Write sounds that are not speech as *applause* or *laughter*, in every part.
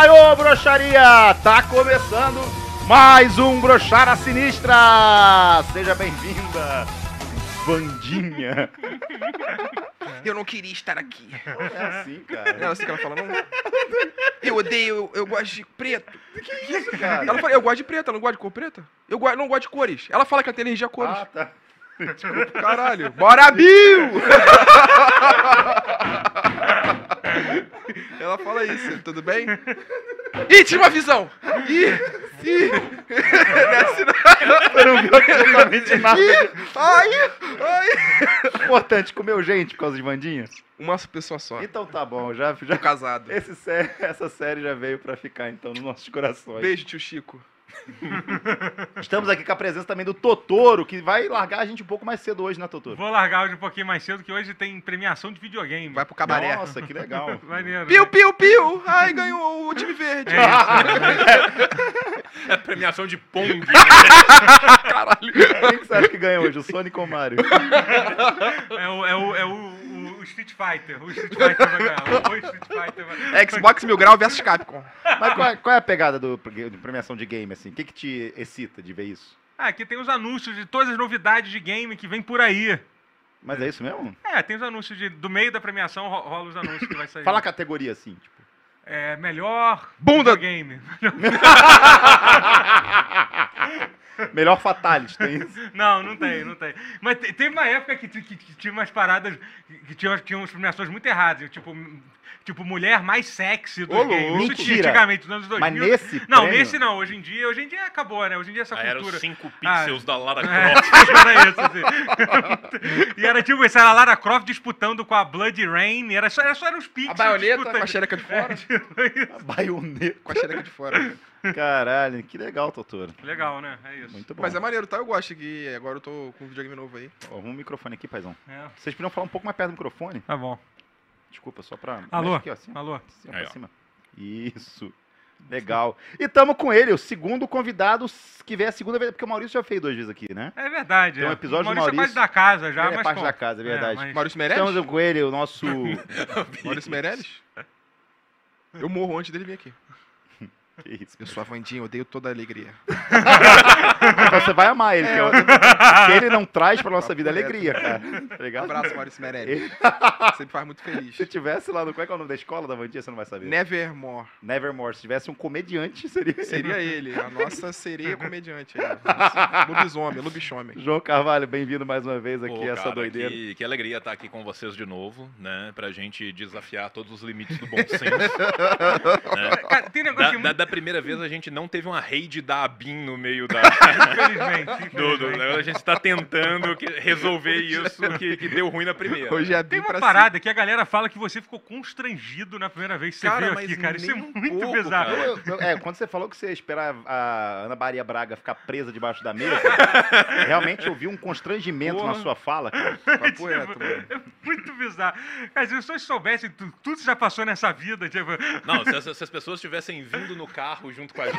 Baiô Broxaria! Tá começando mais um Brochara Sinistra! Seja bem-vinda, Vandinha! *laughs* Eu não queria estar aqui. É assim, cara. Ela assim que ela fala, não. Eu odeio, eu, eu gosto de preto. Que isso, cara? Ela fala, eu gosto de preto, ela não gosta de cor preta? Eu go- não gosto de cores. Ela fala que ela tem alergia a cores. Ah, tá. Caralho. Bora, Bill! *laughs* *laughs* ela fala isso, tudo bem? Ih, tinha uma visão! Ih, ih! Desce *laughs* não. Você não viu absolutamente nada. Ih, ai, ai! Importante, comeu gente por causa de Vandinha? Uma pessoa só. Então tá bom, já, já Tô casado. esse sé- essa série já veio pra ficar então nos nossos corações. Beijo, tio Chico. *laughs* Estamos aqui com a presença também do Totoro, que vai largar a gente um pouco mais cedo hoje, né, Totoro? Vou largar hoje um pouquinho mais cedo, que hoje tem premiação de videogame. Vai pro cabaré. Nossa, que legal. *laughs* Maneiro. Piu, né? piu, piu! Ai, ganhou o time verde. É *laughs* premiação de Pong. Caralho. Quem que você acha que ganha hoje, o Sonic ou o Mario? É o, é o, é o- o Street Fighter. O Street Fighter vai ganhar. O Street Fighter vai Xbox Mil Grau versus Capcom. Mas qual é, qual é a pegada do, de premiação de game, assim? O que, que te excita de ver isso? Ah, aqui tem os anúncios de todas as novidades de game que vem por aí. Mas é isso mesmo? É, tem os anúncios de. Do meio da premiação ro- rola os anúncios que vai sair. *laughs* Fala a categoria, assim, tipo. É, melhor Bunda- game. *laughs* *laughs* *laughs* Melhor Fatality, tem isso. Não, não tem, não tem. Mas te- teve uma época que, que- que tinha umas paradas que tinham, tinham umas premiações muito erradas. Tipo, tipo mulher mais sexy do Ô, game. Isso tinha antigamente, nos anos 2000. Mas nesse Não, prêmio- nesse não. Hoje em dia, hoje em dia acabou, né? Hoje em dia essa Aí eram cultura. os 5 pixels da Lara *laughs* É, Croft. *laughs* era isso, assim. e era tipo isso, era a Lara Croft disputando com a Blood Rain, era só, era só eram os A pixels baioneta disputando. com a xereca de fora. É, tipo. A baioneta. Com a xereca de fora. Caralho, que legal, Totoro. Legal, né? É isso. Muito bom. Mas é maneiro, tá? Eu gosto que agora eu tô com um videogame novo aí. Ó, Arruma o microfone aqui, paizão. É, Vocês podiam falar um pouco mais perto do microfone? tá bom. Desculpa, só pra... Alô? Aqui, ó, assim. Alô? Assim, Aí, pra cima. Isso. Legal. E tamo com ele, o segundo convidado que vem a segunda vez, porque o Maurício já fez duas vezes aqui, né? É verdade. Tem um é. episódio o do Maurício é Maurício. parte da casa já, Ele é parte da casa, é verdade. mas- Maurício Meirelles? Estamos com ele, o nosso... *laughs* Maurício Meirelles? *laughs* Eu morro antes dele vir aqui. Que isso. Eu sou a Vandinha, eu odeio toda a alegria. *laughs* Então você vai amar ele, que, é o- *laughs* que ele não traz pra nossa vida Papo alegria, cara. Tá Um ligado? abraço, Maurício Meirelles. Você me *laughs* faz muito feliz. Se tivesse lá no. Qual é, que é o nome da escola da Vandinha, você não vai saber. Nevermore. Nevermore. Se tivesse um comediante, seria. Seria ele, a nossa sereia *laughs* comediante aí. Nossa, Lobisomem, lobisomem. João Carvalho, bem-vindo mais uma vez aqui, Pô, essa cara, doideira. Que, que alegria estar aqui com vocês de novo, né? Pra gente desafiar todos os limites do bom senso. né? Cara, tem um negócio Da, que da- muito... da primeira vez a gente não teve uma raid da ABIN no meio da. Infelizmente. do- infelizmente. a gente está tentando resolver isso que, que deu ruim na primeira. Hoje é Tem uma parada que a galera fala que você ficou constrangido na primeira vez que você Cara, veio mas aqui, cara. Isso é nem muito pouco. Eu- eu- é, quando você falou que você esperava a Ana Maria Braga ficar presa debaixo da mesa, *laughs* realmente eu vi um constrangimento Porra. na sua fala, cara. *laughs* Tipo, reto, é muito bizarro. Cara, se as pessoas soubessem tu- tudo que já passou nessa vida, tipo, Não, se as, se as pessoas tivessem vindo no carro junto com a *laughs* gente.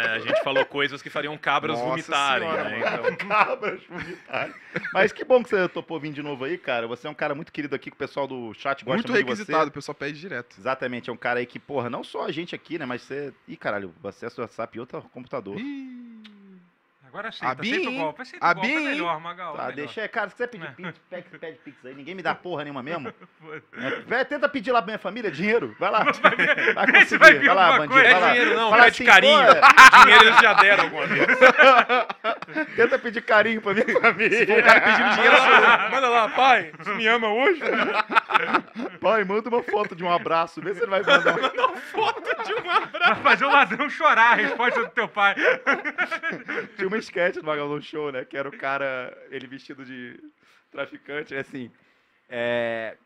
Né, a gente falou coisas que fariam cabras Nossa vomitarem. senhora, né, então- *laughs* Cabras vomitarem. Mas que bom que você topou vir de novo aí, cara. Você é um cara muito querido aqui, que o pessoal do chat gosta Muito muito, de requisitado, você. o pessoal pede direto. Exatamente, é um cara aí que, porra, não só a gente aqui, né, mas você... Ih, caralho, o acesso ao WhatsApp e outro computador. Agora aceita, A Bim, aceita o golpe, aceita A o golpe, é Bim, hein? melhor, Magal. Tá, é melhor. deixa aí, cara, se quiser pedir É. pix, pede, pede pix aí, ninguém me dá *laughs* porra nenhuma mesmo. É, tenta pedir lá pra minha família dinheiro, vai lá. *laughs* Vai se conseguir, vai vai, lá, bandido, coisa. vai Não lá. é dinheiro, não, Fala é assim, de carinho. pô, *laughs* Dinheiro eles já deram alguma vez. Tenta pedir carinho pra minha família. pedindo dinheiro, manda lá, pai. Você me ama hoje? Pai, manda uma foto de um abraço, vê se ele vai mandar. um- Foto de um abraço. Vai fazer o ladrão chorar a resposta do teu pai. Tinha uma sketch do Magalhães Show, né? Que era o cara, ele vestido de traficante, né? Assim, é...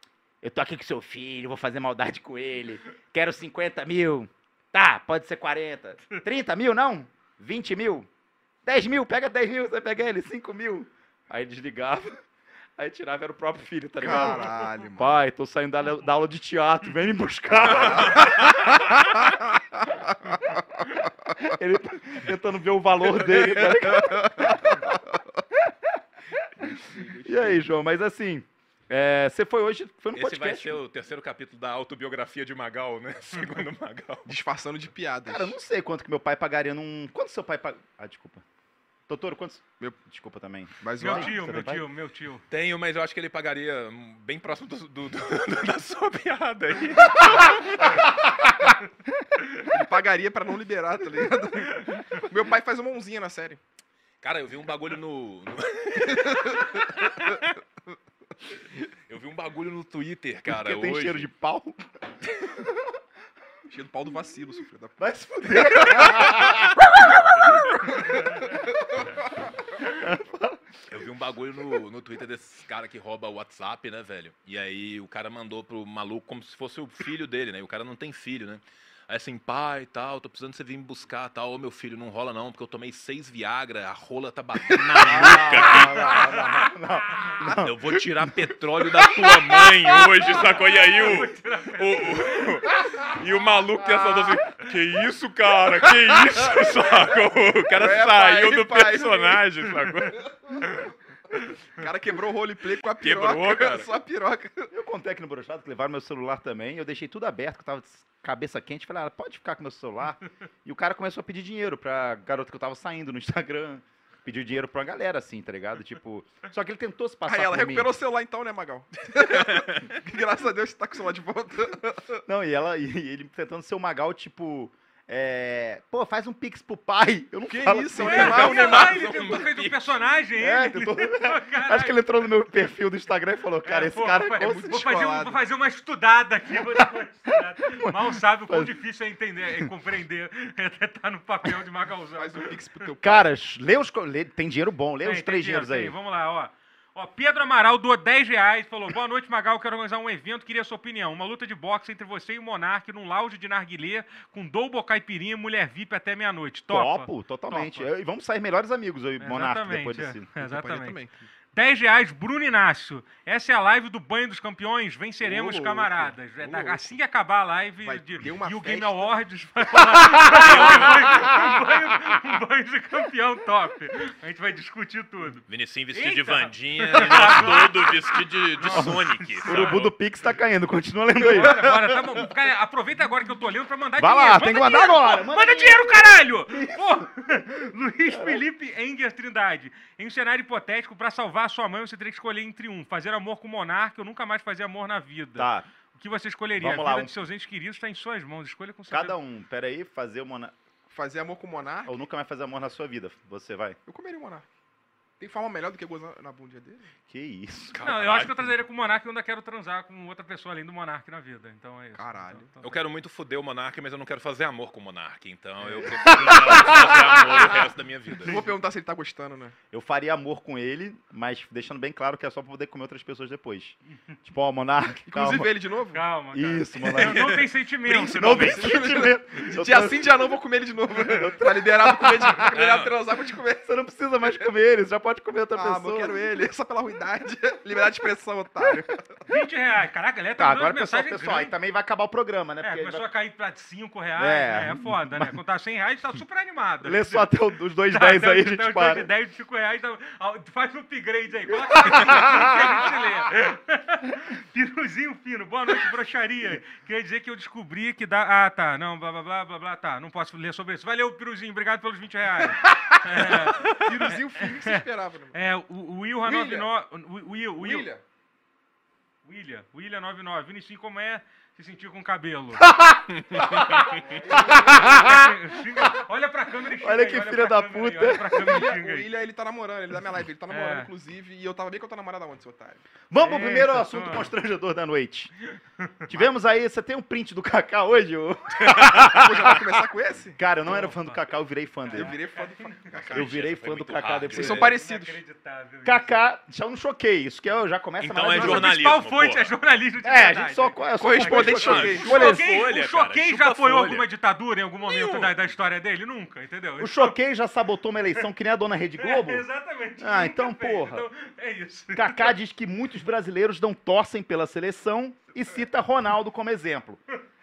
Eu tô aqui com seu filho, vou fazer maldade com ele. Quero 50 mil. Tá, pode ser 40. 30 mil, não? 20 mil? 10 mil, pega 10 mil, você pega ele, 5 mil. Aí desligava, aí tirava, era o próprio filho, tá ligado? Caralho, mano. Pai, tô saindo da, da aula de teatro, vem me buscar. *laughs* Ele tá tentando ver o valor dele, tá ligado? E aí, João, mas assim, É, você foi hoje, foi no Esse vai podcast. ser o terceiro capítulo da autobiografia de Magal, né? *laughs* Segundo Magal. Disfarçando de piadas. Cara, eu não sei quanto que meu pai pagaria num. Quanto seu pai paga. Ah, desculpa. Doutor, quantos. Meu- Desculpa também. Mas Meu tio, meu tio, meu tio. Tenho, mas eu acho que ele pagaria bem próximo do, do- do- da sua piada aí. *laughs* ele pagaria pra não liberar, tá ligado? Meu pai faz uma mãozinha na série. Cara, eu vi um bagulho no. no- *laughs* eu vi um bagulho no Twitter, cara. Porque tem hoje. *laughs* cheiro de pau. Cheio do pau do vacilo, filho da. Vai se fuder. Eu vi um bagulho no, no Twitter desses cara que rouba o WhatsApp, né, velho? E aí o cara mandou pro maluco como se fosse o filho dele, né? E o cara não tem filho, né? Aí assim, pai e tal, tô precisando você vir me buscar tal. Ô meu filho, não rola não, porque eu tomei seis Viagra, a rola tá batendo na nuca. Não, não, não. Eu vou tirar petróleo da tua mãe hoje, sacou? E aí o. o- o- e o maluco pensando assim, que isso, cara? Que isso, *laughs* sacou? O cara É, saiu pai, do pai. personagem, sacou? O cara quebrou o roleplay com a Quebrou, piroca. cara. *laughs* Só a piroca. Eu contei aqui no Brochado que levaram meu celular também. Eu deixei tudo aberto, que eu tava de cabeça quente. Falei, ah, pode ficar com meu celular. E o cara começou a pedir dinheiro pra garota que eu tava saindo no Instagram. Pediu dinheiro pra uma galera, assim, tá ligado? Tipo. Só que ele tentou se passar Aí ela por mim. recuperou o celular então, né, Magal? *laughs* Graças a Deus você tá com o celular de volta. Não, e ela e ele tentando ser o Magal, tipo. É. Pô, faz um pix pro pai. Eu não Que falo isso, assim, o É, Neymar, o Neymar. ele tentou fez um personagem, É, ele. tentou- *laughs* Caralho. Acho que ele entrou no meu perfil do Instagram e falou, cara, É, esse pô, cara vou, é fa- muito vou fazer, um- vou fazer uma estudada aqui. Vou dar uma estudada. *laughs* Mal sabe o quão difícil é entender, é compreender, *laughs* é estar no papel de Magalzão. Faz um pix pro teu pai. Cara, lê os. lê- tem dinheiro bom, lê Tem, os três dinheiro, dinheiros aí. tem. Vamos lá, ó. Ó, Pedro Amaral doou 10 reais, falou, boa noite, Magal, quero organizar um evento, queria a sua opinião. Uma luta de boxe entre você e o Monark num lounge de narguilé, com double caipirinha e mulher VIP até meia-noite. Topa? Topo, totalmente. Topa. Eu- E vamos sair melhores amigos, eu e Monark, depois é. desse. Exatamente. também. 10 reais, Bruno Inácio. Essa é a live do Banho dos Campeões. Venceremos, louco. camaradas. É Ô, da- louco. assim que acabar a live Vai de, ter uma e o Game. Awards, *laughs* vai lá. um, banho, um banho de campeão top. A gente vai discutir tudo. Vinicinho vestido de Eita. Vandinha *laughs* e nós todo vestido de, de Sonic. O urubu do Pix tá caindo, continua lendo aí. Bora, bora, tá. Cara, aproveita agora que eu tô lendo pra mandar Vai dinheiro. lá, Manda tem que mandar dinheiro, agora, pô. manda Manda, dinheiro, caralho! Pô. *laughs* Luiz Felipe Enger Trindade. Em um cenário hipotético, pra salvar a sua mãe, você teria que escolher entre um. Fazer amor com o monarca ou nunca mais fazer amor na vida. Tá, O que você escolheria? Vamos a vida lá, um- de seus entes queridos está em suas mãos. Escolha com cada um. Pera aí, fazer o Monark. Fazer amor com o Monark. Ou nunca mais fazer amor na sua vida. Você vai. Eu comeria o Monark. Tem forma melhor do que gozar na bundinha dele? Que isso. Não, eu acho que eu transaria com o Monark e eu ainda quero transar com outra pessoa além do Monark na vida. Então é isso. Caralho. Então- então Eu tá. quero muito foder o Monark, mas eu não quero fazer amor com o Monark. Então eu prefiro não fazer amor o resto da minha vida. Vou perguntar se ele tá gostando, né? Eu faria amor com ele, mas deixando bem claro que é só pra poder comer outras pessoas depois. *laughs* tipo, ó, Monark. Inclusive calma. ele de novo? Calma, cara. Isso, Monark. Não, não tem sentimento. Não tem sentimento. Eu Dia sim, dia não, vou comer ele de novo. tá liberado pra comer de tá *laughs* liberado Não. pra transar, vou te comer. Você não precisa mais comer ele, você já pode comer outra Ah, pessoa. mas eu quero ele. Só pela ruidade. *laughs* Liberdade de expressão, otário. 20 reais. Caraca, galera tá, Tá, mandando agora pessoal, mensagem pessoal, aí grande. também vai acabar o programa, né? É, começou vai- a cair pra 5 reais. É. É, é foda, né? Quando tá 100 reais, tá super animado. Lê só até os dois Tá, 10 até aí, a os- gente até os para. de 10, de 5 reais, ah, faz um upgrade aí. Coloca aqui, *laughs* que a gente lê. *laughs* Piruzinho fino, boa noite, broxaria. Queria dizer que eu descobri que dá. Ah, tá. Não, blá blá blá blá blá, tá. Não posso ler sobre isso. Valeu, Piruzinho, obrigado pelos 20 reais. É, Piruzinho fino que você esperava, né? é, o, o Will William. 99. o Will, Will, William. William, William 99. Vinicius, como é se sentir com cabelo? *laughs* Xinga- olha pra câmera e xinga Olha aí, que pra filha da câmera aí, puta. olha pra câmera e O xinga aí. William, ele tá namorando, ele dá minha live, ele tá namorando, É. inclusive, e eu tava bem com a tua namorada ontem, seu otário. Vamos pro Eita, primeiro assunto toma. constrangedor da noite. *laughs* Tivemos aí, você tem um print do Kaká hoje? ô? *laughs* Pô, já vai começar com esse? Cara, eu não era fã do Kaká, eu virei fã Eu dele. virei fã do Kaká. Eu virei fã do Kaká depois. Vocês são parecidos. Inacreditável isso. Kaká, já não choquei, isso que eu já começa Então é jornalismo, principal fonte é jornalismo de É, a verdade. gente só... Eu só Correspondente choquei. choquei. O Choquei, Folha, o cara, Choquei chupa já apoiou alguma ditadura em algum momento da, da história dele? Nunca, entendeu? O Choquei já sabotou uma eleição que nem a dona Rede *laughs* Globo? É, exatamente. Ah, então, fez. porra. Então, é isso. Kaká diz que muitos brasileiros não torcem pela seleção e cita Ronaldo como exemplo.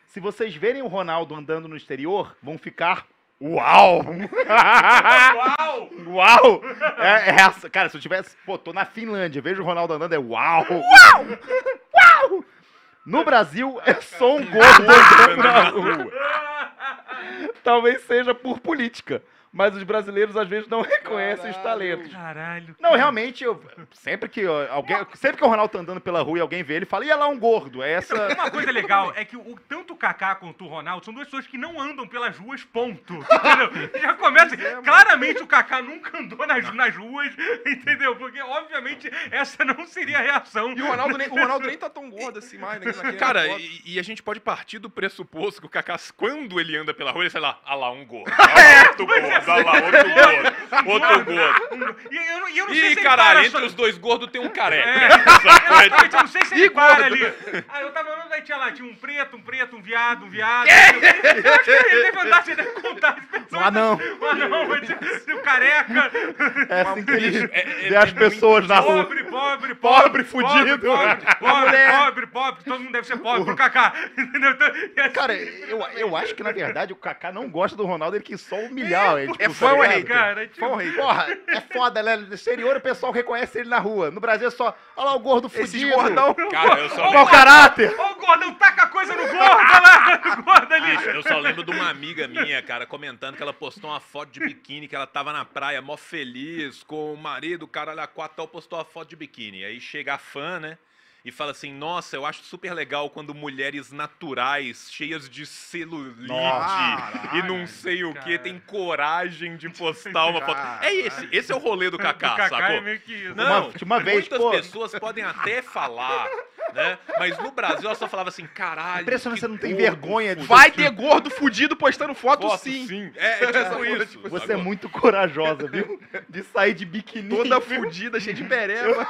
Se vocês verem o Ronaldo andando no exterior, vão ficar Uau! Uau! *laughs* Uau! É, é essa, cara, se eu tivesse. Pô, tô na Finlândia, vejo o Ronaldo andando, é! Uau! Uau! No Brasil é só um gordo andando na rua. Talvez seja por política. Mas os brasileiros às vezes não *laughs* reconhecem os talentos. Caralho. Não, realmente, eu, sempre que ó, alguém, sempre que o Ronaldo tá andando pela rua e alguém vê ele, fala, ia lá um gordo. É essa. Uma coisa legal é que o, tanto o Kaká quanto o Ronaldo são duas pessoas que não andam pelas ruas, ponto. *laughs* Entendeu? Já começa. claramente o Kaká nunca andou nas, nas ruas, entendeu? Porque, obviamente, essa não seria a reação. E o Ronaldo, nem, o Ronaldo nem tá tão *laughs* gordo assim mais, né? Cara, e, e a gente pode partir do pressuposto que o Kaká, quando ele anda pela rua, ele fala, ah lá, um gordo. Ah, outro gordo, ah lá, outro gordo. Outro gordo. E eu, não- e eu não sei se Ih, ele caralho, para entre só- os dois gordos tem um careca. É. *laughs* Exatamente, eu não sei se ele para ali. Ah, eu tava andando, aí tinha lá, tinha um preto, um preto, um viado, um viado. Eu acho que ele deve andar, você deve contar as pessoas. Um anão. Um anão, um careca. É assim que ele É- é- vê as é pessoas na rua. Pobre, pobre, Pobre, pobre. fudido. Pobre, pobre, pobre, pobre. Todo mundo deve ser pobre pro Kaká. Entendeu? Então, e assim, Cara, eu, eu acho que na verdade o Kaká não gosta do Ronaldo, ele quis só humilhar ele. É tipo, fã ou é tá? Cara, tipo, Fã ou hater? Porra, é foda, né? No exterior o pessoal reconhece ele na rua. No Brasil é só, olha lá o gordo Esses fudido. gordão. Cara, eu só Mau lembro, caráter. Ô, gordão, taca a coisa no gordo, olha lá. *laughs* O gordo ali. bicho, eu só lembro de uma amiga minha, cara, comentando que ela postou uma foto de biquíni, que ela tava na praia, mó feliz, com o marido, o caralho a quatro, tal, postou a foto de biquíni. Aí chega a fã, né? E fala assim, nossa, eu acho super legal quando mulheres naturais, cheias de celulite Nossa, e não sei o que, tem coragem de postar uma foto. É esse, esse é o rolê do Kaká, *laughs* O Kaká sacou? é meio que isso. Não, Uma- uma vez, muitas pô. pessoas podem até falar, né? Mas no Brasil ela só falava assim, caralho. Impressionante, que você não tem vergonha de- fudido." Vai ter gordo fudido postando foto, Foto, sim. *laughs* É, é tipo isso. Você é sacou? muito corajosa, viu? De sair de biquíni. Toda fudida, cheia de *laughs* pereba.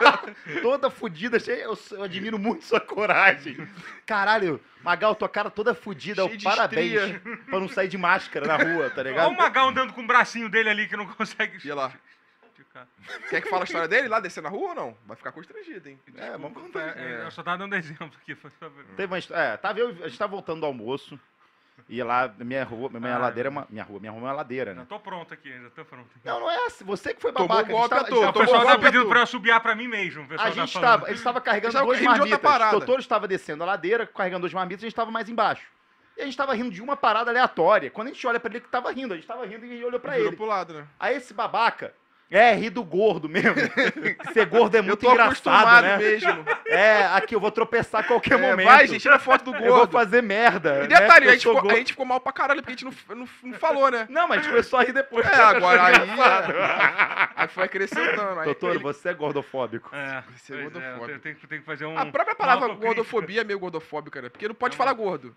Toda fudida, cheia. Eu, eu admiro muito sua coragem. Caralho, Magal, tua cara toda. Cheio de Parabéns. estria. Pra não sair de máscara na rua, tá Olha ligado? o Magal andando com o bracinho dele ali que não consegue E lá. Quer que fale a história dele lá, descer na rua ou não? Vai ficar constrangido, hein? É, vamos contar. É, Eu só tava dando *laughs* exemplo aqui. Teve uma É, tava eu, a gente tava voltando do almoço. E lá, minha rua, minha Ah, ladeira é uma. Minha rua, minha rua é uma ladeira, né? tô pronto aqui, já tô pronto. Não, não é assim. Você que foi Tomou babaca. a gente golpe tava- à a gente O tava- pessoal tá pedindo pra eu subiar pra mim mesmo. o pessoal A tá gente falando. tava, a gente tava carregando dois rindo de outra marmitas. O doutor estava descendo a ladeira, carregando dois marmitas, a gente tava mais embaixo. E a gente tava rindo de uma parada aleatória. Quando a gente olha pra ele, que tava rindo, a gente tava rindo e olhou pra Virou ele. pro lado, né? Aí esse babaca, é, ri do gordo mesmo. *laughs* Ser gordo é Eu muito tô engraçado, né? mesmo. É, aqui eu vou tropeçar a qualquer É, momento. vai, gente, tira foto do *laughs* Eu vou gordo. fazer merda. E né, detalhe, porque a, eu gente ficou, a gordo. gente ficou mal pra caralho, porque a gente não, não, não falou, né? Não, mas a gente começou a rir depois. É, agora *laughs* aí. É. Aí foi acrescentando. Doutor, ele- você é gordofóbico. É, Você é pois é, gordofóbico. eu tenho, que- tenho que fazer um. A própria palavra gordofobia é meio gordofóbica, né? Porque não pode É falar gordo.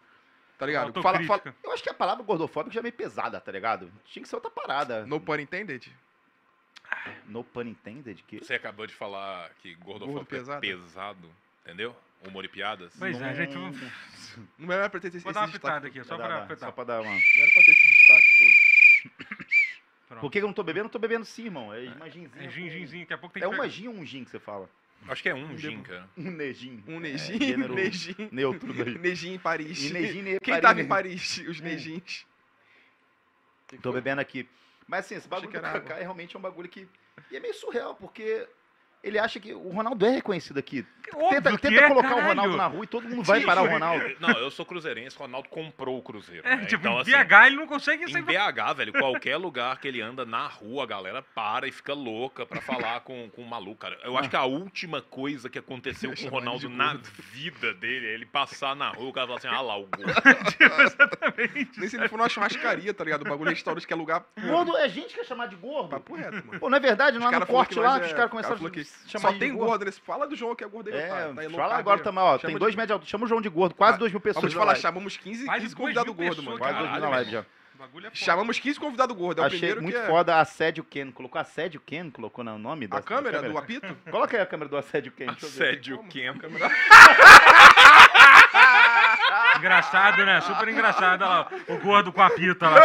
Tá ligado? Fala, fala. Eu acho que a palavra gordofóbico já é meio pesada, tá ligado? Tinha que ser outra parada. no pun intended. No pun intended? Que... Você acabou de falar que gordofóbico Gordo pesado. é pesado, entendeu? Humor e piadas. Pois é, gente. Não- Não era pra ter esse, vou esse dar uma pitada aqui, só pra apertar. Só pra dar uma... Não era pra ter esse destaque todo. Pronto. Por que eu não tô bebendo? Eu tô bebendo sim, irmão. É uma ginzinha. É gin, ginzinho, daqui a pouco tem É que uma pegar- gin ou um gin que você fala? Acho que é um gin, cara. Um nejin. Um É, Nejin, gênero Nejin. neutro daí. Nejin em Paris. E nejin, ne- Quem Paris, tava em Paris? Os Hum. Nejins. Tô bebendo aqui. Mas assim, esse bagulho que do Kaká é realmente um bagulho que... E é meio surreal, porque... Ele acha que o Ronaldo é reconhecido aqui. Óbvio Tenta, que tenta é, colocar o caralho. Ronaldo na rua e todo mundo vai Sim, parar o Ronaldo. *laughs* Não, eu sou cruzeirense, Ronaldo comprou o Cruzeiro. É, né? tipo, então, em assim, BH ele não consegue Em ser. BH, velho, qualquer lugar que ele anda na rua, a galera para e fica louca pra falar com, com o maluco, cara. Eu acho que a última coisa que aconteceu com o Ronaldo na vida dele é ele passar na rua e o cara falar assim, ah lá, o gordo. *laughs* Exatamente. Nem se ele for numa churrascaria, tá ligado? O bagulho de restaurante que é lugar. Gordo é gente que quer chamar de gordo. Papo reto, mano. Pô, não é verdade? Não é no corte lá que os é- caras cara começaram a que chamar Só de tem gordo. gordo nesse. Fala do João que é gordo aí, É, otário. Tá fala agora também, ó. Chama Tem de- dois médios. Chama o João de gordo. Quase Vai. duas mil pessoas. Vamos falar, chamamos 15, Mais de 15 duas convidados gordo, mano. Quase duas mil na live já. É. Chamamos 15 convidados gordo. É Achei primeiro muito que é. foda Assédio Ken. Colocou Assédio Ken? Colocou no nome da A câmera do apito? Coloca aí a câmera do Assédio Ken. Assédio Ken. *laughs* Engraçado, né? Super engraçado. Olha lá, o gordo com a pita lá.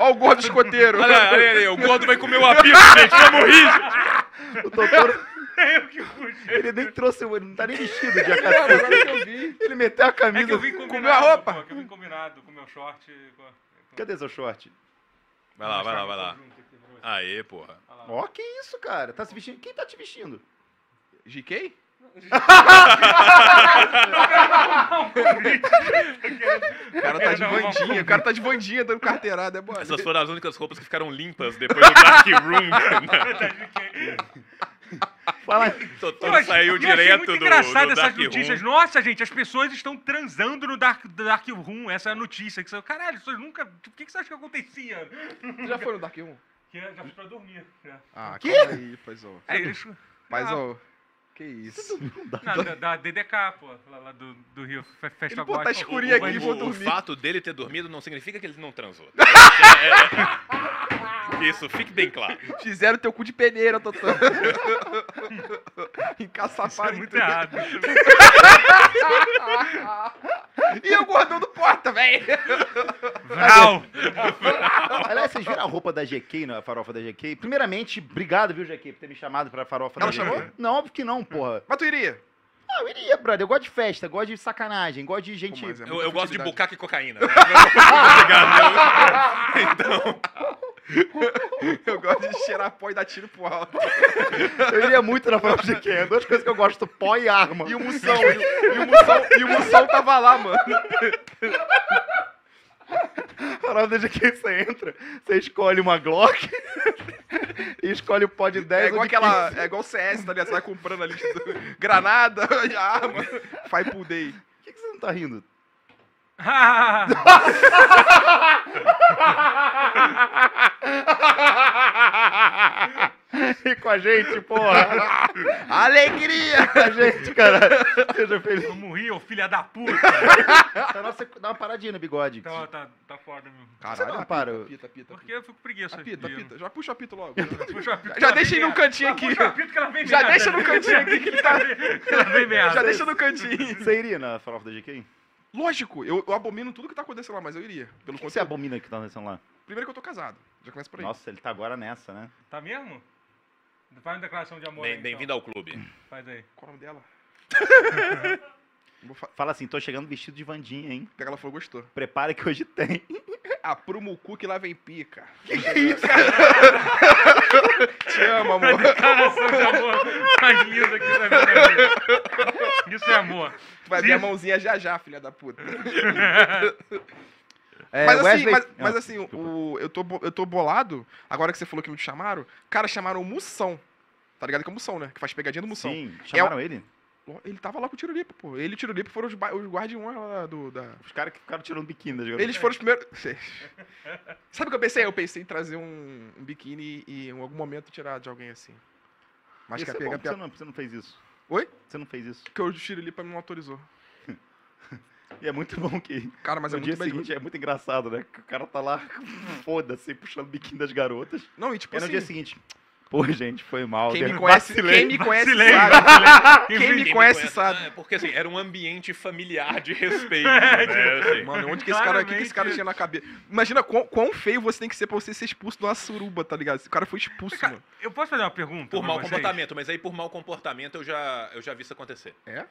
Ó, o gordo escoteiro. Olha, olha aí, o gordo vai comer o apito, gente, vamos rir. O doutor, eu que puxei. *laughs* ele nem trouxe, ele não tá nem vestido de Não, academia. agora que eu vi. Ele meteu a É que camisa. eu vim. Comeu a roupa? Pô, que eu vim combinado com o meu short. com- Cadê seu short? Vai lá, vai lá, vai lá. Aê, porra. Ó, que isso, cara? Tá se vestindo? Quem tá te vestindo? GK? O cara tá de vandinha, o cara tá de vandinha dando carteirada, é mole. Essas foram as únicas roupas que ficaram limpas depois do Dark Room. *laughs* Fala. Totoro saiu eu achei direto muito do, engraçado do essas Dark notícias. Room. Nossa, gente, as pessoas estão transando no Dark, Dark Room. Essa é a notícia. Que você, caralho, as pessoas nunca. Tipo, o que, que você acha que acontecia? Tu já foi no Dark 1? Que é, já fui pra dormir. já. Ah, Quê? calma aí, paizão. É isso. Paizão, que isso. *laughs* Não, da, da DDK, pô, lá, lá do, do Rio. Fe- Festa Ele, pô, tá escurinho aqui, O- vou O, o dormir. fato dele ter dormido não significa que ele não transou. É, *laughs* é, Isso, fique bem claro. Fizeram teu cu de peneira, Totã. *laughs* Isso é Encaçaparam muito tudo. errado. *laughs* E o gordão do porta, velho. Vral! *laughs* Aliás, vocês viram a roupa da GK, na farofa da GK? Primeiramente, obrigado, viu, GK, por ter me chamado pra farofa Ela da GK. chamou? Não, óbvio que não, porra. Mas tu iria? Ah, eu iria, brother. Eu gosto de festa, gosto de sacanagem, gosto de gente. Pô, mas é Eu, muita eu gosto de bucaque e cocaína. né? Obrigado. Então, Eu gosto de cheirar pó e dar tiro pro alto. Eu iria muito na da GK. É duas coisas que eu gosto: pó e arma. E o Mussão, e o, Mussão, e o Mussão tava lá, mano. farofa da GK, você entra, você escolhe uma Glock e escolhe o pó de 10 É igual ou de aquela. É igual o CS, tá ligado? Você vai comprando ali granada, *laughs* arma, faz pull day. 15. Por que, que você não tá rindo? E com a gente, porra. Alegria! Com a gente, cara. Seja feliz. Vamos rir, ô filha da puta! Tá, nossa, dá uma paradinha no bigode. Tá, tá, tá foda mesmo. Você não para. Pita, pita, pita. Porque eu fico com preguiça. Apita, de- apita. Já puxa o apito logo. Puxa apito que Já deixa ele no cantinho aqui. Puxa o apito que ela vem Já merda. deixa no cantinho aqui que ele tá. *laughs* Ela vem merda. Já deixa no cantinho. Você iria na farofa da GK? Lógico, eu, eu abomino tudo que tá acontecendo lá, mas eu iria. Pelo O que você abomina que tá acontecendo lá? Primeiro que eu tô casado. Já começa por aí. Nossa, ele tá agora nessa, né? Tá mesmo? Faz uma declaração de amor bem- bem-vindo então. ao clube. Faz aí. Qual o nome dela? *laughs* Fa- Fala assim, tô chegando vestido de Vandinha, hein? Ela falou, gostou. Prepara que hoje tem. Aprumo o cu que lá vem pica. Que que é isso? *laughs* Te amo, amor. Declaração de amor mais linda que você vai ver. Isso é amor. Tu vai ver a mãozinha já já, filha da puta. *laughs* É, mas assim, Wesley- mas, mas Ah, assim, o, eu, tô, eu tô bolado, agora que você falou que me chamaram, cara, chamaram o Mussão. Tá ligado que é o Mussão, né? Que faz pegadinha do Mussão. Sim, chamaram ele? Ele tava lá com o Tirolipa, pô. Ele e o Tirolipa foram os, os guardiões lá do, da... Os caras que ficaram tirando biquíni das Eles foram os primeiros... *laughs* Sabe o que eu pensei? Eu pensei em trazer um, um biquíni e em algum momento tirar de alguém assim. Mas que é pegar você, não, você não fez isso. Oi? Você não fez isso. Porque o Tirolipa não autorizou. *laughs* E é muito bom que Cara, mas no é dia muito bem... seguinte é muito engraçado, né? Que o cara tá lá, *laughs* foda-se, puxando o biquíni das garotas. Não, e tipo E no assim... dia seguinte, pô, gente, foi mal. Quem me né? conhece, Vacilei. quem me conhece Vacilei, sabe. vacilei. Quem me conhece sabe. É, porque assim, era um ambiente familiar de respeito. *laughs* né? assim. Mano, onde que esse cara, o que, que esse cara tinha na cabeça? Imagina quão, quão feio você tem que ser pra você ser expulso de uma suruba, tá ligado? Esse cara foi expulso, Cara, mano. eu posso fazer uma pergunta? Por mau vocês? comportamento, mas aí por mau comportamento eu já, eu já vi isso acontecer. É?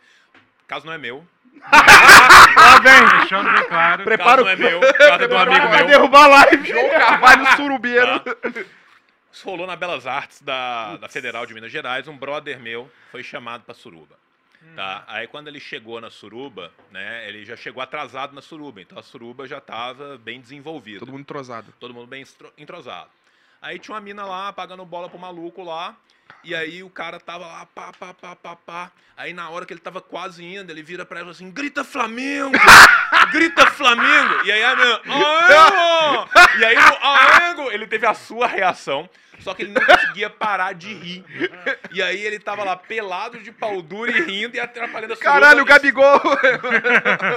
Caso não é meu. *laughs* Lá vem! Deixando bem claro. Prepara Caso não é meu. Caso é do amigo Vai meu. derrubar a live! João Carvalho Surubeiro. Tá? Isso rolou na Belas Artes da, da Federal de Minas Gerais. Um brother meu foi chamado pra Suruba. Tá? Aí quando ele chegou na Suruba, né? Ele já chegou atrasado na Suruba. Então a Suruba já tava bem desenvolvida. Todo mundo entrosado. todo mundo bem entrosado. Aí tinha uma mina lá, pagando bola pro maluco lá. E aí o cara tava lá, pá, pá, pá, pá, pá. Aí na hora que ele tava quase indo, ele vira pra ela assim, grita Flamengo! *laughs* grita Flamengo! E aí a Aengo! E aí no Aengo, ele teve a sua reação, só que ele não conseguia parar de rir. E aí ele tava lá pelado de pau duro e rindo e atrapalhando a sua Caralho, o Gabigol!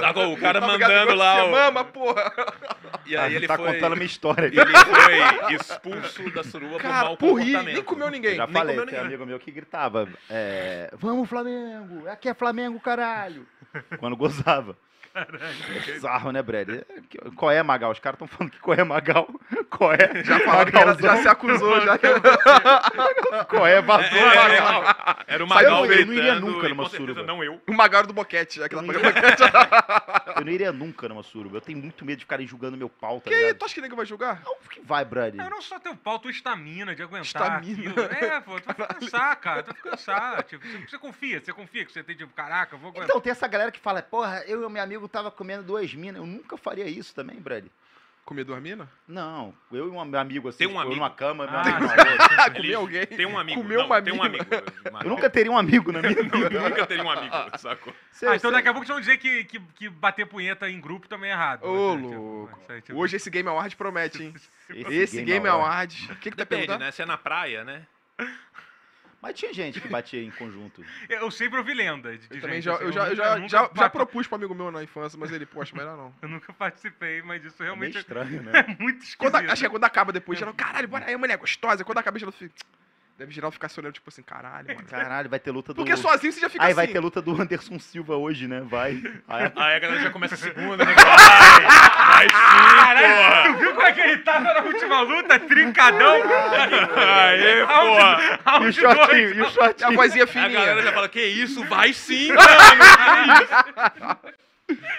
Sacou? O cara mandando Gabigol, lá. O- mama, porra! E aí ele tá foi... contando a minha história. Ele foi expulso da suruba por Cara, mau por rir, comportamento. nem comeu ninguém. Já nem falei, comeu tem ninguém. amigo meu que gritava, é, vamos Flamengo, aqui é Flamengo, caralho. Quando gozava. É bizarro, né, Brad? É, Qual é, Magal? Os caras estão falando que qual é, Magal? Qual é? Já falaram que era- já se acusou, já. Qual é? Vazou, É, Magal. Era o Saiu, Magal eu não iria nunca e numa suruba. não eu. O Magaro do Boquete, já que ela boquete. Eu não iria nunca numa suruba. Eu tenho muito medo de ficarem julgando meu pau, tá Que ligado? tu acha que nego vai julgar? Não, que vai, Brad. Eu não só teu pau, tua estamina de aguentar Estamina. aquilo. É, pô, tu vai cansar, cara. Tu vai cansar. Tipo, você, você confia, você confia que você tem, tipo, caraca, eu vou aguentar. Então, tem essa galera que fala, porra, eu e o meu amigo tava comendo duas minas. Eu nunca faria isso também, Brad. Comer duas minas? Não, eu e um meu amigo assim, Tem um tipo, amigo? numa cama, meu Ah, amigo outra. *laughs* Comer alguém? Tem um amigo. Comeu não, uma tem um amigo. Eu nunca teria um amigo na *laughs* minha vida. Eu nunca teria um amigo, *laughs* sacou? Cê- Ah, então cê- daqui a pouco vocês vão dizer que, que, que bater punheta em grupo também é errado. Ô, Né? Louco. aí, tipo, Hoje esse Game Award promete, hein? Esse Esse Game Game Award. Award. O que que tá Depende, perguntando? né? Se é na praia, né? Mas tinha gente que batia em conjunto. *laughs* Eu sempre ouvi lenda. De, Eu também gente, já, assim, eu já, eu já, nunca já, já propus um amigo meu na infância, mas ele, poxa, melhor não. *laughs* Eu nunca participei, mas isso É meio realmente estranho, né? é *laughs* muito esquisito. Quando, acho que é quando acaba depois, geral, caralho, bora aí, mulher gostosa. Quando acaba, geral fica. Deve geral ficar se olhando, tipo assim, caralho, mano. Caralho, vai ter luta do... Porque sozinho você já fica Aí assim. vai ter luta do Anderson Silva hoje, né? Vai. Aí- Aí a galera já começa a segunda, né? Vai! Vai sim, Caralho, tu viu como é que ele tava na última luta? Trincadão. Aê, porra! Round- E o shortinho, e o A shortinho. vozinha Aí a galera fininha. já fala, que isso? Vai sim, *laughs* mano!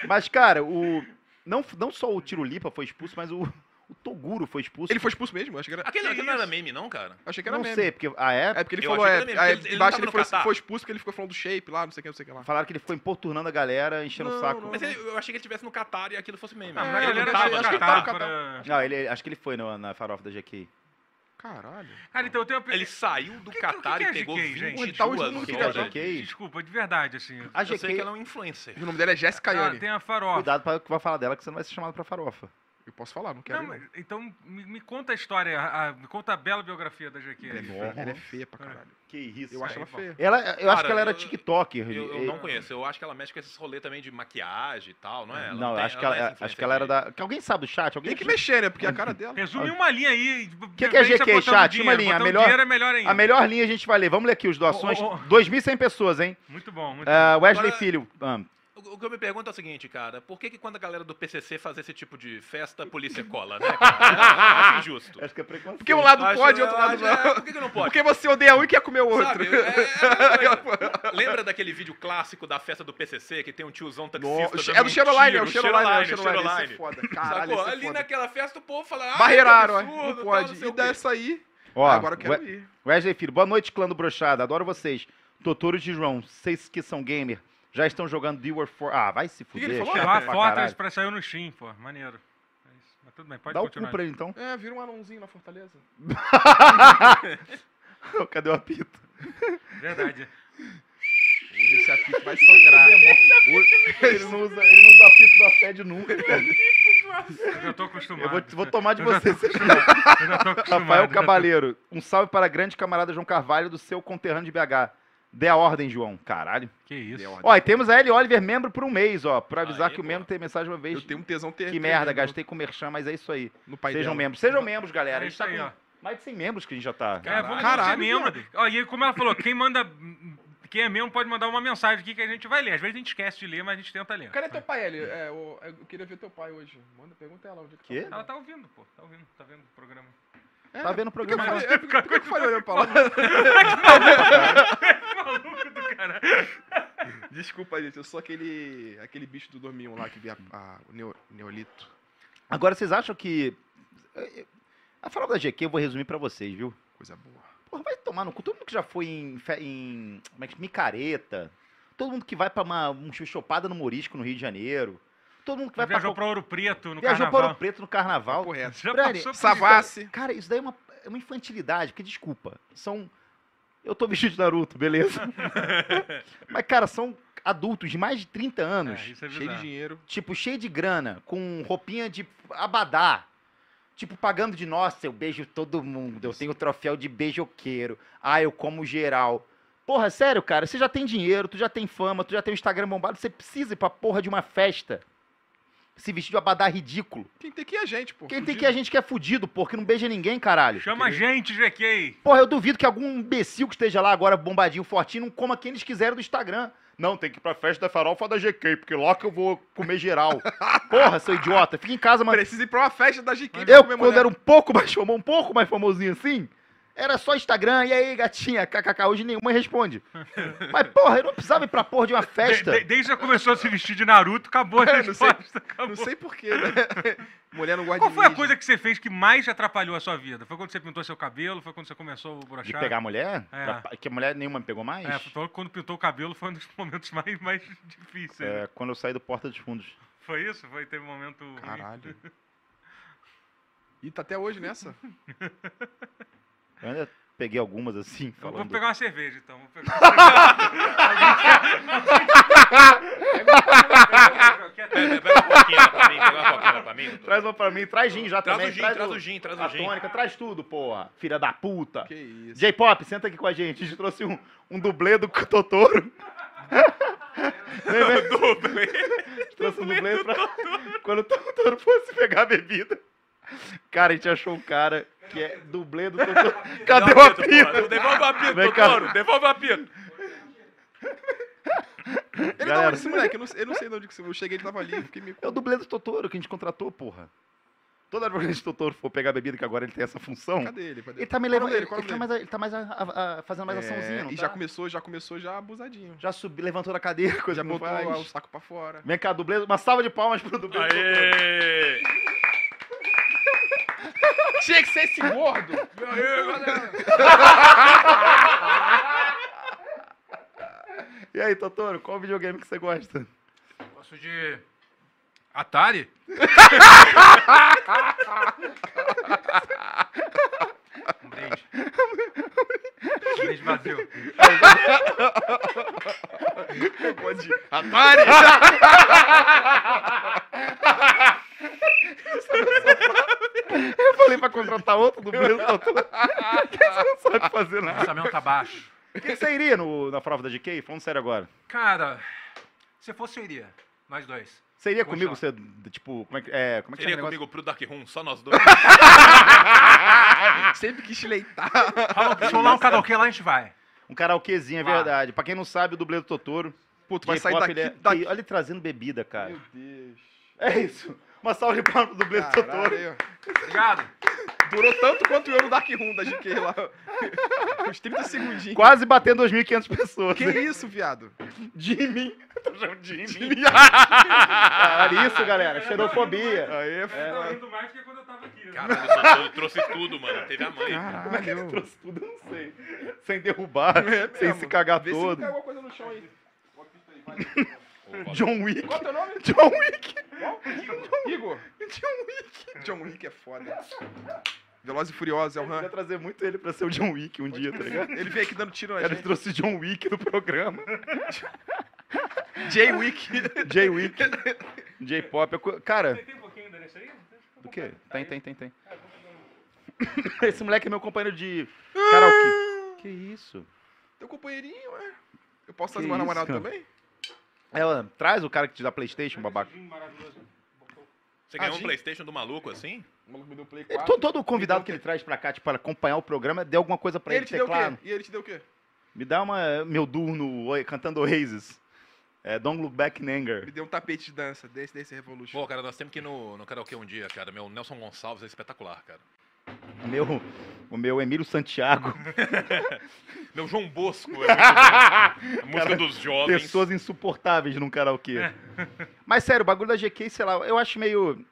Mas, cara, o... Não, não só o Tirulipa foi expulso, mas o, o Toguro foi expulso. Ele foi expulso mesmo? Acho que era, Aquele, Que não era meme, não, cara? achei que era Não meme. sei, porque a época É porque ele Eu falou, é, meme, ele- ele embaixo não ele tava foi, foi expulso porque ele ficou falando do shape lá, não sei o que, não sei o que lá. falaram que ele ficou importunando a galera, enchendo o Não, saco. não. Mas ele- eu achei que ele estivesse no Qatar e aquilo fosse meme. Ah, mas É, a ele galera tava- tava acho que ele Catar tava no pra- Não, ele, acho que ele foi no- na farofa da GK. Caralho. Cara, então eu tenho uma Ele saiu do que- o que Qatar que é e pegou GK, gente? 22 Tá, o O Não que queria que é não. horas. GK? Desculpa, de verdade, assim. A Eu sei que GK... ela é um influencer. O nome dela é Jéssica Ah, Yane. tem a farofa. Cuidado para o que vai falar dela, que você não vai ser chamado pra farofa. Eu posso falar, não quero. Não, mas- então me, me conta a história, a- a- me conta a bela biografia da GQ. ela, é feia, ela é feia pra caralho. Que isso. Eu acho aí, ela feia. Ela, eu acho Cara, que ela era eu- TikToker. Eu, eu não conheço. Eu acho que ela mexe com esses rolês também de maquiagem e tal, não é? Ela Não, tem- acho, que ela, é essa acho que ela era da. que Alguém sabe do chat? Alguém Tem que mexer, né? Porque a cara dela. Resume uma linha aí. Que que é GQ, chat? Uma linha, a melhor- dinheiro é melhor ainda. A melhor linha a gente vai ler. Vamos ler aqui os doações. Ô, ô. 2.100 pessoas, hein? Muito bom, muito Ah, Wesley Agora- Filho. ah, O que eu me pergunto é o seguinte, cara. Por que, que quando a galera do PCC faz esse tipo de festa, a polícia cola, né, cara? Acho injusto. acho que é preconceito. Porque um lado Acho- pode e outro lado acho- é, não. Por que, que não pode? Porque você odeia um e quer comer o outro. Sabe, é- é mesma coisa. Lembra daquele vídeo clássico da festa do PCC que tem um tiozão taxista? No- É do Cheroline, é o Cheroline, é o Cheroline, é foda. Caralho, Sacou? isso é Ali foda. naquela festa o povo fala. Ah, Barreiraram, é. absurdo, Não tal, pode. sei E dessa aí. Ó, agora eu quero We- ir. Wesley Filho. Boa noite, clã do Brochada. Adoro vocês. Totoro de João. Vocês que são gamer. Já estão jogando The War for. Ah, vai se que fuder. ele falou? chato Lá, pra Fortress pra sair no Steam, pô. Maneiro. É. Mas tudo bem, pode Dá o continuar. cu pra ele então. É, vira um anãozinho na Fortaleza. *laughs* Cadê o apito? Verdade. Hoje esse apito vai sangrar. Ele não usa, ele não usa apito da Fed nunca, cara. Eu já tô acostumado. Eu vou, vou tomar de Eu já você. acostumado. Eu já tô acostumado. Rafael já Cabaleiro, um salve para grande camarada João Carvalho do seu conterrâneo de BH. Dê a ordem, João. Caralho. Que isso. Ó, e temos a L. Oliver, membro por um mês, ó. Pra avisar Aí, que o membro tem mensagem uma vez. Eu tenho um tesão ter. Que merda, gastei com merchan, mas é isso aí. No pai Sejam dela. membros. Sejam membros, galera. É a gente tá aí, com ó. mais de 100 membros que a gente já tá. É, Caralho, ser membro. viado. Ó, e aí, como ela falou, quem manda. Quem é membro pode mandar uma mensagem aqui que a gente vai ler. Às vezes a gente esquece de ler, mas a gente tenta ler. Cadê teu pai, Eli? É, o- eu queria ver teu pai hoje. Manda, pergunta ela onde é que Quê? tá. Ela tá ouvindo, pô. Tá ouvindo, tá vendo o programa. Tá vendo o Por que eu programa? falei, é, por que- por que eu falei olhando pra lá? Maluco do cara. Desculpa, gente. Eu sou aquele, aquele bicho do dormiam lá que via a- o neo- neolito. Agora, vocês acham que. A farofa da GQ eu vou resumir pra vocês, viu? Coisa boa. Porra, vai tomar no cu. Todo mundo que já foi em. em como é que micareta. Todo mundo que vai pra uma um chopada no Morisco, no Rio de Janeiro. Todo mundo que vai Viajou pra. pra Ouro Preto no viajou pra carnaval. Ouro Preto no carnaval. Correto. Já Brani, passou por Savassi. Cara, isso daí é uma, é uma infantilidade, porque desculpa, são. Eu tô vestido de Naruto, beleza? *laughs* Mas, cara, são adultos de mais de 30 anos, É, isso é Cheio de dinheiro. tipo, cheio de grana, com roupinha de abadá. Tipo, pagando de, nossa, eu beijo todo mundo, eu tenho o troféu de beijoqueiro. Ah, eu como geral. Porra, sério, cara, você já tem dinheiro, tu já tem fama, tu já tem o Instagram bombado, você precisa ir pra porra de uma festa. Se vestir de abadá ridículo. Quem tem que ir a gente, pô. Quem tem fudido. que ir a gente que é fudido, pô, que não beija ninguém, caralho. Chama a gente, GK. Porra, eu duvido que algum imbecil que esteja lá agora, bombadinho, fortinho, não coma quem eles quiserem do Instagram. Não, tem que ir pra festa da farofa da GK, porque lá que eu vou comer geral. *laughs* Porra, seu idiota. Fica em casa, mano. Precisa ir pra uma festa da GK pra Eu, comer quando mulher. era um pouco mais famoso, *laughs* um pouco mais famosinho assim, era só Instagram, e aí, gatinha, kkk, hoje nenhuma responde. *laughs* Mas, porra, eu não precisava ir pra porra de uma festa. De- de- desde que começou a se vestir de Naruto, acabou a *laughs* É, não sei- resposta. acabou. Não sei porquê, né? *laughs* Mulher não gosta Qual foi a coisa que você fez que mais atrapalhou a sua vida? Foi quando você pintou seu cabelo? Foi quando você começou a brochar? De pegar a mulher? É. Pra- Que a mulher nenhuma me pegou mais? É, quando pintou o cabelo foi um dos momentos mais, mais difíceis. né? É, quando eu saí do Porta dos Fundos. Foi isso? Foi, teve um momento. ruim? Caralho. E tá até hoje nessa. Eu ainda peguei algumas assim, Eu vou falando. pegar uma cerveja, então. Vou pegar... Pega, pega uma coquinha pra mim, pega uma coquinha pra mim. doutor. Traz uma pra mim, traz gin já Traz também. o gin, traz o gin, traz o gin. tônica, traz tudo, porra. Filha da puta. Que isso. J-Pop, senta aqui com a gente. A gente trouxe um, um dublê do *laughs* Totoro. Vem, *laughs* vem. Dublê. Trouxe um dublê pra... Quando o Totoro fosse pegar a bebida. Cara, a gente achou um cara que é dublê do *laughs* Totoro. Cadê o apito? Devolve o apito. Totoro. Devolve o apito. Ele não, Galera. esse moleque, eu não, eu não sei de onde que você... Eu cheguei, ele tava ali, fiquei meio... É o dublê do Totoro que a gente contratou, porra. Toda vez que o Totoro for pegar a bebida, que agora ele tem essa função, Cadê ele? Cadê ele tá me levando. Ele, o ele tá mais, ele tá mais a- a- a- fazendo mais É, açãozinha, não E tá? já começou, já começou já abusadinho. Já subi, levantou da cadeira, *laughs* coisa Já botou o saco pra fora. Vem cá, dublê, uma salva de palmas pro dublê do Totoro. Tinha que ser esse gordo! E aí, Totoro, qual videogame que você gosta? Gosto de. Atari? um brinde. Um brinde vazio. Pode. Atari! *laughs* Eu falei pra contratar outro dublê do Totoro. *laughs* *laughs* que você não sabe fazer O nada. orçamento tá baixo. Quem você iria no, na prova da GK? Falando sério agora. Cara, se fosse, eu iria. Nós dois. Você iria comigo? Você, tipo, como é que é? Como é que Seria chama o negócio? comigo pro Dark Room, só nós dois. *laughs* Sempre quis leitar. Fala, deixa eu lá um karaokê lá, a gente vai. Um karaokezinho, é Lá. verdade. Pra quem não sabe, o dublê do Totoro. Pô, tu vai sair J-pop, daqui, ele é- daqui. Olha ele trazendo bebida, cara. Meu Deus. É isso. Uma salva de palmas pro dublê do Totoro. Caralho. Obrigado. Durou tanto quanto eu no Dark Room da GK lá. *laughs* Uns 30 segundinhos. Quase batendo 2.500 pessoas. Que isso, viado? Jimmy. Tô chamando de Jimmy. Caralho, *laughs* isso, galera. Xerofobia. Aí é Tá indo mais que quando eu tava aqui. né? Caralho, o Totoro trouxe tudo, mano. Teve a mãe. Como é que ele Caralho. trouxe tudo? Eu não sei. Sem derrubar, É sem se cagar Vê se não todo. cai alguma coisa no chão aí. John Wick. Qual é teu nome? John Wick. *laughs* Igor. John Wick. John Wick é foda. Veloz e Furioso é o Eu ia Han. trazer muito ele pra ser o John Wick um dia, tá ligado? Ele veio aqui dando tiro na Cara, ele gente. trouxe John Wick no programa. Jay Wick. J Wick. J-pop. é co- Cara, Tem um pouquinho ainda nesse aí? do quê? Tem, tem, tem, tem. *laughs* Esse moleque é meu companheiro de karaokê. Que isso? Teu companheirinho, é. Eu posso Que trazer uma namorada também? Ela traz o cara que te dá Playstation, babaca. Maravilhoso. Você ganhou Ah, um gente. Playstation do maluco assim? O maluco me deu play É, 4. to- Todo convidado que ele traz pra cá, tipo, para acompanhar o programa, deu alguma coisa pra E ele, ele te deu o teclado. E ele te deu o quê? Me dá uma meu durno cantando Oasis. É, Don't Look Back in Me Anger. deu um tapete de dança, desse, desse Revolution. Pô, cara, nós temos que ir no, no karaokê um dia, cara. Meu Nelson Gonçalves é espetacular, cara. O meu, o meu Emílio Santiago. *laughs* Meu João Bosco é. A música Cara, dos jovens. Pessoas insuportáveis num karaokê. Mas sério, o bagulho da GK, sei lá, eu acho meio.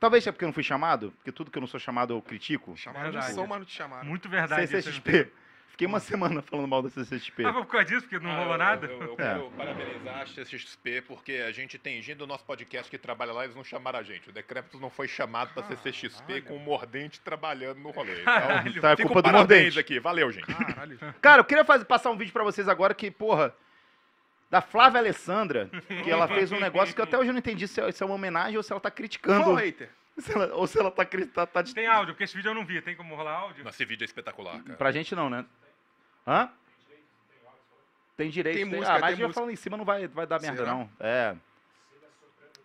Talvez seja porque eu não fui chamado, porque tudo que eu não sou chamado eu critico. Chamaram de som, mas não te chamaram. Muito verdade. CCXP. Fiquei uma *laughs* semana falando mal da CCXP. Ah, foi por causa disso, porque não Ah, rolou eu- nada? Eu, eu *laughs* É. quero parabenizar a CCXP, porque a gente tem gente do nosso podcast que trabalha lá, eles não chamaram a gente. O Decrépito não foi chamado pra CCXP Caralho. com o Mordente trabalhando no rolê. *laughs* Então, Caralho. Então é culpa do Mordente. aqui. Valeu, gente. Caralho. Cara, eu queria fazer, passar um vídeo pra vocês agora que, porra, da Flávia Alessandra, que ela fez um negócio que até hoje eu não entendi se é, se é uma homenagem ou se ela tá criticando. Qual hater? Se ela- ou se ela tá, tá, tá Tem áudio, porque esse vídeo eu não vi. Tem como rolar áudio? Nossa, esse vídeo é espetacular, cara. Pra gente não, né? Hã? Tem direito. Tem tem- música, ah, mas tem já música. falando em cima não vai, vai dar merda, Será? não. É.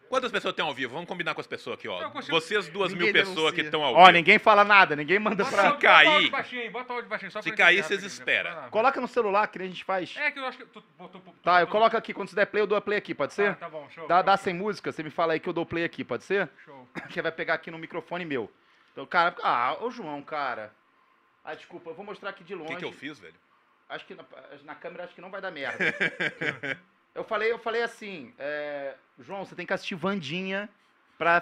Quantas pessoas tem ao vivo? Vamos combinar com as pessoas aqui, ó. Eu consigo- Vocês duas Ninguém mil pessoas denuncia. que estão ao Ó, vivo. ninguém fala nada, ninguém manda Bota pra. o- bota o áudio cair- baixinho aí, bota o áudio baixinho, só Se pra cair, vocês rapidinho. espera. Lá. Coloca no celular que a gente faz. É que eu acho que tu botou... Tá, eu coloco aqui. Quando você der play, eu dou a play aqui, pode ser? Ah, tá bom, show. Dá, show, dá show, sem música, você me fala aí que eu dou play aqui, pode ser? Show. *laughs* Que vai pegar aqui no microfone meu. Então, cara. Ah, ô João, cara. Ah, desculpa, eu vou mostrar aqui de O longe. que, que eu fiz, velho? Acho que na, na câmera acho que não vai dar merda. *laughs* eu falei, eu falei assim, é, João, você tem que assistir Vandinha pra,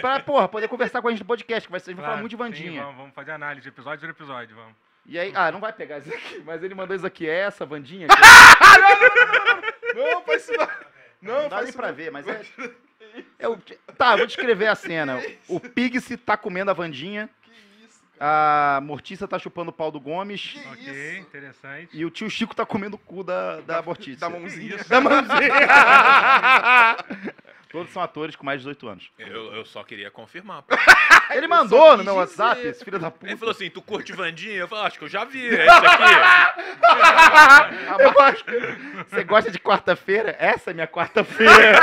pra, porra, poder conversar com a gente no podcast, que vai, a gente vai falar Claro, muito de sim, Vandinha. vamos, vamos fazer análise episódio por episódio, vamos. E aí, ah, não vai pegar isso aqui, mas ele mandou isso aqui, é essa Vandinha? *laughs* Não, faz isso não. Não, Não dá nem pra não. ver, mas é... é o- tá, eu vou descrever a cena. O Pigse tá comendo a Vandinha. A Mortícia tá chupando o pau do Gomes Que Ok, isso? interessante. e o tio Chico tá comendo o cu da, da Mortícia. Da mãozinha. *laughs* Da mãozinha. *laughs* Todos são atores com mais de 18 anos. Eu, eu só queria confirmar. *laughs* pô. Ele Eu mandou no meu WhatsApp, esse filho da puta. Ele falou assim, tu curte Vandinha? Eu falei, acho que eu já vi. É esse aqui. Eu acho que você gosta de quarta-feira? Essa é minha quarta-feira.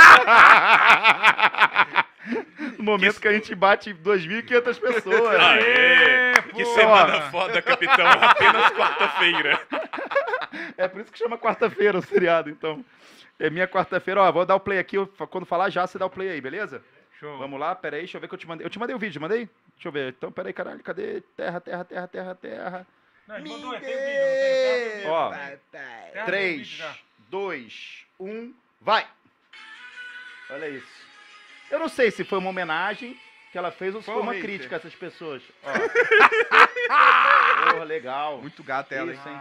No momento que a gente bate 2.500 pessoas. Aê! Que pô! semana foda, capitão. Apenas quarta-feira. É por isso que chama quarta-feira o seriado, então. É minha quarta-feira. Ó, vou dar o play aqui. Quando falar já, você dá o play aí, beleza? Show. Vamos lá, pera aí, deixa eu ver que eu te mandei. Eu te mandei o vídeo, mandei? Deixa eu ver. Então, pera aí, caralho, cadê? Terra, terra, terra, terra, terra. Não, ele mandou, tem o vídeo, não tem? Tem Ó. vídeo. Tem o 3, vídeo já. 2, 1, vai! Olha isso. Eu não sei se foi uma homenagem que ela fez ou se Foi foi um uma hater. crítica a essas pessoas. Ó. Porra, legal. Muito gata ela, hein? Isso, hein?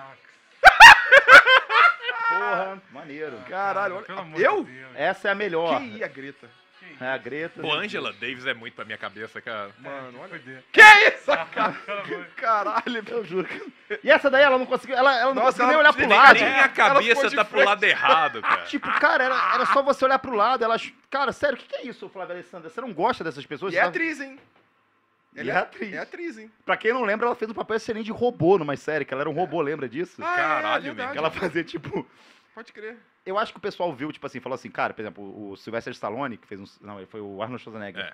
Porra, maneiro. Caralho, pelo olha. amor Eu? de Deus. Essa é a melhor. Que ia, Greta? É a Greta. Pô, Angela Davis é muito pra minha cabeça, cara. Mano, olha. Que isso, Ah, cara? *laughs* Caralho, Eu juro. E essa daí ela não conseguiu. Ela, ela não Nossa, conseguiu nem olhar nem- pro lado. Nem a Ela cabeça tá pro lado errado, *laughs* cara. Tipo, cara, era, era só você olhar pro lado. Ela. Cara, sério, o que, que é isso, Flávia Alessandra? Você não gosta dessas pessoas? E é atriz, hein? E Ela é atriz. É atriz, hein? Pra quem não lembra, ela fez um papel excelente de robô numa série, que ela era um robô, lembra disso? Ah, Caralho, é verdade. Que ela fazia, tipo. Pode crer. Eu acho que o pessoal viu, tipo assim, falou assim, cara, por exemplo, o Sylvester Stallone, que fez um. Não, ele foi o Arnold Schwarzenegger. É.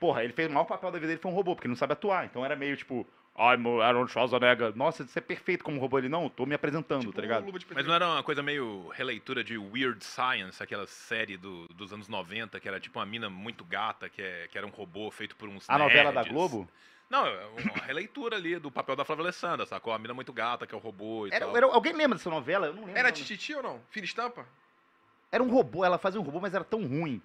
Porra, ele fez o maior papel da vida dele, foi um robô, porque ele não sabe atuar. Então era meio tipo, I'm Arnold Schwarzenegger. Nossa, você é perfeito como robô. Ele, não, tô me apresentando, Tipo, tá ligado? Mas não era uma coisa meio releitura de Weird Science, aquela série do- dos anos 90, que era tipo uma mina muito gata, que, é- que era um robô feito por uns A novela da nerds. Globo? Não, é uma releitura ali do papel da Flávia Alessandra, sacou? A mina muito gata, que é o robô e Era, tal. era- alguém lembra dessa novela? Eu não lembro. Era o. Tititi ou não? Filha estampa? Era um robô, ela fazia um robô, mas era tão ruim.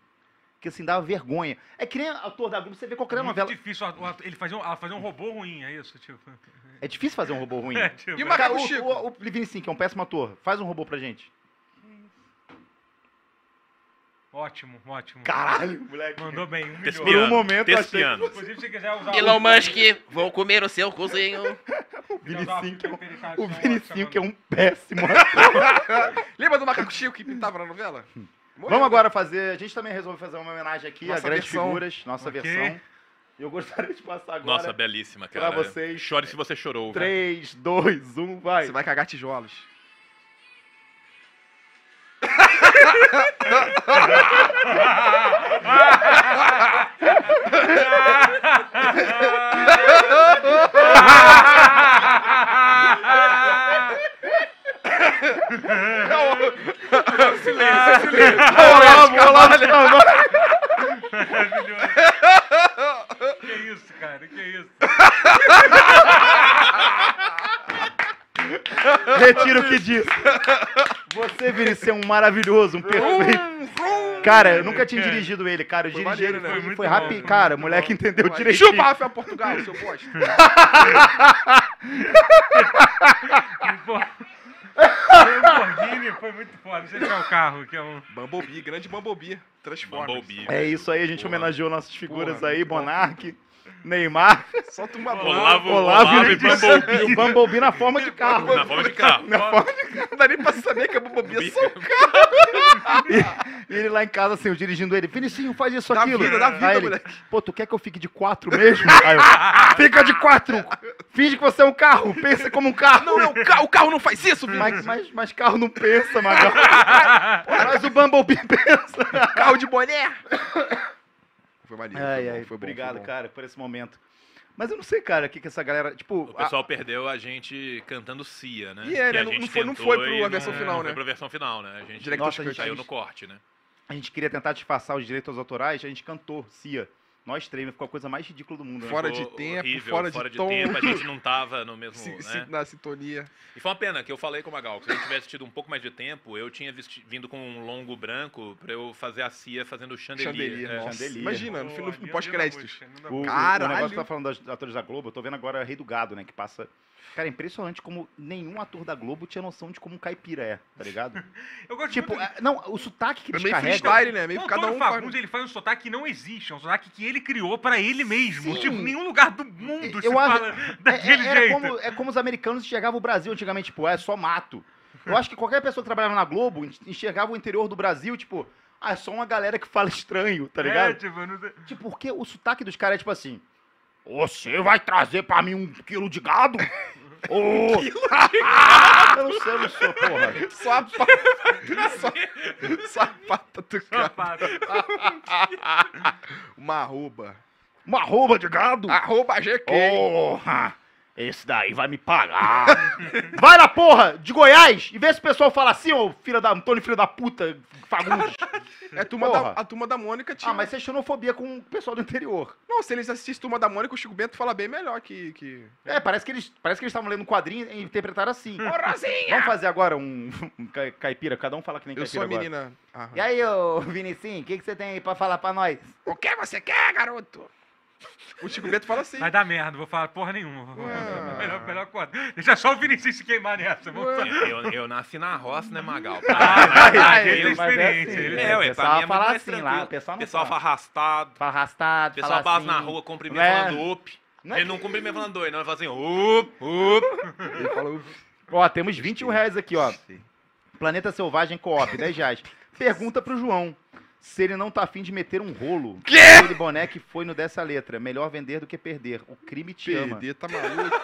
Que assim, dava vergonha. É que nem ator da Globo, você vê qualquer É muito novela. difícil o ato- ele fazer um, ela fazer um robô ruim, é isso? Tipo. É difícil fazer um robô ruim. *laughs* É, tipo, E o Macaco o, Chico? o, o Vinicius, que é um péssimo ator, faz um robô pra gente. Ótimo, ótimo. Caralho, moleque. Mandou bem, um milhão. Por um momento eu achei. Inclusive, se quiser usar Elon Musk, vou comer o seu cozinho. *laughs* o que é um, o Vinicius, que é um péssimo ator. *laughs* Lembra do Macaco Chico que pintava na novela? Morreu, Vamos né? agora fazer. A gente também resolveu fazer uma homenagem aqui Nossa a grandes versão. figuras, nossa Ok. versão. E eu gostaria de passar agora. Nossa, belíssima, pra cara. vocês. Chore se você chorou. 3, 2, 1, vai. Você vai cagar tijolos. Silêncio, silêncio. Olá, olá. Maravilhoso. que isso, cara? Que isso? *laughs* *laughs* Retiro o que disse. Você, Vinicius, é um maravilhoso, um perfeito. Cara, eu nunca tinha dirigido ele, cara. Eu Foi dirigi maneiro, ele, né? foi, Foi foi muito rápido. bom, Cara, o moleque bom. entendeu direitinho. Chupa, Rafael Portugal, seu bosta. Lamborghini foi muito foda. Não sei se é o carro, que é um. Bumblebee, grande Bumblebee. Bumblebee. É isso aí, a gente Porra. homenageou nossas figuras Porra, aí. Monark. Neymar, Solta uma bola. Olavo, Olavo, Olavo e e Bumblebee. o Bumblebee na forma de carro. Na forma de carro. Na forma Não dá nem pra saber que a Bumblebee é só E ele lá em casa, assim, eu dirigindo ele, Vinicinho, faz isso, Dá aquilo. vida, dá vida, Aí ele, moleque. pô, tu quer que eu fique de quatro mesmo? Aí eu, fica de quatro! Finge que você é um carro, pensa como um carro. Não, não, o carro, o carro não faz isso, Vini. Mas, mas, mas carro não pensa, Magal. Mas o Bumblebee pensa. Carro de boné. Foi maneiro. Ai, foi ai, foi bom, obrigado, bom. cara, por esse momento. Mas eu não sei, cara, o que que essa galera, tipo... O pessoal perdeu a gente cantando Cia, né? E é, né? a Não- gente não foi- não foi pro a versão não- final, não né? Foi pra versão final, né? A gente Nossa, a gente- caiu no corte, né? a gente queria tentar disfarçar os direitos autorais, a gente cantou, Cia. Nós três, ficou a coisa mais ridícula do mundo, né? Fora de Ficou tempo, horrível, fora de fora de tom. tempo, a gente *laughs* não tava no mesmo, Se- né? na sintonia. E foi uma pena que eu falei com o Magal, que se a gente tivesse tido um pouco mais de tempo, eu tinha vesti- vindo com um longo branco pra eu fazer a Cia fazendo chandelier. Chandelier, É. Chandelier. Imagina, no, no, no eu pós-créditos. O, o- negócio que tá falando dos atores da Globo, eu tô vendo agora Rei do Gado, né? Que passa. Cara, é impressionante como nenhum ator da Globo tinha noção de como um caipira é, tá ligado? *laughs* Eu gosto tipo, muito... é- não, o sotaque que É eles meio carregam. freestyle, né? Meio O cada um faz... Fagundes, ele faz um sotaque que não existe, é um sotaque que ele criou pra ele mesmo. Sim. Tipo, nenhum lugar do mundo se Eu acho- fala É, daquele é- era jeito. como, é como os americanos enxergavam o Brasil antigamente, tipo, é só mato. Eu acho que qualquer pessoa que trabalhava na Globo enxergava o interior do Brasil, tipo, ah, é só uma galera que fala estranho, tá ligado? É, tipo, não. Tipo, porque o sotaque dos caras é tipo assim. Você vai trazer pra mim um quilo de gado? *laughs* Ô! *laughs* eu não sei, eu não sou, porra. Só a pata. só, só a pata do cara. Uma arroba. Uma rouba de gado? Arroba GQ. Porra! Esse daí vai me pagar. *laughs* vai na porra de Goiás e vê se o pessoal fala assim, ô filha da Antônio, filho da puta, Fagundes. É a turma, da, a turma da Mônica tinha. ah, mas isso é xenofobia com o pessoal do interior. Não, se eles assistissem Turma da Mônica, o Chico Bento fala bem melhor que. que... É, parece que eles parece que eles estavam lendo um quadrinho e interpretaram assim. Ô, Rosinha! Vamos fazer agora um, um ca- caipira, cada um fala que nem Eu caipira sou a agora. menina. Aham. E aí, ô Vinicinho, o que, que você tem aí pra falar pra nós? O que você quer, garoto? O Chico Bento fala assim. vai dar merda, não vou falar porra nenhuma. Ué. Melhor, melhor coisa. Deixa só o Vinicius se queimar nessa. Eu, eu nasci na roça, né, Magal? Ah, ele tem é experiência. assim, ele- né? É, ué, pessoal mim é fala assim lá, o pessoal não pessoal fala. arrastado, Fala arrastado, o pessoal fala passa assim. na rua, cumprimenta É. falando up. Não é Ele não cumprimenta falando oi, não, ele fala assim, up, up. *laughs* Ele fala. Ó, temos 21 reais aqui, ó. Planeta Selvagem Co-op, 10 reais. Pergunta pro João. Se ele não tá afim de meter um rolo. Quê? Aquele boné que foi no dessa letra. Melhor vender do que perder. O crime te ama. Perder, tá maluco?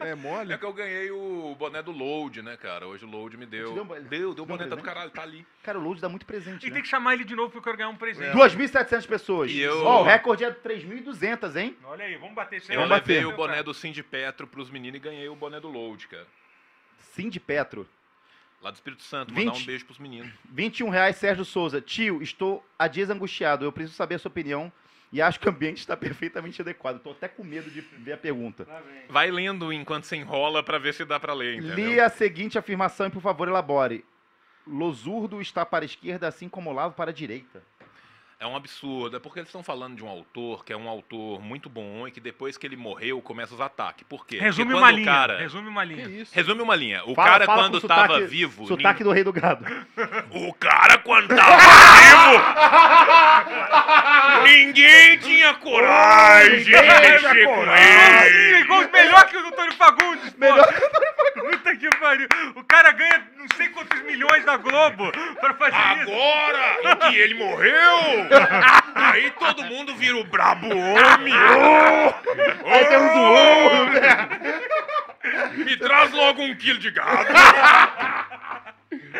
É É mole? que eu ganhei o boné do Load, né, cara? Hoje o Load me deu. Deu Deu, deu, o boné tá do caralho, tá ali. Cara, o Load dá muito presente, E né? tem que chamar ele de novo porque eu quero ganhar um presente. 2.700 pessoas. E eu- Ó, o recorde é 3.200, hein? Olha aí, vamos bater isso aí. Eu Vamos levei bater. o boné do Cindy Petro pros meninos e ganhei o boné do Load, cara. Sim de Petro. Lá do Espírito Santo, mandar 20. um beijo pros meninos. 21 reais, Sérgio Souza. Tio, estou há dias angustiado. Eu preciso saber a sua opinião. E acho que o ambiente está *laughs* perfeitamente adequado. Tô até com medo de ver a pergunta. Vai lendo enquanto você enrola pra ver se dá pra ler, entendeu? Li a seguinte afirmação e, por favor, elabore. Losurdo está para a esquerda, assim como Olavo para a direita. É um absurdo, é porque eles estão falando de um autor que é um autor muito bom e que depois que ele morreu começa os ataques. Por quê? Resume uma o linha. cara... Resume uma Que linha. isso? Resume uma linha. O Fala- cara fala quando com tava sotaque- vivo... Sotaque do rei do gado. *laughs* O cara quando tava vivo... *laughs* Ninguém tinha coragem de mexer com ele. igual, melhor que o Antônio Fagundes. Melhor Puta que pariu. O cara ganha não sei quantos milhões da Globo pra fazer isso. Agora, em que ele morreu, aí todo mundo vira o brabo homem. Aí temos o ouro. Me traz logo um quilo de gado.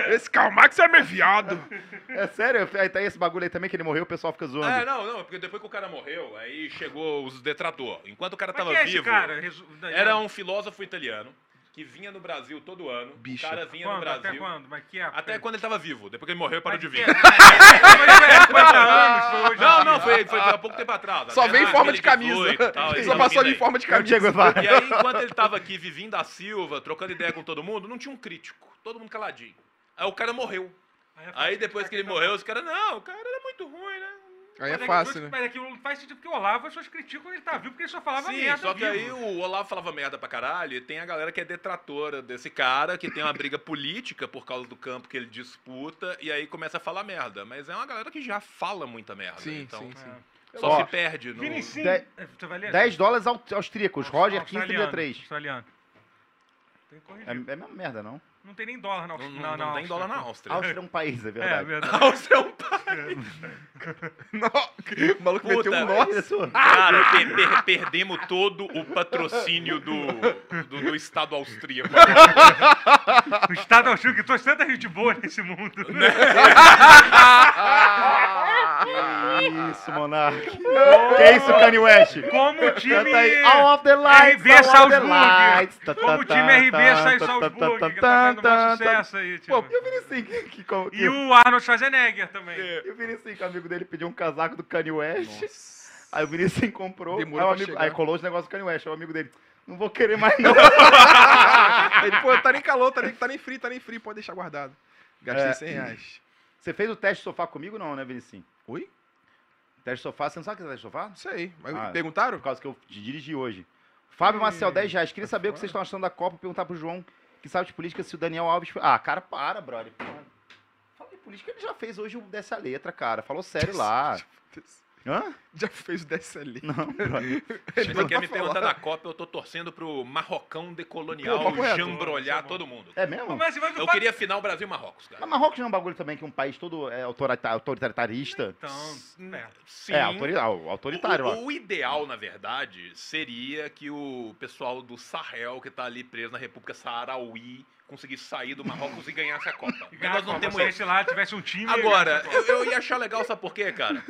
Esse Calmax é meio viado. É sério? Aí tá esse bagulho aí também que ele morreu, o pessoal fica zoando. É, não, não, porque depois que o cara morreu, aí chegou os detrator. Enquanto o cara Mas tava é esse vivo, cara? Resu- era um filósofo italiano que vinha no Brasil todo ano. Bicha. O cara vinha no Quando? Brasil. Até quando? Mas que época? Até quando ele tava vivo. Depois que ele morreu, ele parou de vir. Mas *laughs* foi há 50 anos, foi hoje em Não, não, foi, foi há pouco tempo atrás. Só vem em forma de 2018 camisa. tal, ele Só passou de aí. forma de É camisa. E aí, enquanto ele tava aqui, Vivim da Silva, trocando ideia com todo mundo, não tinha um crítico. Todo mundo caladinho. Aí o cara morreu. Aí, Aí depois que ele morreu, os caras, não, o cara era muito ruim, né? Aí é Mas fácil, né? Mas aquilo não faz sentido, porque o Olavo, as pessoas criticam quando ele tá vivo, porque ele só falava Sim, merda só que aí vivo. o Olavo falava merda pra caralho e tem a galera que é detratora desse cara, que tem uma briga *laughs* política por causa do campo que ele disputa, e aí começa a falar merda. Mas é uma galera que já fala muita merda. Sim, então, sim, sim. Só Ó, se perde no... Vinicinho. De- Você vai ler? 10 dólares au- austríacos. Roger, Australiano, 15,33. Australiano. Tem que corrigir. É, é a mesma merda, não? Não tem nem dólar na Não, Áustria. não, não tem dólar na Áustria. Áustria é um país, é É, verdade. verdade. *laughs* Áustria é um pai. Não, *laughs* o maluco Puta, meteu um É nossa. isso. Cara, per- per- perdemos todo o patrocínio do, do, do Estado austríaco. O Estado austríaco, que trouxe tanta gente boa nesse mundo. Né? *laughs* *laughs* Isso, Monark. Que isso, Kanye West? Como o time... Canta aí, All of the lights, RB all of the Salzburg. lights. Como o time RB sai Salzburg, que tá fazendo um sucesso aí, Pô, tipo. e o Vinicius, que, que, que, E o Arnold Schwarzenegger também. E o Vinicius, que o amigo dele pediu um casaco do Kanye West. Aí o Vinicius comprou. Aí, Demorou amigo, chegar. aí colou os negócios do Kanye West. Aí o amigo dele, não vou querer mais não. *laughs* Ele, pô, tá nem calor, tá nem, tá nem frio, tá nem frio, pode deixar guardado. Gastei É. 100 reais. Você fez o teste de sofá comigo não, né, Vinicius? Oi? Teste de sofá, você não sabe o que é teste de sofá? Não sei. Mas Ah. perguntaram? Por causa que eu dirigi hoje. Fábio Marcel, 10 reais. Queria tá saber o que vocês estão achando da Copa. Perguntar pro João, que sabe de política, se o Daniel Alves... Ah, cara, para, brother. Fala de política, ele já fez hoje o Dessa Letra, cara. Falou sério lá. *laughs* Hã? Já fez o DSL. Não, brother. *laughs* Você não quer me falar. perguntar da Copa, eu tô torcendo pro Marrocão decolonial Pô, jambrolhar todo mundo. É mesmo? Mas, mas, Eu queria final Brasil-Marrocos, cara. Mas Marrocos não é um bagulho também que um país todo é autorita- autoritarista? Então, é. Sim. É, autori- ah, o autoritário, ó. O, o ideal, na verdade, seria que o pessoal do Sahel, que tá ali preso na República Saarauí, conseguisse sair do Marrocos e ganhasse a Copa. *laughs* Cara, nós não temos se esse lá tivesse um time. Agora, eu, eu ia achar legal, sabe por quê, cara?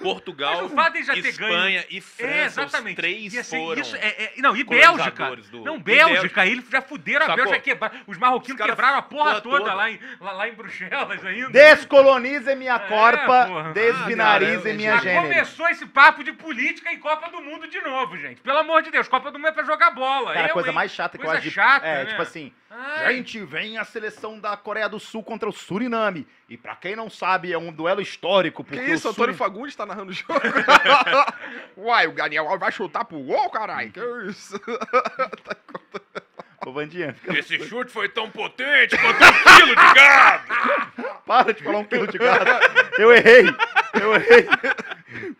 Portugal, Mas o fato de já ter Espanha e É, França, os exatamente. três Ia ser foram... isso, é, é- não, e Bélgica. do- Não, Bélgica, eles já fuderam a Sacou? Bélgica, quebra... os marroquinos Os quebraram a porra porra toda, toda. Lá, em, lá, lá em Bruxelas ainda. Descolonizem minha É, corpa, porra. desbinarizem Ah, minha Já gênero. começou esse papo de política em Copa do Mundo de novo, gente. Pelo amor de Deus, Copa do Mundo é pra jogar bola. Cara, a eu, coisa hein? mais chata que Coisa eu acho de... chata, É, né? tipo assim, Ai, gente, vem a seleção da Coreia do Sul contra o Suriname. E pra quem não sabe, é um duelo histórico, Que porque isso, o Antônio Suriname... Fagundes tá narrando o jogo? *laughs* Uai, o Daniel Alves vai chutar pro gol, caralho. Que isso? *laughs* Ô, Vandinha, fica- Esse chute foi tão potente quanto um quilo de gado! *laughs* para de falar um quilo de gado. Eu errei, eu errei.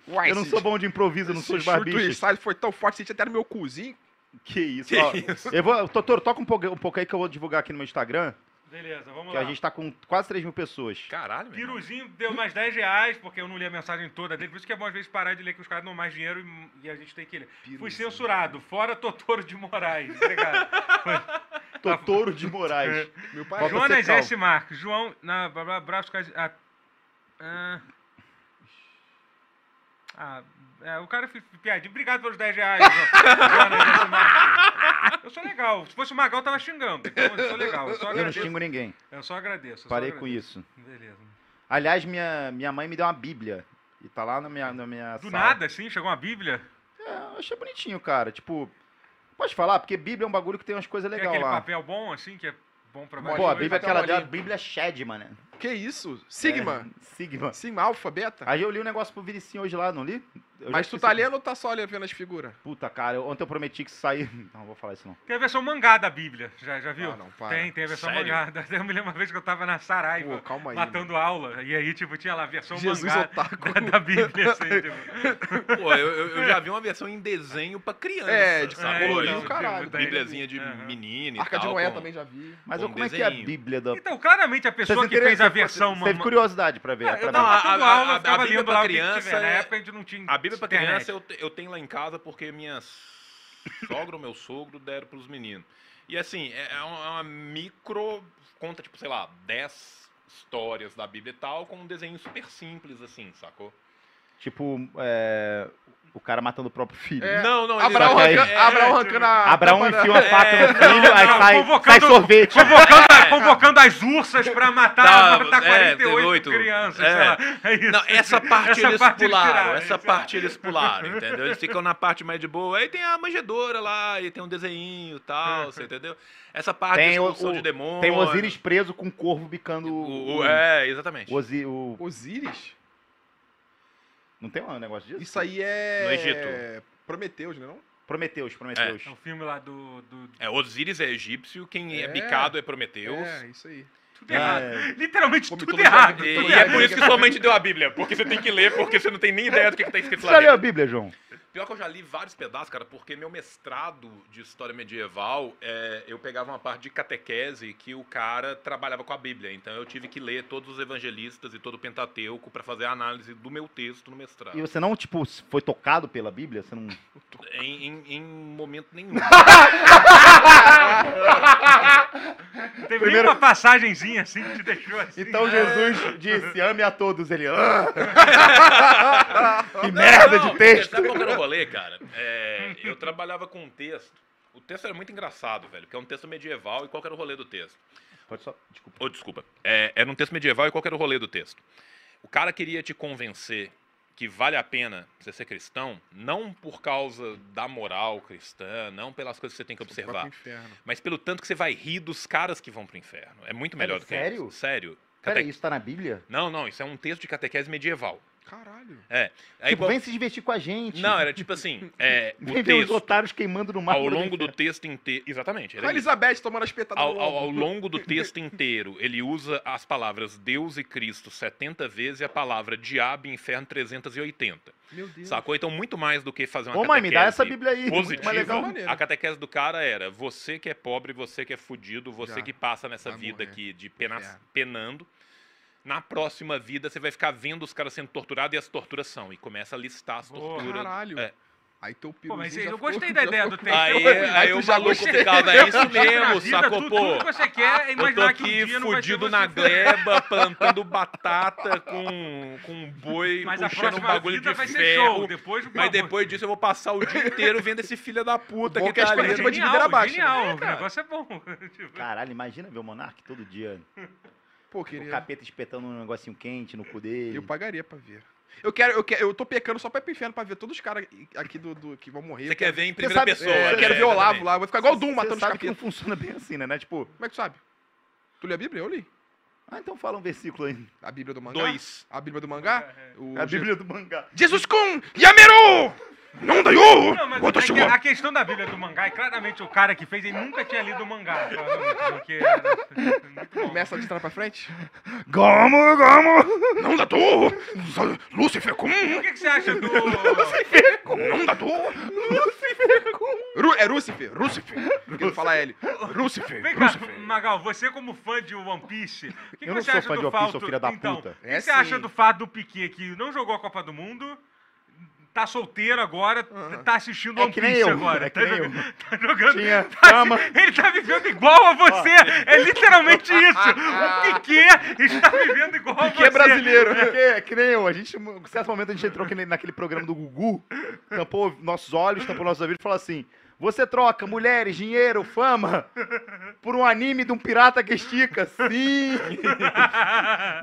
Uai, Eu não esse- sou bom de improviso, eu não esse sou de chute barbicha. Irsalho foi tão forte, senti até no meu cozinho. Que isso, Que ó. isso? Eu vou, Totoro, toca um pouco, um pouco aí que eu vou divulgar aqui no meu Instagram, Beleza, vamos que lá. a gente tá com quase 3 mil pessoas. Caralho, meu irmão. Piruzinho deu mais 10 reais, porque eu não li a mensagem toda dele. Por isso que é bom às vezes parar de ler que os caras dão mais dinheiro e, e a gente tem que ler. Fui censurado. Fora Totoro de Moraes. Obrigado. *laughs* Totoro de Moraes. Meu pai Falta Jonas. S. Marques. João. Na, blá, blá, Cas- ah, ah, ah, é, o cara fez piadinha. Obrigado pelos 10 reais, *laughs* Jonas S. Marques. Eu sou legal. Se fosse o Magal, eu tava xingando. Então eu sou legal. Eu só Eu não xingo ninguém. Eu só agradeço. eu só Parei com agradeço. isso. Beleza. Aliás, minha, minha mãe me deu uma bíblia. E tá lá na minha, na minha Do sala. nada, assim, chegou uma Bíblia. É, eu achei bonitinho, cara. Tipo, pode falar? Porque Bíblia é um bagulho que tem umas coisas Tem legais aquele lá. papel bom, assim, que é bom pra Pô, a coisas. Bíblia é aquela dela, Bíblia Shed, mano. Que isso? Sigma? É, Sigma. Sigma, alfa, beta? Aí eu li um negócio pro Vinicinho hoje lá, não li? Eu Mas tu tá lendo ou tá só olhando vendo as figuras? Puta, cara, eu- ontem eu prometi que sair. *laughs* Não, vou falar isso não. Tem a versão mangá da Bíblia, já, já viu? Ah, não, para. Tem, tem a versão Sério? mangá. *laughs* Eu me lembro uma vez que eu tava na Saraiva, Pô, calma aí. matando aula, e aí, tipo, tinha lá a versão Jesus mangá otaku. da, *laughs* da Bíblia, assim, tipo. Pô, eu, eu- eu já vi uma versão em desenho pra criança. É, de Tipo, o caralho. daí- Bíbliazinha de menino e Arca de tal, Noé com- também já vi. Mas como é que é a desenho. Bíblia da. Então, claramente, a pessoa que fez a versão... Você teve curiosidade pra ver. É, pra eu tava a- a- aula, a- eu ficava lendo lá criança tiver. Na é- época a gente não tinha A Bíblia pra internet. criança eu, te- eu tenho lá em casa porque minha sogra ou meu sogro deram pros meninos. E assim, é é uma, é uma micro. Conta, tipo, sei lá, 10 histórias da Bíblia e tal, com um desenho super simples, assim, sacou? Tipo, é, o cara matando o próprio filho. É, Não, não, ele- Abraão aí- arrancando, Abraão arrancando a. Abraão da- enfia uma faca É, no filho, não, aí não, sai, sai sorvete. Convocando, convocando as ursas pra matar, Tá, matar é, 48 38, crianças, é. sei lá. É isso. Não, essa parte Essa eles parte eles pularam, tiraram, essa parte eles pularam, entendeu? Eles ficam na parte mais de boa. Aí tem a manjedora lá, e tem um desenho e tal, você entendeu? Essa parte Tem de o- expulsão o- de demônio. Tem o Osiris preso com um corvo bicando O, o- é, exatamente. o Osi- o- Osíris? Não tem um negócio disso? Isso aí é. No Egito. Prometeus, né? Não? Prometeus, Prometeus. É o filme lá do... do... É, Osíris é egípcio, quem é, É. bicado é Prometeus. É, isso aí. tudo errado. é. Literalmente Pô, tudo errado. E, e é por isso que sua mãe te deu a Bíblia, porque você tem que ler, porque você não tem nem ideia do que, que tá escrito Você lá já leu a. Bíblia, João? Pior que eu já li vários pedaços, cara, porque meu mestrado de história medieval, é, eu pegava uma parte de catequese que o cara trabalhava com a Bíblia. Então eu tive que ler todos os evangelistas e todo o Pentateuco para fazer a análise do meu texto no mestrado. E você não, tipo, foi tocado pela Bíblia? Você não... *laughs* Em, em- em momento nenhum. Teve Primeiro- nenhuma passagenzinha assim que te deixou assim. Então né? Jesus disse, ame a todos. Ele... "Ah." *laughs* que merda Não, de texto. Sabe qual que era o cara? É, eu trabalhava com um texto. O texto era muito engraçado, velho, que é um texto medieval. E qual era o rolê do texto? Pode só... Desculpa. Ô, desculpa. É, era um texto medieval e qual era o rolê do texto? O cara queria te convencer que vale a pena você ser cristão, não por causa da moral cristã, não pelas coisas que você tem que observar, mas pelo tanto que você vai rir dos caras que vão pro inferno. É muito melhor do que sério? isso. Sério. Cate- isso tá na Bíblia? Não, não, isso é um texto de catequese medieval. Caralho. É. É tipo, igual- vem se divertir com a gente. Não, era tipo assim, *laughs* é, Vem ver os texto, otários queimando no mar. ao longo do texto inteiro... Exatamente. era A. Elizabeth tomando as petadas Ao, ao- ao longo do *laughs* texto inteiro, ele usa as palavras Deus e Cristo 70 vezes e a palavra diabo e inferno 380. Meu Deus. Sacou? Então, muito mais do que fazer uma Ô, mãe, me dá essa catequese Bíblia aí. Muito Positiva, mais legal. a catequese do cara era você que é pobre, você que é fudido, você Já que passa nessa vai vida morrer. aqui de pena- penando. Na próxima vida, você vai ficar vendo os caras sendo torturados e as torturas são. E começa a listar as torturas. Caralho. É. Aí teu Pô, mas eu ficou- gostei da já ideia *laughs* do texto. Aí, Eu- aí tu o já maluco ficava, é isso *laughs* mesmo, sacou, pô? tudo que você quer é Eu tô imaginar que um aqui dia não vai ser fudido na gleba, *laughs* plantando batata com, com um boi, Mas a puxando um bagulho de vai ser ferro. show. Depois, Mas depois disso eu vou passar o dia inteiro vendo esse filho da puta Bom que que a tá ali. expectativa de vida genial, era baixa, genial. né, o cara? negócio é bom. Tipo, Caralho, imagina ver o Monark todo dia. Pô, O queria. capeta espetando um negocinho quente no cu dele. Eu pagaria pra ver. Eu quero, eu quero, eu tô pecando só pra ir pro inferno pra ver todos os caras aqui do, do- que vão morrer. Você quer ver em Você primeira sabe- pessoa. É, eu né? quero ver o Olavo lá. Eu vou ficar igual o Doom matando os sabe que não funciona bem assim, né? né? Tipo, Como é que tu sabe? Tu lê a Bíblia? Eu li. ah, então fala um versículo aí. A Bíblia do mangá? Dois. A Bíblia do mangá? O A Je- Bíblia do mangá. Jesus kun Yameru! Não dayo! Não, mas é que a questão da Bíblia do mangá é claramente o cara que fez, ele nunca tinha lido o mangá. Porque bom. Começa de trás pra frente? Gomo, gomo! Não da Lúcifer cum! O que, que você acha do. Não da Ru É Lúcifer, Lúcifer. Porque fala L. Lúcifer, Vem cá, Lúcifer. Magal, você como fã de One Piece, o que, que Eu não você sou acha fã do de One Piece, fato... ô filha da então, puta. O que É você acha do fato do Piquet que não jogou a Copa do Mundo, tá solteiro agora, Aham. tá assistindo É One Piece eu, agora. é tá, jogando- tá jogando... Tinha *laughs* tá fama. assi- ele tá vivendo igual a você! É literalmente isso! O Piquet está vivendo igual a você! Que é brasileiro. Que, é que nem eu. A gente, em certo momento, a gente entrou aquele- naquele programa do Gugu, tampou nossos olhos, tampou nossos ouvidos e falou assim: Você troca mulheres, dinheiro, fama por um anime de um pirata que estica? Sim!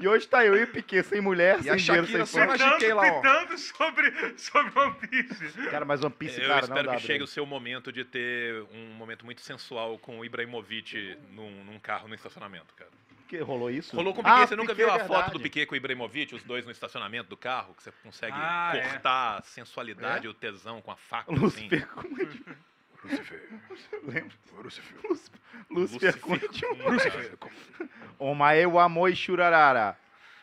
e hoje tá eu e o Piquet, sem mulher, E sem dinheiro, sem fama. GK lá, ó. pitando sobre, sobre One Piece. Cara, mas One Piece, Eu cara, não espero dá. que chegue o seu momento de ter um momento muito sensual com o Ibrahimovic num, num carro no estacionamento, cara. Que rolou isso? Rolou com o Piquet, Ah, você nunca Piquet, viu a é foto do. Piquet com o Ibrahimovic, os dois no estacionamento do carro, que você consegue Ah, é. cortar a sensualidade e o tesão com a faca, assim. Lúcifer Conde. *laughs* Lembra? Lúcifer. Lúcifer Conde. Omae o amor e churarara.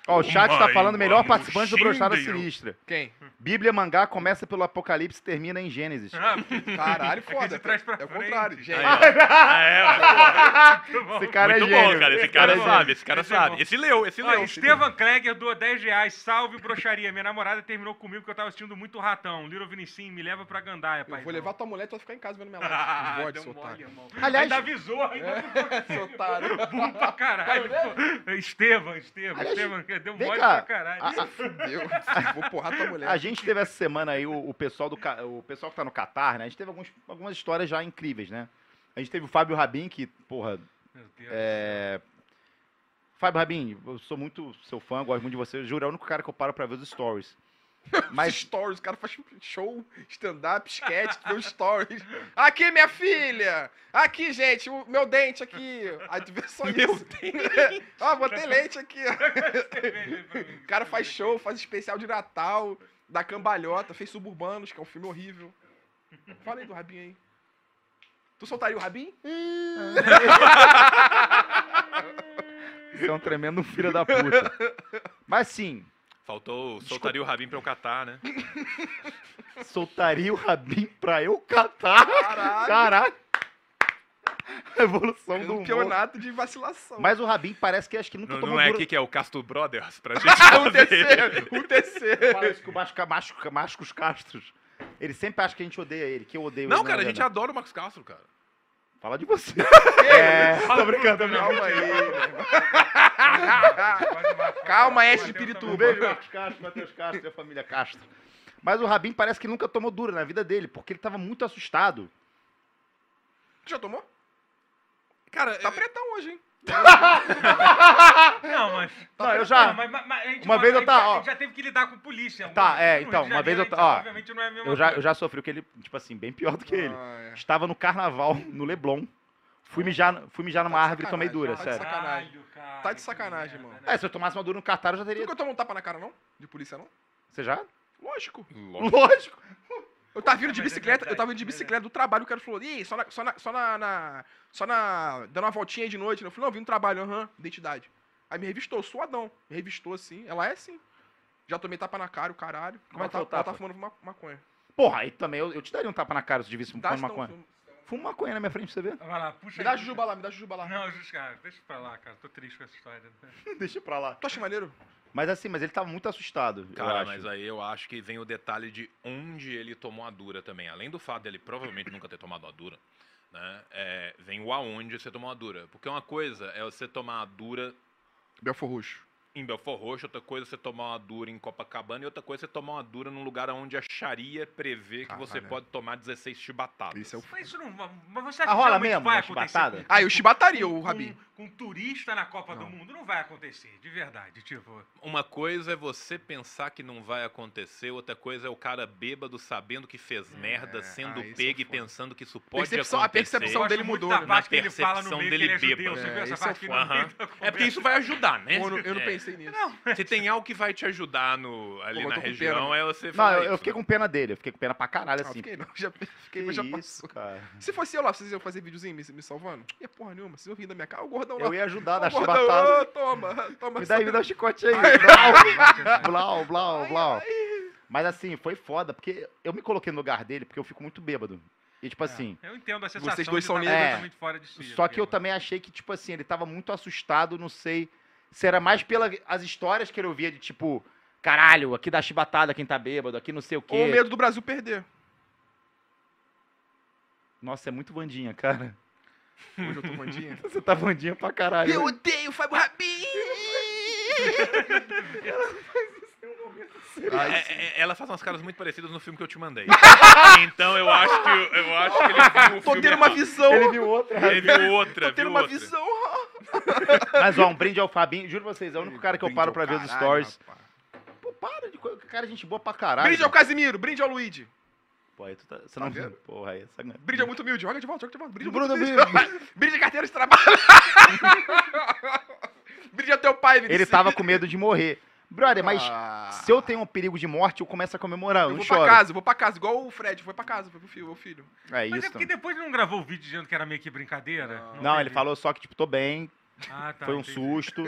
Ó, o chat tá Omae falando melhor participante do Brochada. Sinistra. Quem? Bíblia mangá começa pelo Apocalipse e termina em Gênesis. Ah, *laughs* Caralho, É que foda. trás pra é o contrário, ó. *laughs* Ah, é, bom. Esse cara Muito é gênio. bom, cara. Esse cara é sabe, esse cara Esse é sabe. Esse leu, esse Ó, leu. Estevan Kleger doou 10 reais. Salve, broxaria. Minha namorada terminou comigo porque eu tava assistindo muito ratão. Little Vinicinho, me leva pra Gandaia, pai. Eu vou levar tua mulher e tu vai ficar em casa vendo minha *laughs* Ah, live. Vode, deu seu mole, otário. irmão. Aliás- Ainda avisou, ainda Seu otário. Bum pra caralho. pô. Estevam, Estevam, Estevam, deu vem mole cá. pra caralho. A- a- Fudeu. *laughs* Vou porrar tua mulher. A gente teve essa semana aí o, o pessoal do o pessoal que tá no Catar, né? A gente teve alguns, algumas histórias já incríveis, né? A gente teve o Fábio Rabin, que, porra, Meu Deus. é... Fábio Rabin, eu sou muito seu fã, gosto muito de você. Juro, é o único cara que eu paro pra ver os stories. *laughs* Mas stories, o cara faz show, stand-up, sketch, os stories. *laughs* Aqui, minha filha! Aqui, gente, o meu dente aqui. Aí tu vê só Meu isso. *laughs* Ó, botei leite aqui, ó. O cara faz show, faz especial de Natal, da cambalhota, fez Suburbanos, que é um filme horrível. Fala aí do Rabin aí. Tu soltaria o Rabin? isso é um um tremendo filho da puta. Mas sim, Faltou, soltaria o rabinho pra eu catar, né? *laughs* soltaria o rabinho pra eu catar. Caralho. Caraca. Evolução do. Campeonato de vacilação. Mas o Rabin parece que acho que nunca Não, tomou não é aqui que é o Castro Brothers pra *laughs* gente o fazer. terceiro, o terceiro. Isso que o Masca, Mascos Castros. Ele sempre acha que a gente odeia ele, que eu odeio Não, ele. cara, a é gente verdade. adora o Max Castro, cara. Fala de você. *laughs* é, tô brincando, tô brincando. Calma aí. Calma de Pirituba. Um beijo, Marcos Castro, Matheus Castro e a família Castro. Mas o Rabin parece que nunca tomou dura na vida dele, porque ele tava muito assustado. Já tomou? Cara, Tá eu- pretão hoje, hein? Não, mas. Não, eu já. Não, mas- mas- mas a gente- Uma vez eu a gente tá, já- ó. a gente já teve que lidar com polícia. Tá, No é, Rio então, de uma vez eu tá- ó, Obviamente não é a mesma Eu já, coisa. eu já sofri o que ele, tipo assim, bem pior do que ele. Ah, é. Estava no carnaval, no Leblon. Fui mijar, fui mijar numa Tá de árvore e tomei dura, tá de sério. sacanagem. Caralho, cara, Tá de sacanagem, mano. né? É, se eu tomasse uma dura no cartaz, eu já Tu teria. nunca tomou um tapa na cara, não? De polícia, não? Você já? Lógico. Lógico. Lógico. Eu tava vindo de é bicicleta, eu tava vindo de é bicicleta do trabalho, o cara falou, ih, só na, só na, só na, na- só na, dando uma voltinha aí de noite, né? Eu falei, não, vim do trabalho, aham, identidade. Aí me revistou, suadão, me revistou assim, ela é assim. Já tomei tapa na cara, o caralho. Como é ela que é tá, ela tá fumando ma- maconha. Porra, aí também eu, eu te daria um tapa na cara se Dá, fumando maconha. Fuma maconha na minha frente pra você ver. Vai lá, puxa Me dá jujuba lá, me dá jujuba lá. Não, justo, cara, deixa pra lá, cara. Tô triste com essa história. *laughs* Deixa pra lá. Tu acha maneiro? Mas assim, mas ele tava muito assustado. Cara, mas aí eu acho que vem o detalhe de onde ele tomou a dura também. Além do fato dele provavelmente nunca ter tomado a dura, né? é, vem o aonde você tomou a dura. Porque uma coisa é você tomar a dura Belfor Roxo. Em Belfort Roxo, outra coisa é você tomar uma dura em Copacabana e outra coisa é você tomar uma dura num lugar onde a Sharia prevê que você pode tomar 16 chibatadas. Isso é o... Mas isso não. Mas você acha Ah, que rola mesmo, vai chibatada? com- Ah, eu chibataria o com- Rabi. Com, turista na Copa do Não. Mundo não vai acontecer, de verdade. Tipo, Uma coisa é você pensar que não vai acontecer, outra coisa é o cara bêbado sabendo que fez merda, sendo ah, é pego e pensando que isso pode Percepção- a acontecer. percepção eu dele mudou, né? no percepção dele é bêbado. É, isso é É porque isso vai ajudar, né? Eu não- eu não É. pensei nisso. Se tem algo que vai te ajudar no, ali Pô, na região, pena, é você Não, falar eu, isso. eu fiquei com pena dele. Eu fiquei com pena pra caralho, assim. fiquei não, já fiquei, Que mas já isso, passou. cara. Se fosse eu lá, vocês iam fazer videozinho me, me salvando? Ia porra nenhuma, vocês iam rir da minha cara. Ô, gordão lá. Eu ia ajudar na chibatada. ô, toma, toma. Me dá, me dá um chicote aí. Blau, blau, blau. Mas assim, foi foda, porque eu me coloquei no lugar dele, porque eu fico muito bêbado. E tipo assim, É, eu entendo a sensação Vocês dois de são tá negros. completamente fora de si. só que eu também achei que, tipo assim, ele tava muito assustado, não sei se era mais pelas as histórias que ele ouvia de tipo, caralho, aqui dá chibatada quem tá bêbado, aqui não sei o quê. Ou medo do Brasil perder. Nossa, é muito bandinha, cara. Hoje eu tô bandinha. *laughs* Você tá bandinha pra caralho. Eu odeio o Fábio Rabin! Ai, É, sim. é, ela faz umas caras muito parecidas no filme que eu te mandei. *laughs* então eu acho que eu acho que ele viu o Tô filme tendo uma errado. visão. Ele viu outra. Ele viu outra, Tô tendo uma outra. visão. *laughs* Mas ó, um brinde ao Fabinho. Juro vocês, é o único cara que eu paro pra ver os stories. rapaz. Pô, para de coisa. Cara, gente boa pra caralho. Brinde ao Casimiro, brinde ao Luigi. Pô, aí tu tá. Você não. vendo? Porra, aí essa. Brinde é muito humilde. Joga de volta, joga de volta. Brinde, é Bruno humilde. *laughs* brinde carteira de trabalho. *laughs* brinde ao teu pai, Vinicius. Ele tava com medo de morrer. Brother, mas Ah. se eu tenho um perigo de morte, eu começo a comemorar. Eu Eu não vou pra choro. casa, eu vou pra casa. Igual o Fred foi pra casa, foi pro filho. Meu filho. É Mas é isso. porque depois não gravou o vídeo dizendo que era meio que brincadeira? Não. Não, ele falou só que, tipo, tô bem, Ah, tá, foi um entendi. susto.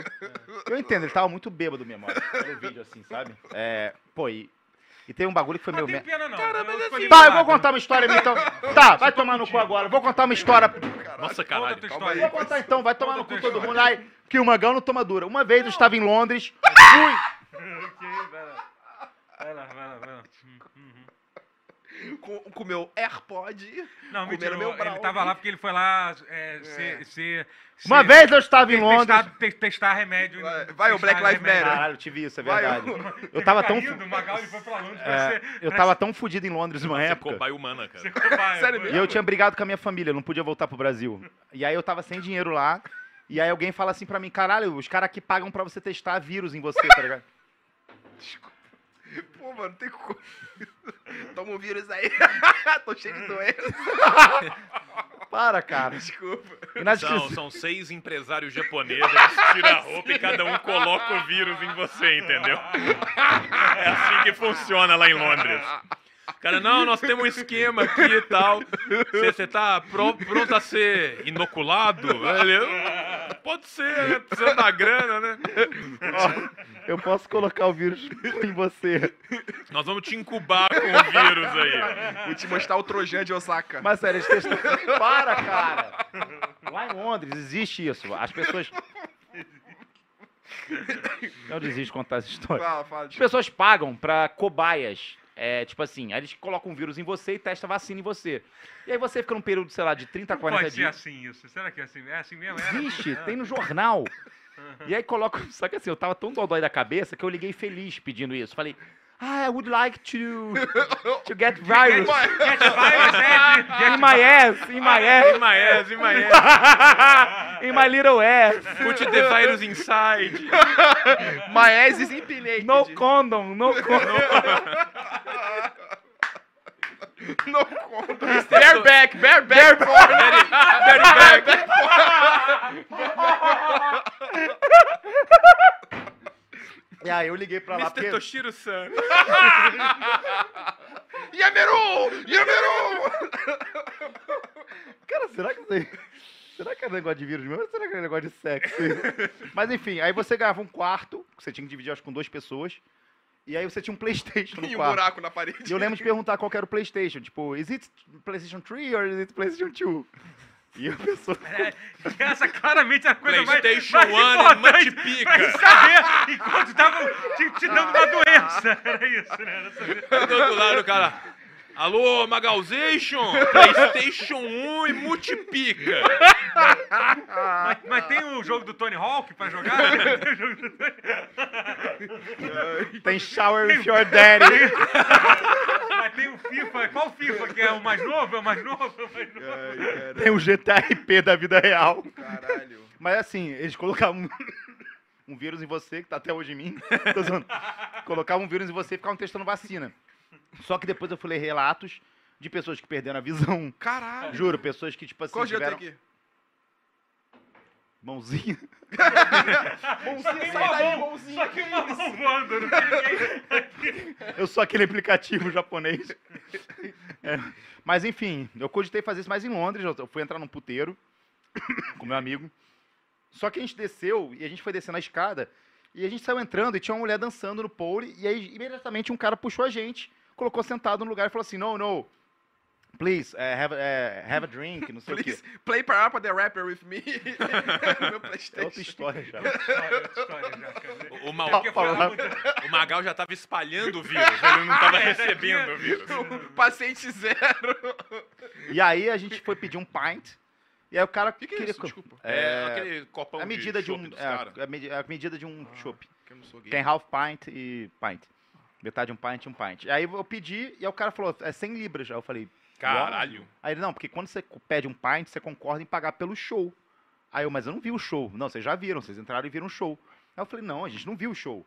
Eu entendo, ele tava muito bêbado mesmo, ó, pelo vídeo, assim, sabe? É, pô, e, e tem um bagulho que foi Não meu... tem pena não. Cara, eu mas escolhi assim- Tá, eu vou contar uma história então. Tá, vai tomar no cu agora. Vou contar uma história. Nossa, caralho. aí. Vou contar então, vai tomar no cu todo mundo. Ai, que o Magão não toma dura. Uma vez eu estava em Londres, *laughs* fui... Ok, vai lá. Vai lá, vai lá, vai lá. Uhum. Com, com o meu AirPod. Não, mentira, meu ele brownie. tava lá porque ele foi lá é, ser, ser, Uma ser- vez eu estava em Londres... testar, te- testar remédio. Vai- testar vai, o Black Lives remédio. Matter. Caralho, eu tive isso, é Vai, verdade. eu- Eu tava tão... Fica fu- Magal ele foi pra Londres pra É, ser... eu tava tão fudido em Londres uma Você é época. cobaia humana, cara. Sério. E eu tinha brigado com a minha família, não podia voltar pro Brasil. E aí eu tava sem dinheiro lá. E aí alguém fala assim pra mim, caralho, os caras aqui pagam pra você testar vírus em você, tá ligado? Pô, mano, tem como. *laughs* Toma um vírus aí. *laughs* Tô cheio de doença. *laughs* Para, cara. Desculpa. E na São, descrição. são seis empresários japoneses, eles tiram a roupa e cada um coloca o vírus em você, entendeu? É assim que funciona lá em Londres. Cara, não, nós temos um esquema aqui e tal. Você tá pro- pronto a ser inoculado? Ele, pode ser, né? Precisando da grana, né? Eu posso colocar o vírus em você. Nós vamos te incubar com o vírus aí. Vou te mostrar o Trojan de Osaka. Mas sério, eles testam. Para, cara! Lá em Londres existe isso. As pessoas. Eu desisto de contar essa história. Fala, fala. As pessoas pagam pra cobaias. É, tipo assim, aí eles colocam um vírus em você e testam a vacina em você. E aí você fica num período, sei lá, de 30 a Não 40 pode ser dias. assim isso. Será que é assim? É assim mesmo? Era Existe, assim? tem no jornal. *laughs* E aí coloca. *laughs* Só que assim, eu tava tão dodói da cabeça que eu liguei feliz pedindo isso. Falei, I would like to, *laughs* to get virus. *laughs* Get virus, *laughs* é, In my ass, in my ass, Imaés, Imaés. in my little ass. Put the virus inside. My ass is empinated. No condom, no condom. No condom. Bareback, bareback. Very, very back. E aí eu liguei pra lá Mr. porque... Toshiro-san. *laughs* Yameru! Yameru! Cara, será que isso aí... Será que é negócio de vírus mesmo ou será que é negócio de sexo? *laughs* Mas enfim, aí você ganhava um quarto, que você tinha que dividir acho, com duas pessoas, e aí você tinha um Playstation no E um quarto. buraco na parede. E eu lembro de perguntar qual era o Playstation, tipo, is it Playstation 3 or is it Playstation 2? E a pessoa... *laughs* Essa claramente é a coisa mais, PlayStation mais One importante multipica. pra saber enquanto estavam te, te dando uma doença. *laughs* Era isso, né? Era saber. Do outro lado, o cara. Alô, Magalzation? PlayStation 1 e multipica. Mas, mas tem o jogo do Tony Hawk pra jogar? né? *laughs* Tem o jogo do Tony... Tem shower with your daddy. Mas tem o FIFA. Qual FIFA que é o mais novo? É o mais novo? É o mais novo? Ai, Tem o GTRP da vida real. caralho. Mas assim, eles colocavam um, vírus em você, que tá até hoje em mim. Tô zoando. Colocavam um vírus em você e ficavam testando vacina. Só que depois eu fui ler relatos de pessoas que perderam a visão. Caralho. Juro, pessoas que, tipo assim, Qual tiveram aqui? Mãozinha. Só tem uma mão, só tem uma mão voando. Não tem ninguém. Eu sou aquele aplicativo japonês. É. Mas enfim, eu cogitei fazer isso mais em Londres. Eu fui entrar num puteiro com meu amigo. Só que a gente desceu e a gente foi descendo a escada. E a gente saiu entrando e tinha uma mulher dançando no pole. E aí, imediatamente, um cara puxou a gente, colocou sentado no lugar e falou assim: No, no. Please, eh, have, eh, have a drink, não sei Please, o quê. play Parappa the Rapper with me. *laughs* Meu É outra Playstation. história já. História, outra história já. O, Mal- falar. muito- *laughs* o Magal já tava espalhando o vírus, ele não tava É, recebendo o vírus. Paciente zero. E aí a gente foi pedir um pint. E aí o cara que que é queria. isso? Desculpa. É, aquele copão a medida de, chopp um. dos É, a, medi- a medida de um chopp. Que eu não sou gay. Tem half pint e pint. Metade um pint e um pint. Aí eu pedi e aí o cara falou, é 100 libras. Aí eu falei, Caralho. Aí ele, não, porque quando você pede um pint, você concorda em pagar pelo show. Aí eu, mas eu não vi o show. Não, vocês já viram, vocês entraram e viram o show. Aí eu falei, não, a gente não viu o show.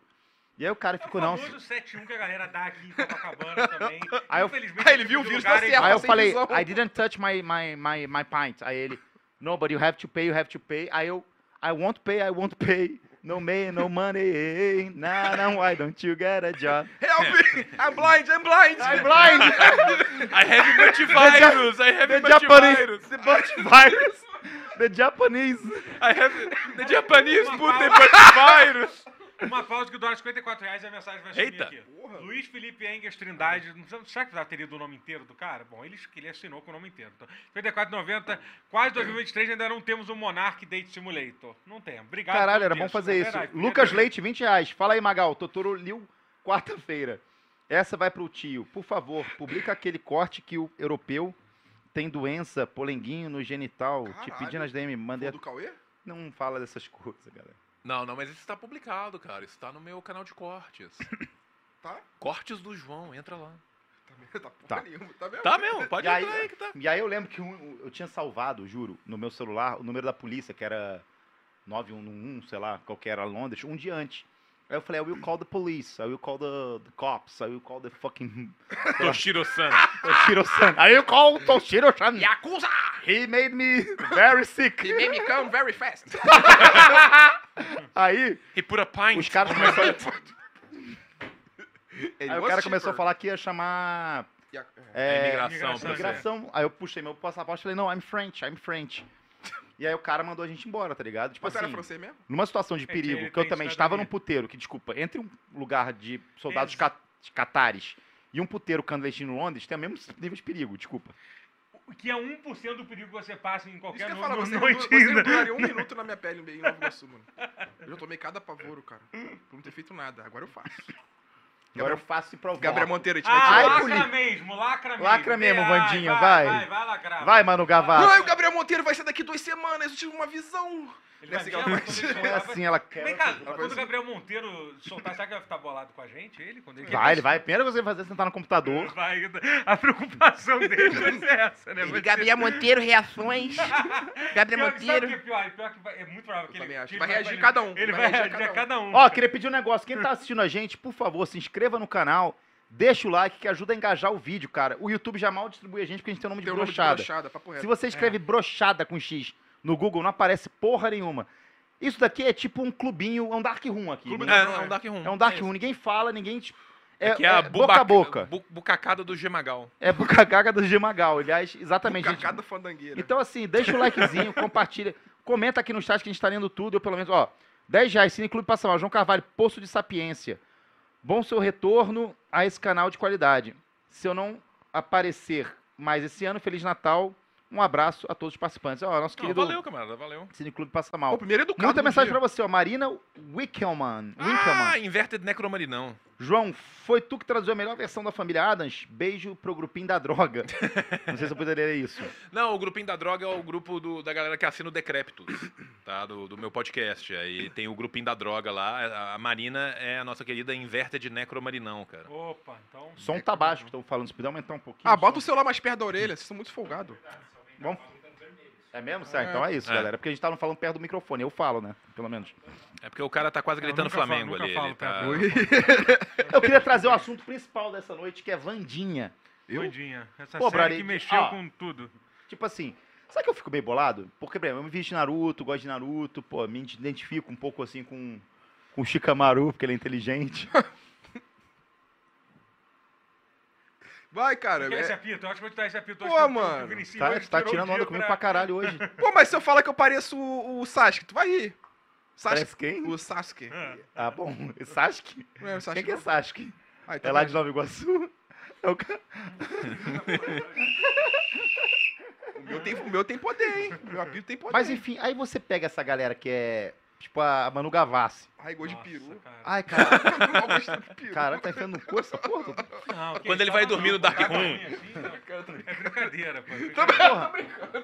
E aí o cara É o ficou, não. famoso 7-1 que a galera dá aqui em Copacabana *laughs* também. Aí eu- Infelizmente, Aí ele viu o vírus é certo. Aí eu falei, visão. I didn't touch my, my, my, my pint. Aí ele, no, but you have to pay, you have to pay. Aí eu, I won't pay, I won't pay. No man, no money. Nah, nah, why don't you get a job? Help me! I'm blind, I'm blind! I'm blind! *laughs* I have multivirus, I have The Japanese, multivirus. the multivirus, the Japanese. I have the Japanese put the multivirus. Uma pausa que dura 54 reais e a mensagem vai sumir Eita. aqui. Luiz Felipe Engels Trindade. não sei- Será que já teria do nome inteiro do cara? Bom, ele, ele assinou com o nome inteiro. Então, 54,90. Quase 2023 ainda não temos um Monarch Date Simulator. Não temos. Obrigado. Caralho, era bom fazer isso. verdade, Lucas ter- Leite, 20 reais. Fala aí, Magal. Totoro Liu, quarta-feira. Essa vai pro tio. Por favor, publica aquele corte que o europeu tem doença, polenguinho no genital. Te Caralho. pedindo as DM. Mandei. Do Cauê? Não fala dessas coisas, galera. Não, não, mas isso tá publicado, cara. Isso tá no meu canal de cortes. *coughs* Tá? Cortes do João, entra lá. Tá, mesmo, tá porra Tá. nenhuma, tá mesmo? Tá mesmo, pode E aí- entrar aí que tá. E aí eu lembro que um- eu tinha salvado, juro, no meu celular, o número da polícia, que era 911, sei lá, qualquer era Londres, um dia antes. Aí eu falei, I will call the police, I will call the, the cops, I will call the fucking *laughs* Toshiro-san. Toshiro-san. I will call Toshiro-san. Yakuza! He made me very sick. He made me come very fast. *laughs* Aí, He put a pint. os caras começaram... Aí o cara começou a falar que ia chamar... É, imigração, imigração. Aí eu puxei meu passaporte e falei, não, I'm French, I'm French. E aí o cara mandou a gente embora, tá ligado? Tipo Mas tu era assim, francês mesmo? numa situação de É perigo, ele que eu tem também estava num puteiro, que, desculpa, entre um lugar de soldados ca- catares e um puteiro clandestino em Londres, tem o mesmo nível de perigo, desculpa. O que é 1% do perigo que você passa em Isso qualquer que eu no, falo, no, você, noite você ainda. duraria um minuto na minha pele em Nova Iguaçu, mano. Eu já tomei cada pavoro, cara. Por não ter feito nada. Agora eu faço. Agora eu faço e provoco. Gabriel Monteiro, a gente vai Ah, tirar Ai, ele. lacra mesmo, lacra mesmo. Lacra mesmo, Vai, Vandinha, vai. vai. Vai, vai lacrar. Vai, Manu Gavassi. Ai, o Gabriel Monteiro vai ser daqui duas semanas. Eu tive uma visão. Ele é vai assim Não é assim, ela quer. Vem cá, quando o. Gabriel Monteiro soltar, será que vai ficar bolado com a gente? Ele? Quando ele Vai, ele vai. A primeira coisa que ele vai fazer é sentar no computador. *laughs* Vai, a preocupação dele vai ser *laughs* essa, né? Vai Gabriel Monteiro, reações. *laughs* Gabriel Pior que- sabe o que Monteiro. é pior? Pior que vai- é muito provável que ele, acho. que ele Vai reagir cada um. Ele Vai reagir a cada um. Ó, queria pedir um negócio. Quem tá assistindo a gente, por favor, se inscreva no canal. Deixa o like que ajuda a engajar o vídeo, cara. O YouTube já mal distribui a gente porque a gente tem o nome de Tem o nome de brochada. brochada, Se você escreve brochada com X no Google, não aparece porra nenhuma. Isso daqui é tipo um clubinho, é um dark room aqui. Clube Ninguém- É, Não, é um Dark Room. É um dark É room, ninguém fala, ninguém. tipo, É, É que é a é boca a boca. bu- bucacada do Gemagal. É bucacaga do Gemagal. Aliás, exatamente. gente. Cacada fandangueira. Então, assim, deixa o likezinho, compartilha. *laughs* Comenta aqui no chat que a gente tá lendo tudo. Eu, pelo menos, ó, 10 reais, Cine Clube Passa Mal, João Carvalho, Poço de Sapiência. Bom seu retorno a esse canal de qualidade. Se eu não aparecer mais esse ano, Feliz Natal. Um abraço a todos os participantes. Ó, nosso Não, querido valeu, camarada, valeu. Cine Clube Passa Mal. o primeiro educado Muita do mensagem dia. pra você, ó. Marina Wickelman. Ah, Inverted Necromarinão. João, foi tu que traduziu a melhor versão da família Adams? Beijo pro grupinho da droga. *laughs* Não sei se eu poderia ler isso. Não, o grupinho da droga é o grupo do- da galera que assina o Decréptos, *coughs* tá? Do, do meu podcast. Aí tem o grupinho da droga lá. A, Marina é a nossa querida Inverted Necromarinão, cara. Opa, então. Som tá baixo que estão falando. Se puder aumentar um pouquinho. Ah, bota o celular mais perto da orelha, vocês são muito folgados. Vamos... É mesmo? Certo, então é isso, É. galera. Porque a gente tava falando perto do microfone. Eu falo, né? Pelo menos. É porque o cara tá quase Eu gritando nunca falo- Flamengo nunca ali. falo Ele tá... *laughs* Eu queria trazer o assunto principal dessa noite, que é Vandinha. Bandinha. Essa Pô, série que mexeu ó. com tudo. Tipo assim, sabe que eu fico meio bolado? Porque, por exemplo, eu me visto de Naruto, gosto de Naruto, pô, me identifico um pouco assim com, com o Shikamaru, porque ele é inteligente. *laughs* Vai, cara. Quer é- esse apito? Eu acho que vou te dar esse apito. Pô, hoje o mano. Vinicius Tá, hoje tá tirando onda comigo pra caralho hoje. *laughs* Pô, mas se eu falar que eu pareço o, o Sasuke, tu vai rir. Parece Sasuke. quem? O Sasuke. Ah, Ah, bom. *laughs* Sasuke? Não é o Sasuke? Quem que é? Sasuke? Ah, então É lá vai. de Nova Iguaçu? É o ca- *laughs* O meu tem, o meu tem poder, hein? O meu apito tem poder. Mas enfim, aí você pega essa galera que é, tipo, a Manu Gavassi. Ai, gosto de peru. cara. Ai, cara, *laughs* caralho, tá enfiando no cu essa porra? Não, Quando ele tava vai dormir no Dark tava Room. assim, É brincadeira, pô. Porra,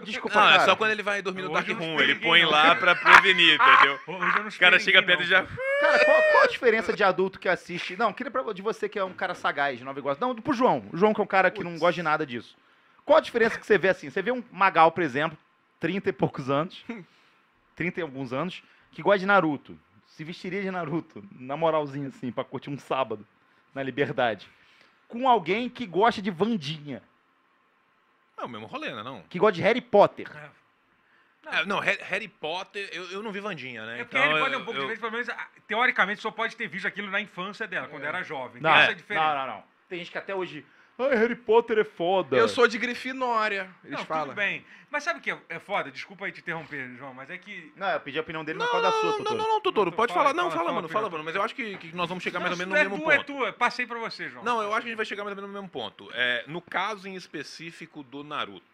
desculpa, Não, é cara. só quando ele vai dormir no Hoje Dark eu não Room. esperei Ele põe ninguém, lá pra prevenir, entendeu? Hoje eu não O cara chega ninguém, perto e não. já. Cara, qual, qual a diferença de adulto que assiste? Não, queria pra, de você que é um cara sagaz de Nova Iguaçu. Não, pro João. O João que é um cara que não gosta de nada disso. Qual a diferença que você vê assim? Você vê um Magal, por exemplo, 30 e poucos anos, 30 e alguns anos, que gosta de Naruto. Se vestiria de Naruto, na moralzinha assim, pra curtir um sábado, na liberdade. Com alguém que gosta de Vandinha, É o mesmo rolê, né? Não. que gosta de Harry Potter. É, não, Harry Harry Potter, eu, eu não vi Vandinha, né? É porque Então, ele pode eu- um pouco eu- diferente, pelo menos, teoricamente, só pode ter visto aquilo na infância dela, quando era jovem. Não, é, diferença. não, não, não. Tem gente que até hoje. Ai, Harry Potter é foda. Eu sou de Grifinória, eles Não, falam. tudo bem. Mas sabe o que é- é foda? Desculpa aí te interromper, João, mas é que... Não, eu pedi a opinião dele, mas Não, qual da sua, não, Totoro? não, não, Totoro, Não, pode fala, falar. Não, fala, fala, fala, mano, fala, mano. Mas eu acho que, que nós vamos chegar mais ou Não, menos no é mesmo tua, ponto. É tua, passei pra você, João. Não, eu acho que a gente vai chegar mais ou menos no mesmo ponto. É, no caso em específico do Naruto.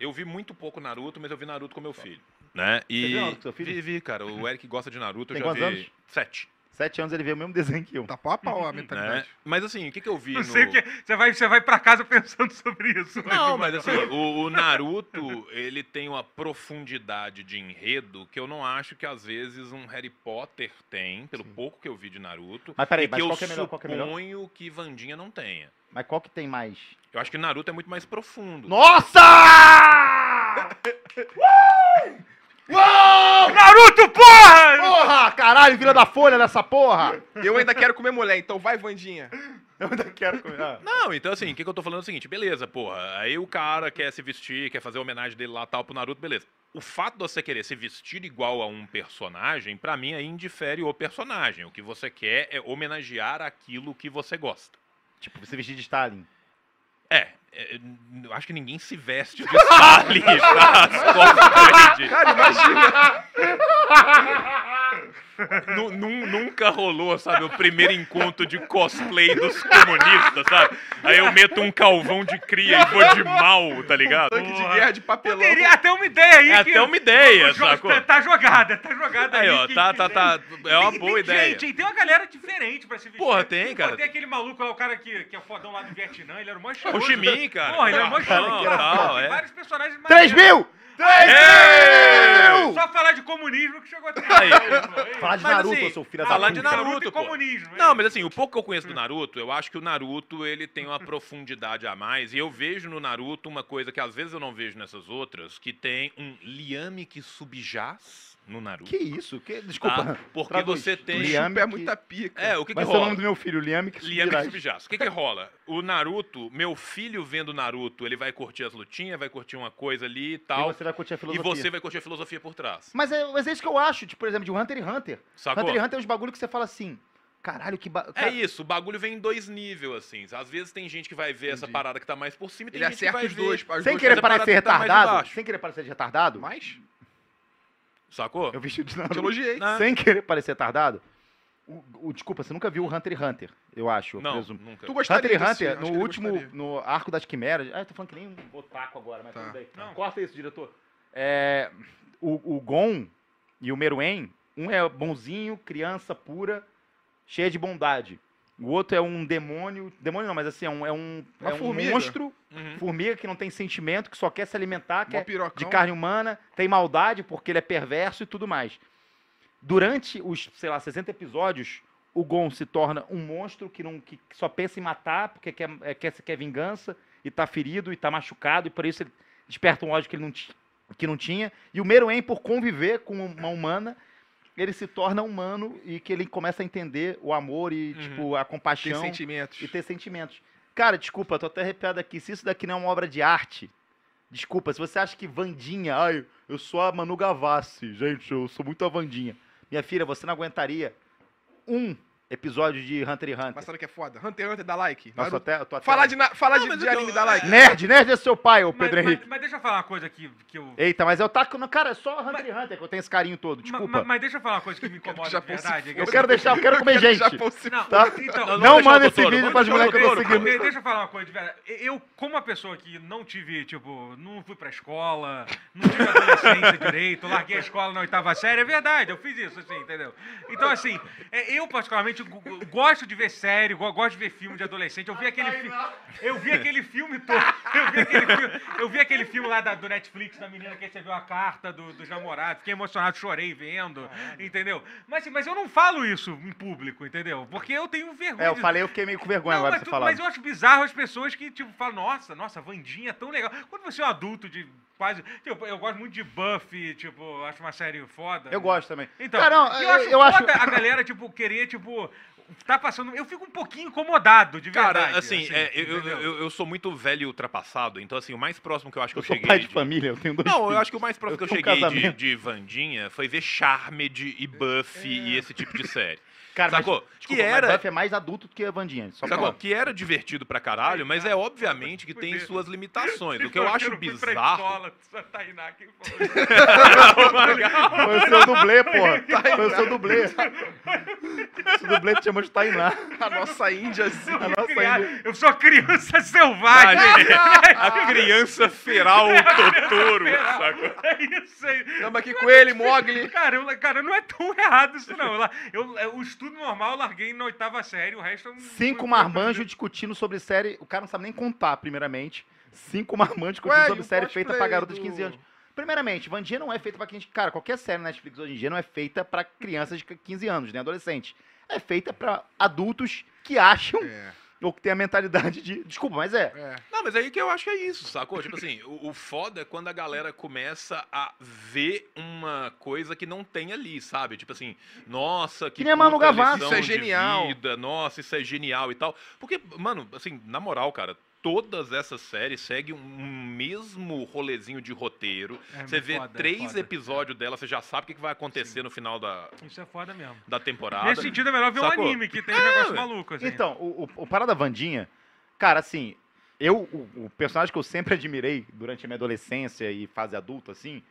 Eu vi muito pouco Naruto, mas eu vi Naruto com meu filho. Né? E viu Naruto com seu filho? Vi, vi, cara. O Eric gosta de Naruto, Tem eu já vi. anos? Sete. Sete anos ele vê o mesmo desenho que eu. Tá pau a pau a Né? mentalidade. *laughs* Mas assim, o que, que eu vi Não no. sei o que... Você vai, você vai pra casa pensando sobre isso. né? Não, mas assim, o, o Naruto, ele tem uma profundidade de enredo que eu não acho que às vezes um Harry Potter tem, pelo pouco que eu vi de Naruto. Mas peraí, e mas qual que é melhor? Qual que é melhor? suponho que Vandinha não tenha. Mas qual que tem mais? Eu acho que Naruto é muito mais profundo. Nossa! *laughs* Uou! Naruto, porra! Porra! Caralho, vira da folha dessa porra! Eu ainda quero comer mulher, então vai, Vandinha. Eu ainda quero comer. Ah. Não, então assim, o que, que eu tô falando é o seguinte, beleza, porra, aí o cara quer se vestir, quer fazer a homenagem dele lá tal pro Naruto, beleza. O fato de você querer se vestir igual a um personagem, pra mim aí indifere o personagem. O que você quer é homenagear aquilo que você gosta. Tipo, você vestir de Stalin. É, é, eu acho que ninguém se veste de Sally, tá? As cosplay de- Cara, imagina. *laughs* Nun- Nunca rolou, sabe, o primeiro encontro de cosplay dos comunistas, sabe? Aí eu meto um calvão de cria e vou de mal, tá ligado? Tanque de Porra. guerra de papelão. Teria até uma ideia aí. É que- até uma ideia, o sacou? Tá, tá jogada, tá jogada Aí, aí. ó, tá, tá, tá. É uma Tem- boa tem ideia. Gente, tem uma galera diferente pra se vestir. Porra, tem, cara. Tem aquele maluco lá, o cara que, que é fodão lá do Vietnã, ele era o mó O. Chimin, cara. Porra, ele era tal, Tem é. vários personagens 3 maneiros. mil! 3 mil! Só falar de comunismo que chegou até Aí. Falar de Mas, Naruto, assim, eu sou filho da falar puta. de Naruto, e pô. comunismo. Não, mas assim, o pouco que eu conheço do Naruto, eu acho que o Naruto ele tem uma profundidade a mais. E eu vejo no Naruto uma coisa que às vezes eu não vejo nessas outras, que tem um liame que subjaz no Naruto. Que isso? Que... Desculpa. tá? Porque Traduz. você tem. Liame é muita pica. É, o que, que Vai ser o nome rola? do meu filho, Liame que Liame que subjaz. O que que rola? O Naruto, meu filho vendo Naruto, ele vai curtir as lutinhas, vai curtir uma coisa ali e E tal. você vai curtir a E filosofia. você vai curtir a filosofia por trás. Mas é, mas é isso que eu acho, tipo, por exemplo, de Hunter x Hunter. Sacou? Hunter x Hunter é uns bagulho que você fala assim, caralho, que... Ba... É isso, o bagulho vem em dois níveis, assim. Às vezes tem gente que vai ver essa Entendi. parada que tá mais por cima e tem Ele gente que acerta vai os ver... dois. as Sem querer essa parecer tá retardado, embaixo. sem querer parecer de retardado, Mas, Sacou? eu vesti de te Naruto. elogiei. Não. Sem querer parecer retardado, o, o- desculpa, você nunca viu o Hunter x Hunter, eu acho, eu Não, presumo. nunca. Tu gostaria Hunter x Hunter, no último, gostaria. no arco das quimeras. Ah, eu tô falando que nem um otaku agora, mas Tá. tudo bem. Não. Corta isso, diretor. É, o, o Gon e o Meruem, um é bonzinho, criança pura, cheia de bondade. O outro é um demônio. Demônio não, mas assim, é um, é um, é um monstro, Uhum. formiga que não tem sentimento, que só quer se alimentar, quer pirocão. de carne humana, tem maldade porque ele é perverso e tudo mais. Durante os, sei lá, 60 episódios, o Gon se torna um monstro que, não, que só pensa em matar porque quer, é, quer, quer vingança e tá ferido e tá machucado e por isso ele desperta um ódio que ele não, que não tinha. E o Meruem, por conviver com uma humana, ele se torna humano e que ele começa a entender o amor e, Uhum. tipo, a compaixão sentimentos. e ter sentimentos. Cara, desculpa, tô até arrepiado aqui. Se isso daqui não é uma obra de arte, desculpa, se você acha que Vandinha, ai, eu sou a Manu Gavassi, gente, eu sou muito a Vandinha. Minha filha, você não aguentaria um episódio de Hunter x Hunter. Mas sabe o que é foda? Hunter x Hunter dá like. Nossa, até, eu tô até... Falar de, na- falar Não, de, mas de anime eu- dá like. Nerd, nerd é seu pai, ô Mas, Pedro mas- Henrique. mas deixa eu falar uma coisa aqui que eu. Eita, mas eu taco no... Cara, é só Hunter x Hunter que eu tenho esse carinho todo, desculpa. ma- Mas, deixa eu falar uma coisa que me *laughs* incomoda de verdade. é eu quero deixar, eu quero comer *laughs* quero gente. Japão se Não, tá? então, Não, Não manda esse doutor, vídeo pras mulheres que eu tô seguindo. De- Deixa eu falar uma coisa de verdade. Eu, como uma pessoa que não tive, tipo, não fui pra escola, não tive adolescência *laughs* direito, larguei a escola na oitava série, é verdade, eu fiz isso, assim, entendeu? Então, assim, é, eu particularmente go- gosto de ver série, go- gosto de ver filme de adolescente. Eu vi aquele filme. Eu vi aquele filme todo. Eu vi aquele filme, eu vi aquele filme lá da- do Netflix da menina que recebeu a carta do- dos namorados. Fiquei emocionado, chorei vendo, entendeu? Mas, assim, mas eu não falo isso em público, entendeu? Porque eu tenho vergonha. É, eu falei, eu fiquei meio com vergonha não, agora mas, de você falar. mas eu acho bizarro as pessoas que, tipo, falam, nossa, nossa, a Vandinha é tão legal. Quando você é um adulto de quase. Tipo, eu gosto muito de Buffy, tipo, acho uma série foda. Eu gosto também. Então, Cara, não, eu, eu- acho eu acho- a galera, tipo, querer, tipo. Tá passando. Eu fico um pouquinho incomodado, de verdade. Cara, assim, é, eu, eu, eu- eu sou muito velho e ultrapassado, então assim, o mais próximo que eu acho que Eu eu, sou cheguei. pai de de- família, eu tenho dois Não, eu filhos. acho que o mais próximo Eu que eu tô um cheguei de, de Vandinha foi ver Charmed e Buffy e esse tipo de série. Cara, Sacou? Mas, Que era- mas Buffy é mais adulto do que a Vandinha. Só Sacou? Que era divertido pra caralho, mas é obviamente que tem suas limitações. O que eu acho fui pra bizarro. Foi o seu dublê, porra. Foi o seu dublê. O dublê te chamou de Tainá. A nossa Índia, assim. A nossa Índia. Eu sou criança selvagem. *laughs* a criança feral Totoro, sacou? É isso aí. Tamo aqui com ele, Mogli. Cara, eu, cara, não é tão errado isso, não. Eu, eu- o estudo normal eu larguei na oitava série, o resto... não- Cinco marmanjos discutindo sobre série. O cara não sabe nem contar, primeiramente. Cinco marmanjos discutindo Ué, sobre série feita pra garotas de do- 15 anos. Primeiramente, Vandinha não é feita pra quem. Cara, qualquer série na Netflix hoje em dia não é feita pra crianças de 15 anos, né? Adolescentes. É feita pra adultos que acham É, ou que têm a mentalidade de. Desculpa, mas é. é. Não, mas aí que eu acho que é isso, sacou? Tipo assim, o, o foda é quando a galera começa a ver uma coisa que não tem ali, sabe? Tipo assim, nossa, que Que nem a Manu Gavassi. Isso é genial. vida, nossa, isso é genial e tal. Porque, mano, assim, na moral, cara, todas essas séries seguem um mesmo rolezinho de roteiro. É Você vê foda, é três foda. episódios dela, você já sabe o que vai acontecer no final da, Isso é foda mesmo. da temporada. Nesse sentido é melhor ver um Sacou? anime, que tem um negócio ué. maluco, assim. Então, o, o, o Parada Vandinha, cara, assim, eu, o, o personagem que eu sempre admirei durante a minha adolescência e fase adulta, assim,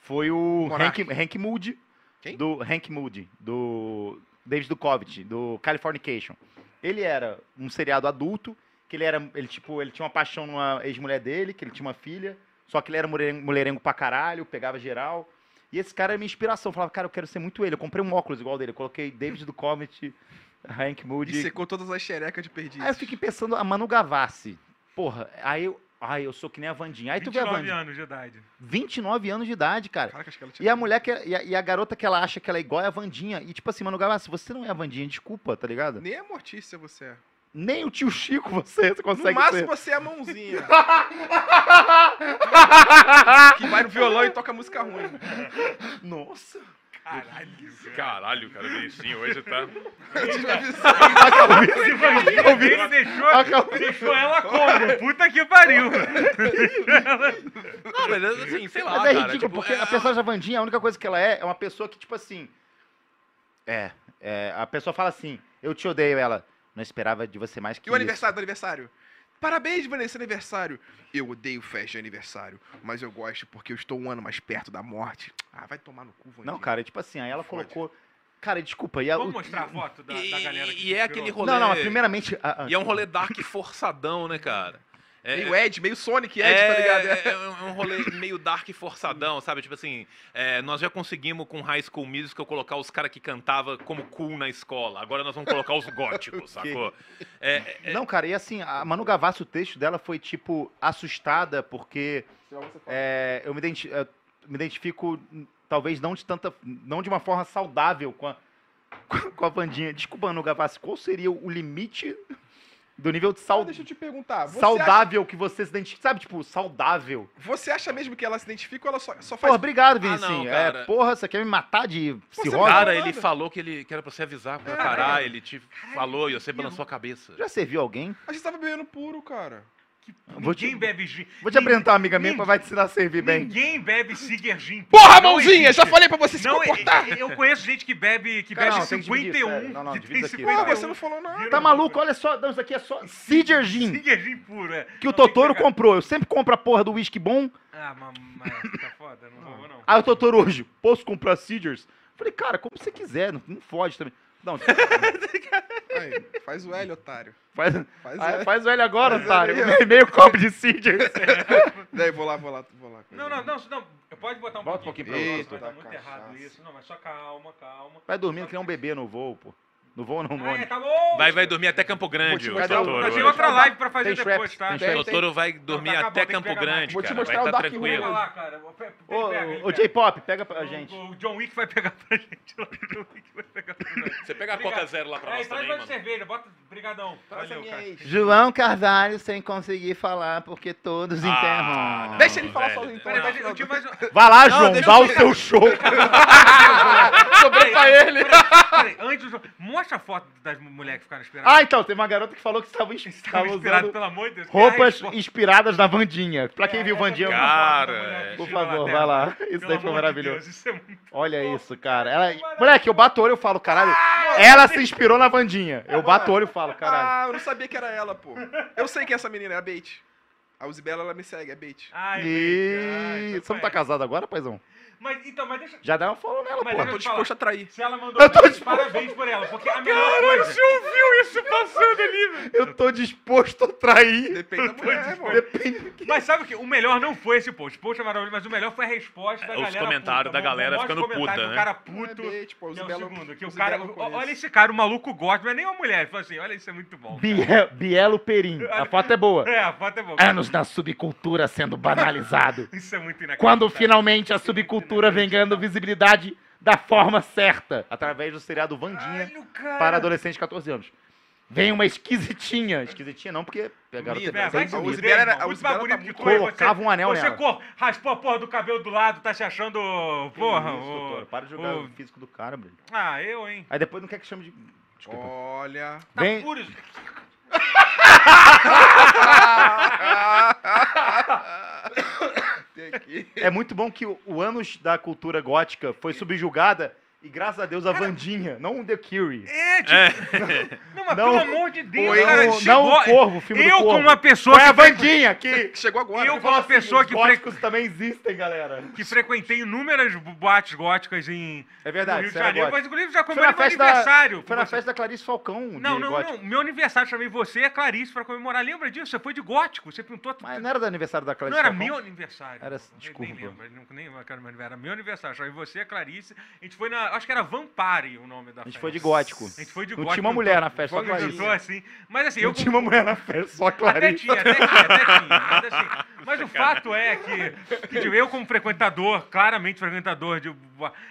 foi o. Hank, Hank Moody. Quem? Do Hank Moody, do David Duchovny, do Californication. Ele era um seriado adulto, que ele era, ele tipo, ele tinha uma paixão numa ex-mulher dele, que ele tinha uma filha, só que ele era mulherengo, mulherengo pra caralho, pegava geral. E esse cara era minha inspiração. Eu falava, cara, eu quero ser muito ele. Eu comprei um óculos igual dele. Eu coloquei David Duchovny, *laughs* Hank E Moody. secou todas as xerecas de perdiz. Aí eu fiquei pensando, a Manu Gavassi. Porra, aí eu. Ai, eu sou que nem a Vandinha. Aí tu vê a 29 Vandinha. anos de idade. 29 anos de idade, cara. Caraca, acho que ela tinha... E a mulher que. E a, e a garota que ela acha que ela é igual é a Vandinha. E tipo assim, Manu Gavassi, você não é a Vandinha, desculpa, tá ligado? Nem a Mortícia você é. Nem o tio Chico você, você No consegue máximo ser. você é a mãozinha. *laughs* que vai no violão e toca música ruim. Nossa. Caralho. Caralho, cara, o Vinicius hoje tá. Esse Vandinha dele deixou, Acabou. deixou ela como? Puta que pariu. Não, mas assim, sei lá, Mas é cara. ridículo, tipo, porque é- a personagem da Vandinha, a única coisa que ela é, é uma pessoa que, tipo assim. É, é, a pessoa fala assim, eu te odeio, ela. Não esperava de você mais que E o isso." aniversário do aniversário? Parabéns, Vanessa, aniversário. Eu odeio festa de aniversário, mas eu gosto porque eu estou um ano mais perto da morte. Ah, vai tomar no cu, Vandinha. Não, cara, é tipo assim, aí ela Fode. colocou. Cara, desculpa, e a, Vamos o- mostrar a foto da, E, da galera que e é aquele rolê. Não, não, primeiramente. a- a- E é um rolê dark forçadão, né, cara? É, Meio Ed, meio Sonic Ed, é, tá ligado? é, é um rolê meio dark forçadão, sabe? Tipo assim, é, nós já conseguimos com High School Musical colocar os caras que cantavam como cool na escola. Agora nós vamos colocar os *laughs* góticos, sacou? É, é, Não, cara, e assim, a Manu Gavassi, o texto dela foi, tipo, assustada, porque é, eu me, identi- eu me identifico, talvez não de tanta. não de uma forma saudável com a, *laughs* com a Vandinha. Desculpa, Manu Gavassi, qual seria o limite do nível de Ah, sau- deixa eu te perguntar. Você saudável que você se identifica? Sabe, tipo, saudável? Acha, você acha mesmo que ela se identifica ou ela só, só Porra, faz... obrigado, Ah, não, Vinicinho. cara. é, porra, você quer me matar de cirrose? vai- cara, ele falou que, ele, que era pra você avisar pra parar, ele te falou e você balançou a cabeça. Já serviu alguém? A gente tava bebendo puro, cara. Vou te- Ninguém bebe gin. Vou te apresentar amiga minha Ninguém- que vai te ensinar a servir bem. Ninguém bebe Siger gin. Porra, Não mãozinha! existe. Já falei pra você se Não, comportar! eu, eu conheço gente que bebe, que Cara, bebe não, tem que dividir, 51. sério. Não, não, que divide tem aqui, 51. Porra, você não falou nada. Tá maluco? Olha só, não, isso aqui é só Cider Gin. Siger gin puro, é. Que o Totoro pegar. comprou. Eu sempre compro a porra do whisky bom. Ah, mas, tá foda, não vou não. Aí o Totoro hoje, posso comprar Ciders? Falei, cara, como você quiser, não, não fode também. Não, *laughs* Aí, faz o L, otário. faz, Faz o aí L. faz o L agora, Faz otário. L. *laughs* Meio copo de Ciders. *laughs* Daí, vou lá, vou lá, vou lá. Não, não, não, não. Pode botar um Bota um pouquinho. pouquinho aqui pra pra nós, tá? Tá muito Cachaça. errado isso. Não, mas só calma, calma. Vai dormindo que nem um bebê no voo, pô. No voo não, no Ah, é, ônibus. tá bom. Vai, vai dormir até Campo Grande, o o- Totoro. Tem hoje. outra live pra fazer Tem depois, tá? tem O. Totoro vai dormir tá, acabou, até Campo Grande, Vou te cara. mostrar Vai o tá Dark tranquilo. Lá, cara. Ô. J-Pop, pega pra O- gente. O John Wick vai pegar pra gente. O John Wick vai pegar pra gente. Você pega a. Coca Zero lá pra É, nós traz também, mais mano. cerveja, bota. Brigadão. Valeu, cara. João Carvalho sem conseguir falar porque todos Ah, interrompem. não, Deixa ele falar sozinho, então. Eu um. Vai lá, Não, João, dá eu o seu show. *laughs* Sobrou pra ele. Peraí, antes do jogo. Mostra a foto das mulheres que ficaram esperando. Ah, então, teve uma garota que falou que estava estava inspirados, usando pelo amor de Deus. é roupas resposta. inspiradas na Vandinha. Pra quem É, viu Vandinha, Cara, é. por favor, vai lá. Isso Pelo daí foi de maravilhoso. Deus, isso é muito Olha bom. isso, cara. Ela... Moleque, eu bato o olho e falo, caralho. Ela se inspirou na Vandinha. Eu bato o olho e falo, caralho. Ah, eu não sabia que era ela, pô. Eu sei que essa menina é a Bait. A Uzibela, ela me segue, é Bait. Ai, E gente, você não tá ai, casado agora, paizão? Mas então, mas deixa. Já dá uma follow nela, Mas pô. eu Tô disposto a trair. Se ela mandou Eu tô disposto. parabéns por ela, porque a melhor coisa. ouviu isso passando ali, velho? Eu tô disposto a trair. Depende da mulher, pô. Depende. Mas sabe o que? O melhor não foi esse post. O post é maravilhoso, mas o melhor foi a resposta da Os galera. comentários da galera ficando os comentários puta, do né? cara É puto. Bait, pô. Que é o segundo. Que o cara, o- olha esse cara, o maluco gosta, não é nem uma mulher. Ele falou assim: olha, isso é muito bom. Bie- Bielo Perim. A foto é boa. *laughs* É, a foto é boa. Anos da subcultura sendo banalizado. Isso é muito inacreditável. Quando finalmente a subcultura vem ganhando visibilidade da forma certa. Através do seriado Vandinha Caralho, para adolescentes de 14 anos. Vem uma esquisitinha. Esquisitinha não, porque Bonita, é vai bem se A bonita. era- Muito mais bonito tá que tu, Colocava um anel Você nela. cor, raspou a porra do cabelo do lado, tá se achando. Porra, isso, o- doutor, Para de jogar o- o físico do cara, Bruno. Ah, eu, hein? Aí depois não quer que chame de. Desculpa. Olha. Tá Vem- puro. *laughs* *laughs* É muito bom que o, o anos da cultura gótica foi subjugada E graças a Deus a Vandinha, não o The Cure. É, tipo. *laughs* Não, mas Não. pelo amor de Deus, Não, cara, não chegou- o Corvo, o filme do Eu, Corvo. como uma pessoa Foi a que, fre- Vandinha que... Que chegou agora. Eu, né? como uma Assim, pessoa os que fre- góticos também existem, galera. que frequentei inúmeras boates góticas em É no verdade, Rio de era Janeiro, mas inclusive já Foi comemorei na meu festa aniversário. Foi na Você- festa da Clarice Falcão, Não, de não, gótico. não. Meu aniversário chamei você e a Clarice pra comemorar. Lembra disso? Você foi de gótico. Você pintou. Mas não era do aniversário da Clarice Não era Falcão? meu aniversário. Era- Eu desculpa. Nem lembro, eu não- nem eu quero meu aniversário. Era meu aniversário. Chamei você e a Clarice. A gente foi na. Acho que era Vampire o nome da A gente festa. foi de gótico. A gente foi de Não gótico. tinha uma mulher na festa, só Clarice. assim. Mas assim, Não eu. tinha uma mulher na festa, só a Até Clarice. tinha, até tinha, até tinha. Mas, assim, *laughs* mas o fato é que, que tipo, eu, como frequentador, claramente frequentador de.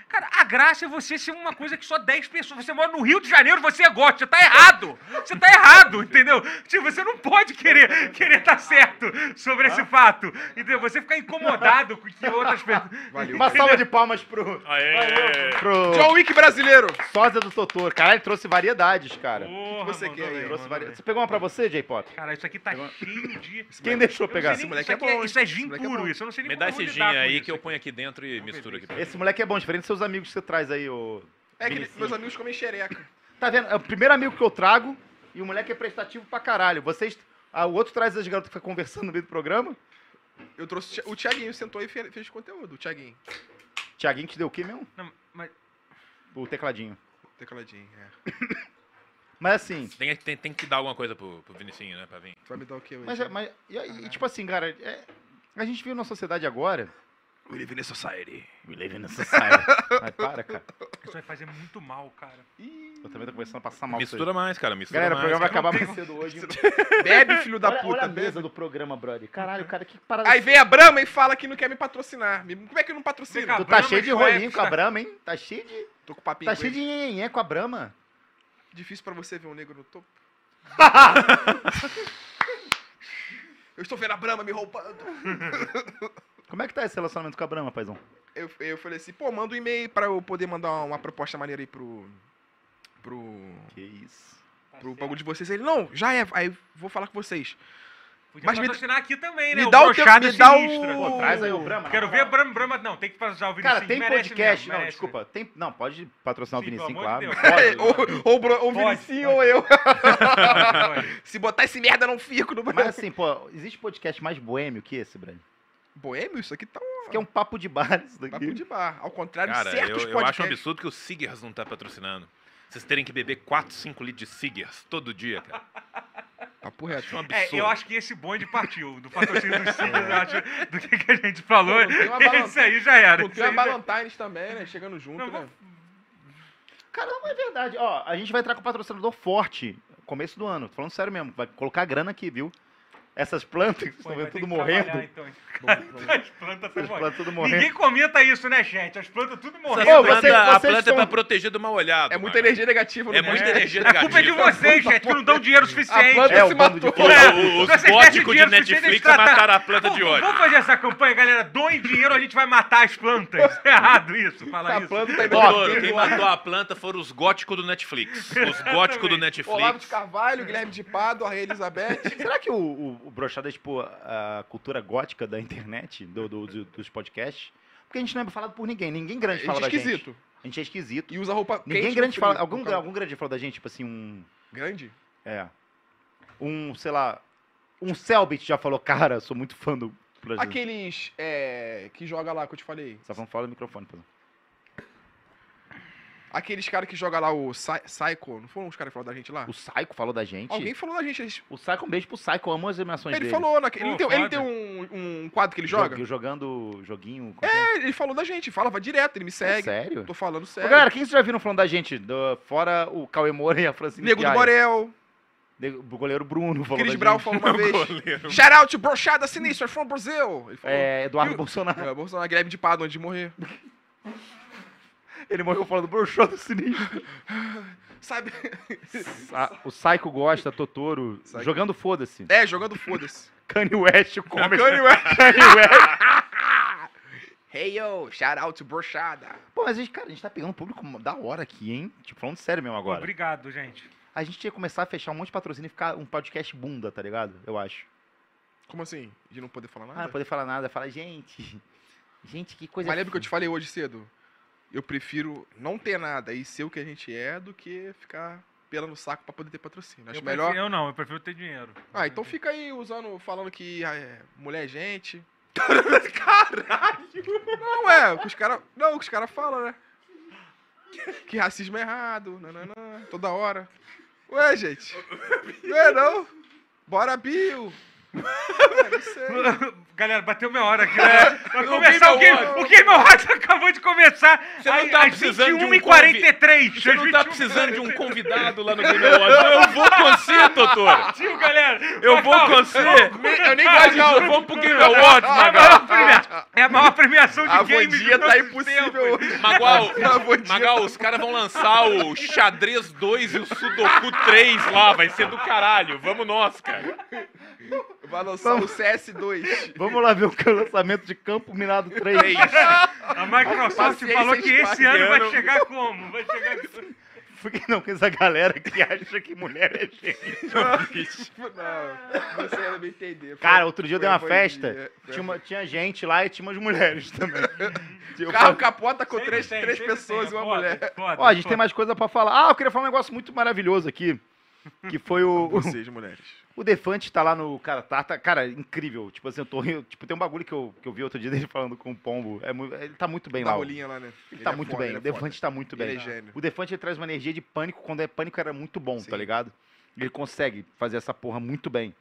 Cara, a graça é você ser uma coisa que só 10 pessoas. Você mora no Rio de Janeiro, você é gótico. Você tá errado. Você tá errado, entendeu? Tipo, você não pode querer querer estar certo sobre esse fato. Entendeu? Você ficar incomodado com que outras pessoas. Uma salva de palmas pro, Aê! pro John Wick brasileiro. sósia do Totoro. Caralho, trouxe variedades, cara. Porra, você mandou quer aí? Trouxe vari... Você pegou uma pra você, J-Pop? Cara, isso aqui tá cheio de. *laughs* Quem deixou Eu não pegar? sei nem- moleque isso é aqui bom, Isso é esse gin moleque é puro, bom. isso eu não sei nem Me dá como esse gin lidar com aí isso que eu aqui. ponho aqui dentro e misturo aqui. Esse moleque é bom, diferente dos seus amigos que você traz aí, ô... É que meus amigos comem xereca. Tá vendo? É o primeiro amigo que eu trago e o moleque é prestativo pra caralho. Vocês... Ah, o outro traz as garotas que fica conversando no meio do programa. Eu trouxe o Thiaguinho, sentou e fe- fez conteúdo. O Thiaguinho. Tiaguinho te deu o quê mesmo? Não, mas O tecladinho. Tecladinho, é. *coughs* Mas assim... Tem, tem, tem que dar alguma coisa pro, pro Vinicinho, né, pra vir. Tu vai me dar o quê hoje? Mas, é- mas e, e, tipo assim, cara, é- a gente vive numa sociedade agora... We live in a society. We live in a society. *laughs* Ai, para, cara. isso vai fazer muito mal, cara. Eu também tô começando a passar mal. Mistura mais, cara, mistura Galera, o mais. programa vai cara. acabar Não mais cedo hoje. *laughs* Bebe, filho da olha, puta. olha a bebe. mesa do programa, brother. Caralho, cara, que parada. Aí vem a Brahma e fala que não quer me patrocinar. Me- Como é que não patrocina? Vem cá, tu tá Brahma cheio de rolinho com a? Brahma, hein? Tá cheio de. Tô com papinho Tá com cheio de nhenhenhé com a Brahma. Difícil pra você ver um negro no topo. *laughs* Eu estou vendo a Brahma me roubando. Como é que tá esse relacionamento com a Brahma, paizão? Eu, eu falei assim, pô, manda um e-mail pra eu poder mandar uma proposta maneira aí pro. Pro. Que isso. pro bagulho de vocês. Ele, não, já é. Aí vou falar com vocês. Podia Mas me- patrocinar aqui também, né? me dá o brochado me dá o- sinistro. Pô, Traz aí o Brahma. Quero ver. Brahma, Brahma. Não, tem que patrocinar o Vinicius. Cara, tem podcast. mesmo, não, merece. desculpa. Tem... Não, pode patrocinar Sim, o Vinicinho, pelo claro. de Pode. ou, ou, ou Pode, ou eu. *laughs* Se botar esse merda, eu não fico no Mas assim, pô, existe podcast mais boêmio que esse, Brad? Boêmio, isso aqui tá um Isso aqui é um papo de bar, isso daqui. papo de bar. Ao contrário Cara, de eu, certos eu podcasts. acho um absurdo que o Seegers não tá patrocinando. Vocês terem que beber 4, 5 litros de Seegers todo dia, cara. Papo reto. Acho um É, eu acho que esse bonde partiu do patrocínio dos *laughs* Signos, eu acho, do que, que a gente falou. Esse *laughs* aí já era. Tem a aí já- também, né? Chegando junto, Não, né? Cara, não é verdade. Ó, a gente vai entrar com um patrocinador forte começo do ano. Tô falando sério mesmo. Vai colocar grana aqui, viu? Essas plantas que estão vendo ter *laughs* tudo morrendo. então. As plantas estão morrendo. tudo morrendo. Ninguém comenta isso, né, gente? As plantas tudo morrendo. Planta- a vocês planta estão- é pra proteger do mal olhado. É muita mano. energia negativa É muita energia A culpa é de negativa. vocês, gente, que não dão dinheiro suficiente. planta É, se de matou. É, da puta. Os góticos de Netflix mataram a planta de ódio. Vamos fazer essa campanha, galera. Doem dinheiro, a gente vai matar as plantas. *laughs* É errado isso, falar A isso. planta tá indo Ó, quem matou a planta foram os góticos do Netflix. Os *laughs* góticos do Olavo de Netflix. Carvalho, Guilherme de Pado, a Rainha Elizabeth. Será que o, o, brochado é tipo a cultura gótica da internet, do, do- do- dos podcasts? Porque a gente não é falado por ninguém. Ninguém grande fala da gente. esquisito. A gente é esquisito. E usa roupa Ninguém quente grande fala. Algum, algum grande falou da gente, tipo assim, um. Grande? É. Um, sei lá. Um Selbit já falou, cara, sou muito fã do Brasil. Aqueles é, que joga lá, que eu te falei. Só falando fora do microfone, por exemplo. Aqueles caras que joga lá o Psy- Psycho. Não foram os caras que falaram da gente lá? O Psycho falou da gente. Alguém falou da gente. eles- O Psycho, um beijo pro Psycho, eu amo as animações Ele dele. falou. Pô, ele tem, ele tem um, um quadro que ele joga? Jog- Jogando joguinho. como é? É, ele falou da gente. Falava direto, ele me É segue. sério? Tô falando Ô, sério. galera, quem vocês já viram falando da gente? Do- fora o Cauê Moura e a Francine Nego do. Borel. O goleiro Bruno falou Chris da Brown gente. falou *laughs* uma vez. Goleiro. Shout out, brochada sinistra from Brazil. Ele falou. É, Eduardo E o- Bolsonaro. É, Bolsonaro, Guilherme de Pado, antes de morrer. *laughs* Ele morreu falando broxado sinistro. Sabe? Ah, o Psycho gosta, Totoro. Psycho. Jogando foda-se. É, jogando foda-se. *laughs* Kanye West come. *laughs* Kanye West. Kanye West. *laughs* Hey yo, shout out to brochada. Pô, mas a gente, cara, a gente tá pegando um público da hora aqui, hein? Tipo, falando sério mesmo agora. Obrigado, gente. A gente tinha que começar a fechar um monte de patrocínio e ficar um podcast bunda, tá ligado? Eu acho. Como assim? De não poder falar Ah, nada? não poder falar nada. Falar, gente. Gente, que coisa. Mas lembra que eu te falei hoje cedo? Eu prefiro não ter nada e ser o que a gente é do que ficar pela no saco pra poder ter patrocínio. Acho eu, melhor. prefiro- eu não, eu prefiro ter dinheiro. Ah, então fica aí usando, falando que ah, é, mulher é gente. *laughs* Caralho! Não, é, o que os caras. Não, o que os caras falam, né? Que racismo é errado, nananã, toda hora. Ué, gente. Não é não? Bora, Bill. É. Galera, bateu minha hora aqui. Né? Vai o começar o Game o Game Awards acabou de começar. Você não tá às precisando de um 21h43. Você não tá precisando de um convidado lá no Game Awards. Eu vou com você, doutor. Tio, galera. Eu vou com você. Eu nem gosto de vamos pro Game Awards, É Magal. É a maior premiação de A games Vondia de tá impossível hoje. Magal, Magal, os caras vão lançar o Xadrez 2 e o Sudoku 3 lá. Vai ser do caralho. Vamos nós, cara. Vai lançar o CS2. Vamos lá ver o lançamento de Campo Minado 3. A Microsoft Paciência falou que esse ano vai chegar como? Vai chegar... Porque não, com essa galera que acha que mulher é gente. *laughs* Não, você ainda me entender. Foi- Cara, outro dia eu dei uma a festa, tinha, uma- tinha gente lá e tinha umas mulheres também. *laughs* Eu Carro falei, capota com Sempre três, tem, três pessoas e uma foda, mulher. foda, Ó, a gente foda. tem mais coisa pra falar. Ah, eu queria falar um negócio muito maravilhoso aqui. Que foi o. o- *laughs* Vocês, mulheres. O Defante tá lá no. Cara, tá, tá- cara, incrível. Tipo assim, eu tô rindo. Tipo, tem um bagulho que eu, que eu vi outro dia *laughs* dele falando com o Pombo. É, ele tá muito bem Da lá. rolinha lá, né? Ele tá é muito foda, bem. O. Defante tá muito bem. É. O Defante ele traz uma energia de pânico. Quando é pânico era muito bom, Sim. tá ligado? Ele consegue fazer essa porra muito bem.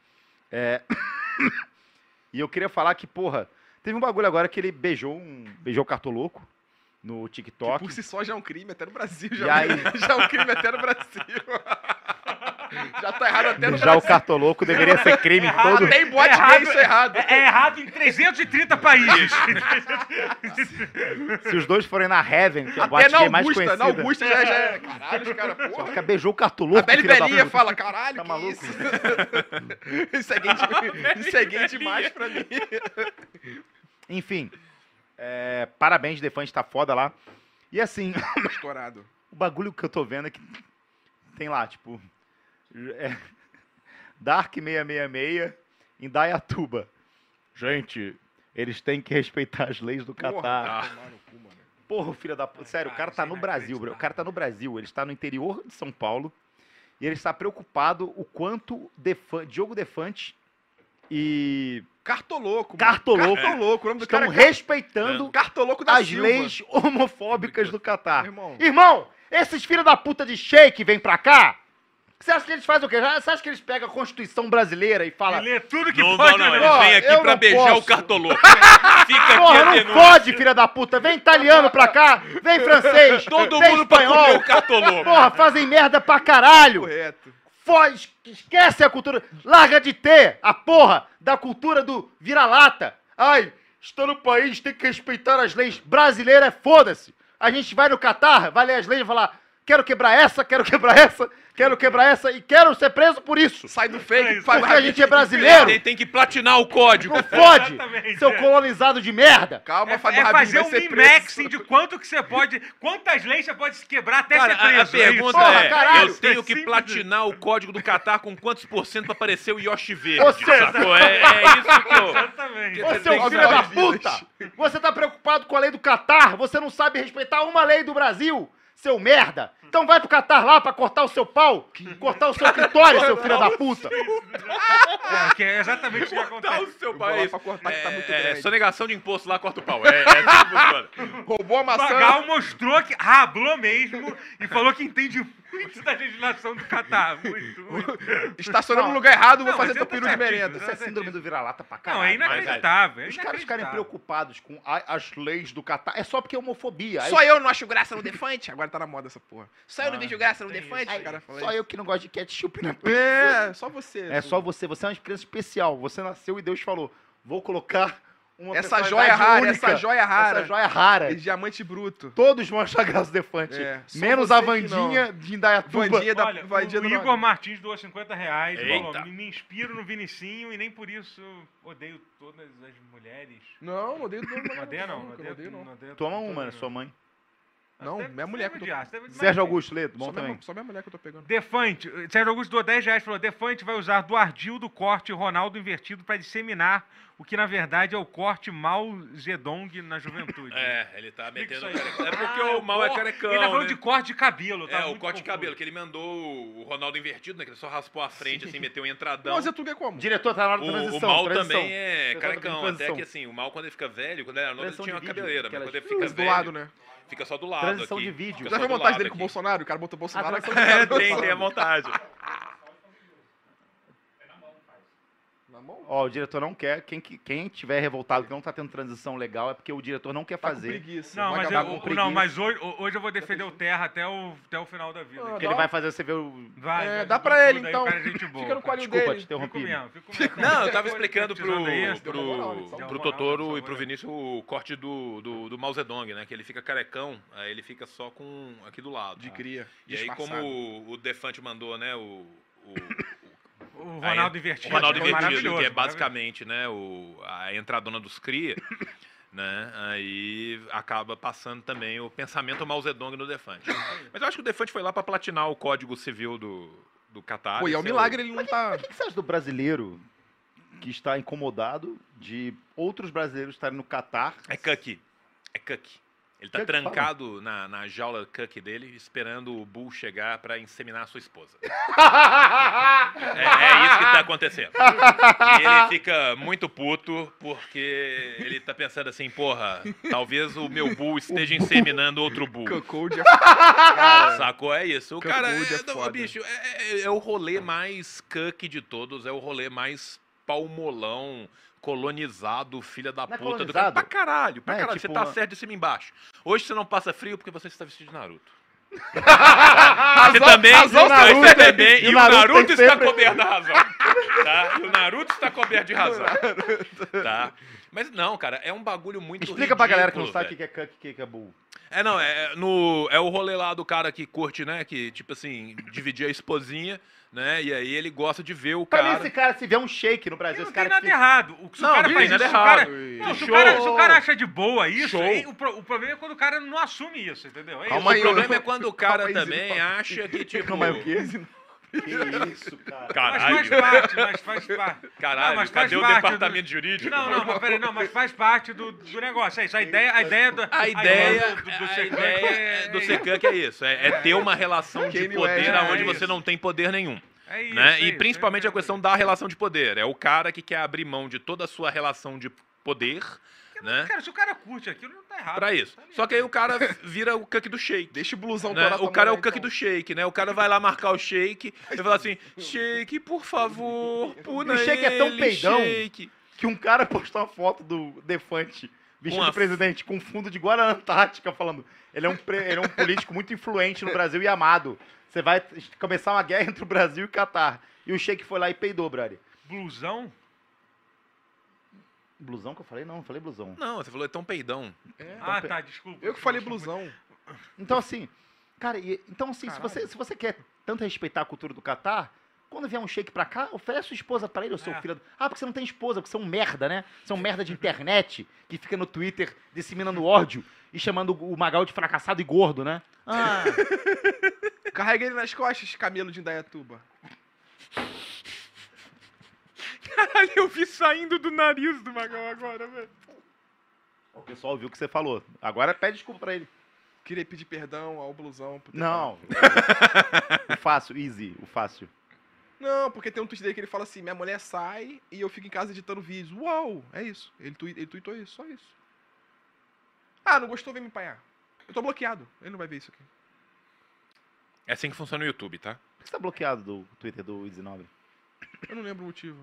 É... *coughs* e eu queria falar que, porra, teve um bagulho agora que ele beijou um. Beijou o cartoloco no Que TikTok. por si só já é um crime até no Brasil. Já, aí? *laughs* já é um crime até no Brasil. Já tá errado até no o Brasil. cartoloco deveria ser crime em todo. Até em boate É errado, isso é errado. É, é errado em 330 países. Se os dois forem na Heaven, que é a boate na gay mais Augusta, conhecida. na Augusta já, já é. Caralho, os caras, Só porra. fica beijou o cartoloco. A Beli Belinha fala, caralho, Tá que maluco? isso? *laughs* isso é gay, isso é gay demais pra mim. Enfim, é, parabéns, Defante tá foda lá. E assim, Estourado. *laughs* o bagulho que eu tô vendo é que tem lá, tipo, é, *laughs* Dark 666 em Dayatuba. Gente, eles têm que respeitar as leis do Catar. mano. Porra, filho da puta. Sério, o cara tá no Brasil, bro. O cara tá no Brasil. Ele está no interior de São Paulo. E ele está preocupado o quanto Diogo Defante e Cartoloco. mano. Cartoloco Cartoloco. O nome do estão cara é respeitando Cartoloco da as Silva. leis homofóbicas do Catar. Irmão. Irmão, esses filhos da puta de shake vêm pra cá? Você acha que eles fazem o quê? Você acha que eles pegam a Constituição brasileira e falam... Ele é tudo que Não, pode. não, não. né? Eles Ó, vêm aqui pra não beijar posso. o cartoloco. *laughs* Fica aqui Porra, a não fode, filha da puta. Vem italiano pra cá, vem francês, Todo vem mundo pra comer espanhol. o cartoloco. Porra, fazem merda pra caralho. Correto. Foge, esquece a cultura. Larga de ter a porra da cultura do vira-lata. Ai, está no país, tem que respeitar as leis. Brasileira é foda-se. A gente vai no Catar, vai ler as leis e falar: quero quebrar essa, quero quebrar essa, quero quebrar essa e quero ser preso por isso. Sai do fake. isso. faz- Porque a gente é brasileiro. Tem, tem que platinar o código. Não fode, seu é. colonizado de merda. Calma, É, Fábio é Rabin, fazer vai um ser min-maxing preso. de quanto que você pode. Quantas leis você pode se quebrar até Cara, ser a, a preso. é pergunta Porra, é: caralho. eu tenho É que simples. platinar o código do Catar com quantos por cento pra aparecer o Yoshi verde? Ou seja- sacou? É, é isso que eu. Exatamente. Ô, Você seu que filho da puta! Você tá preocupado com a lei do Catar? Você não sabe respeitar uma lei do Brasil, seu merda! Então vai pro Catar lá pra cortar o seu pau, cortar o seu clitóris, seu filho da puta! É, que é exatamente o que acontece. o seu país. pra cortar que tá muito É, grande. sonegação de imposto lá, corta o pau. É, é assim que funciona. Roubou a O maçã. Magal mostrou que rablou mesmo e falou que entende muito da legislação do Catar. Muito, *laughs* muito. Estacionando no lugar errado, vou Não, fazer teu peru de merenda. Isso é síndrome do vira-lata pra Não, caralho. é inacreditável. é Os caras ficarem preocupados com a- as leis do Catar é só porque é homofobia. Aí- Só eu não acho graça no *laughs* Defante? Agora tá na moda essa porra. Só eu não Ah, vejo graça no Defante? Aí, cara só isso. eu que não gosto de ketchup na É, só você. É só você, você é uma criança especial. Você nasceu e Deus falou: vou colocar uma Essa joia rara, única, essa joia rara. Essa joia rara. Esse diamante bruto. Todos vão achar graça do Defante. É, Menos a Vandinha de Indaiatuba. Vandinha da Olha, Vandinha o Igor. Martins doou 50 reais. e falou, me, me inspiro no Vinicinho e nem por isso odeio todas as mulheres. Não, odeio não. Não odeia não, odeio não. Toma todas, uma. Sua mãe. Não, Deve- minha mulher que eu tô deve- Sérgio mas- Augusto Leto, bom Só também. minha, só minha mulher que eu tô pegando. Defante, Sérgio Augusto doou 10 reais falou: Defante vai usar do ardil do corte Ronaldo invertido para disseminar o que na verdade é o corte Mao Zedong na juventude. *laughs* É, ele tá metendo. É porque Ah, o mal é corte- carecão. Ele tá falando né? de corte de cabelo, tá? É, o corte de confuso. cabelo, que ele mandou o Ronaldo invertido, né? Que ele só raspou a frente, assim, meteu um entradão. Não, Zé Tuga é como? Diretor, tá na hora da O, transição. o mal transição. também é Transição, carecão. Até que assim, o mal quando ele fica velho, quando ele era novo, ele tinha uma de cabeleira. Mas quando ele fica Mas do velho, né? Fica só do lado Transição aqui. de vídeo. Fica Já viu a montagem dele com o aqui. Bolsonaro? O cara botou o Bolsonaro Ah, aqui. É, tem, tem a montagem. *laughs* Na mão? Ó, o diretor não quer. Quem, que- quem tiver revoltado que não tá tendo transição legal é porque o diretor não quer Tá com fazer. preguiça. Não, mas, eu, não, mas hoje, hoje eu vou defender o Terra até o, até o final da vida. Ah, Porque ele vai fazer você ver o. Vai, É, dá pra ele, aí, então. cara é gente boa, Fica no colinho Desculpa, dele. te interrompi. Fico mesmo, fico mesmo. Não, eu tava explicando pro, pro, pro Totoro e pro. Vinícius o corte do, do, do Mao Zedong, né? Que ele fica carecão, aí ele fica só com aqui do lado. De cria. E aí, como o, o Defante mandou, né? O, o, O Aí, Ronaldo invertido. o Ronaldo é invertido, maravilhoso, que é basicamente, né, o, a entradona dos cria, né, aí acaba passando também o pensamento Mao Zedong no Defante. Mas eu acho que o Defante foi lá pra platinar o Código Civil do, do Qatar. Pô, e é um milagre ele não tá... O que, que você acha do brasileiro que está incomodado de outros brasileiros estarem no Catar? É Cuck. É Cuck. Ele tá trancado na, na jaula Cuck dele, esperando o Bull chegar pra inseminar a sua esposa. *laughs* É, é isso que tá acontecendo. E ele fica muito puto porque ele tá pensando assim, porra, talvez o meu Bull esteja inseminando outro Bull. *laughs* Cuckold é... Cara, Sacou? É isso. O cara, é é, não, bicho, é, é- é o rolê mais cuck de todos, é o rolê mais palmolão, colonizado, filha da Não é puta do cara. Pra caralho, pra é caralho. tipo você tá uma- certo de cima e embaixo. Hoje você não passa frio porque você está vestido de Naruto. *laughs* Você também, razão você Naruto tem- também, e o Naruto Naruto, está sempre- coberto da razão. Tá? E o Naruto está coberto de razão. *laughs* Tá? Mas não, cara, é um bagulho muito Explica pra galera que não ridículo, sabe o que é e é Bull. É, não, é, no, é o rolê lá do cara que curte, né? Que, tipo assim, dividir a esposinha, né? E aí ele gosta de ver o Pra mim, cara. esse cara, se vê um shake no Brasil, Não esse tem cara nada que fica- errado. O- Se Não, o cara não faz tem isso, nada se o cara... errado. Não, se, o cara, se o cara acha de boa isso, aí, o, o problema é quando o cara não assume isso, entendeu? É Calma o aí, problema eu- é quando o cara Calma aí, também Zino. acha que, tipo. Não, mas o quê? Que isso, cara. Mas faz Caralho, parte, mas faz parte. caralho, Não, mas faz cadê o parte departamento do- jurídico? Não, não, mas peraí, não, mas faz parte do, do negócio. É isso, a ideia, a ideia do. A ideia, do, do, Secret ideia é- do Secan é isso, é, é ter uma relação de poder West, onde é você não tem poder nenhum. É isso, né? é e isso, principalmente é a questão da relação de poder. É o cara que quer abrir mão de toda a sua relação de poder, né? Cara, se o cara curte aquilo, não tá errado. Pra isso. Tá. Só que aí o cara vira o cuck do shake. Deixa o blusão né? O cara é o cuck então. do shake, né? O cara vai lá marcar o shake e fala assim: shake, por favor, *laughs* puna E o shake é tão ele, peidão. shake." Que um cara postou uma foto do Defante vestido Uma de presidente com fundo de Guarana Antártica falando ele é, um pre- ele é um político muito influente no Brasil e amado. Você vai começar uma guerra entre o Brasil e o Catar. E o Sheik foi lá e peidou, brother. Blusão? Blusão que eu falei? Não, não falei blusão. Não, você falou é tão peidão. É. Ah, tá, desculpa. Eu que falei blusão. Então, assim, cara, e- então, assim, se você, se você quer tanto respeitar a cultura do Catar, quando vier um shake pra cá, oferece sua esposa pra ele, o seu É. filho. do- Ah, porque você não tem esposa, porque você é um merda, né? Você é um merda de internet que fica no Twitter disseminando ódio e chamando o Magal de fracassado e gordo, né? Ah, *laughs* Carrega ele nas costas, camelo de Indaiatuba. Caralho, eu vi saindo do nariz do Magal agora, velho. o pessoal ouviu o que você falou. Agora pede desculpa pra ele. Queria pedir perdão ao blusão. por ter Não. *laughs* o fácil, easy, o fácil. Não, porque tem um tweet dele que ele fala assim: minha mulher sai e eu fico em casa editando vídeos. Uau! É isso. Ele, tui- ele tweetou isso, só isso. Ah, não gostou, vem me empanhar. Eu tô bloqueado. Ele não vai ver isso aqui. É assim que funciona o YouTube, tá? Por que você tá bloqueado do Twitter do Easy Nobre? Eu não lembro o motivo.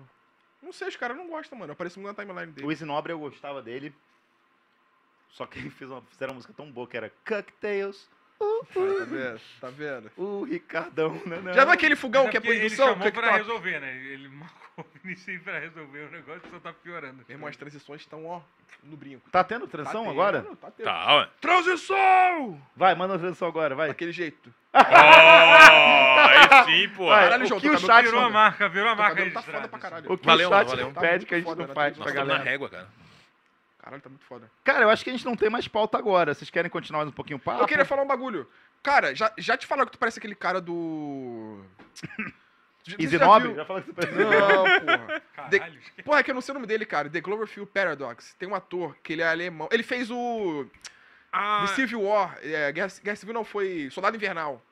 Não sei, os caras não gostam, mano. Aparece muito na timeline dele. O Easy Nobre eu gostava dele. Só que fizeram uma música tão boa que era Cocktails. Uh, Tá uh, vendo? Tá vendo? o Ricardão. Né, né. Já viu aquele fogão é que é por ele chamou pra Cooktop? resolver, né? Ele marcou *laughs* o Vinicius pra resolver o negócio só tá piorando. Meu irmão, as transições estão, ó, no brinco. Tá tendo transição Tá agora? tendo, Tá tendo. Tá, ué. Transição! Vai, manda a transição agora, vai. Daquele jeito. Oh, aí sim, pô. Vai, Caralho, o João, que o cabelo chat Virou a não, marca, virou a marca cabelo tá foda pra caralho. o que Valeu, o chat valeu. não pede que a gente Tá não faz pra estamos na galera. régua, cara. Caralho, tá muito foda. Cara, eu acho que a gente não tem mais pauta agora. Vocês querem continuar mais um pouquinho o papo? Eu queria falar um bagulho. Cara, já, já te falaram que tu parece aquele cara do. Você já Nobre? viu? Já falou que você parece- Não, porra. *laughs* Caralho. Porra, é que eu não sei o nome dele, cara. The Cloverfield Paradox. Tem um ator que ele é alemão. Ele fez o. Ah, The Civil War. É, Guerra, Guerra Civil não, foi Soldado Invernal.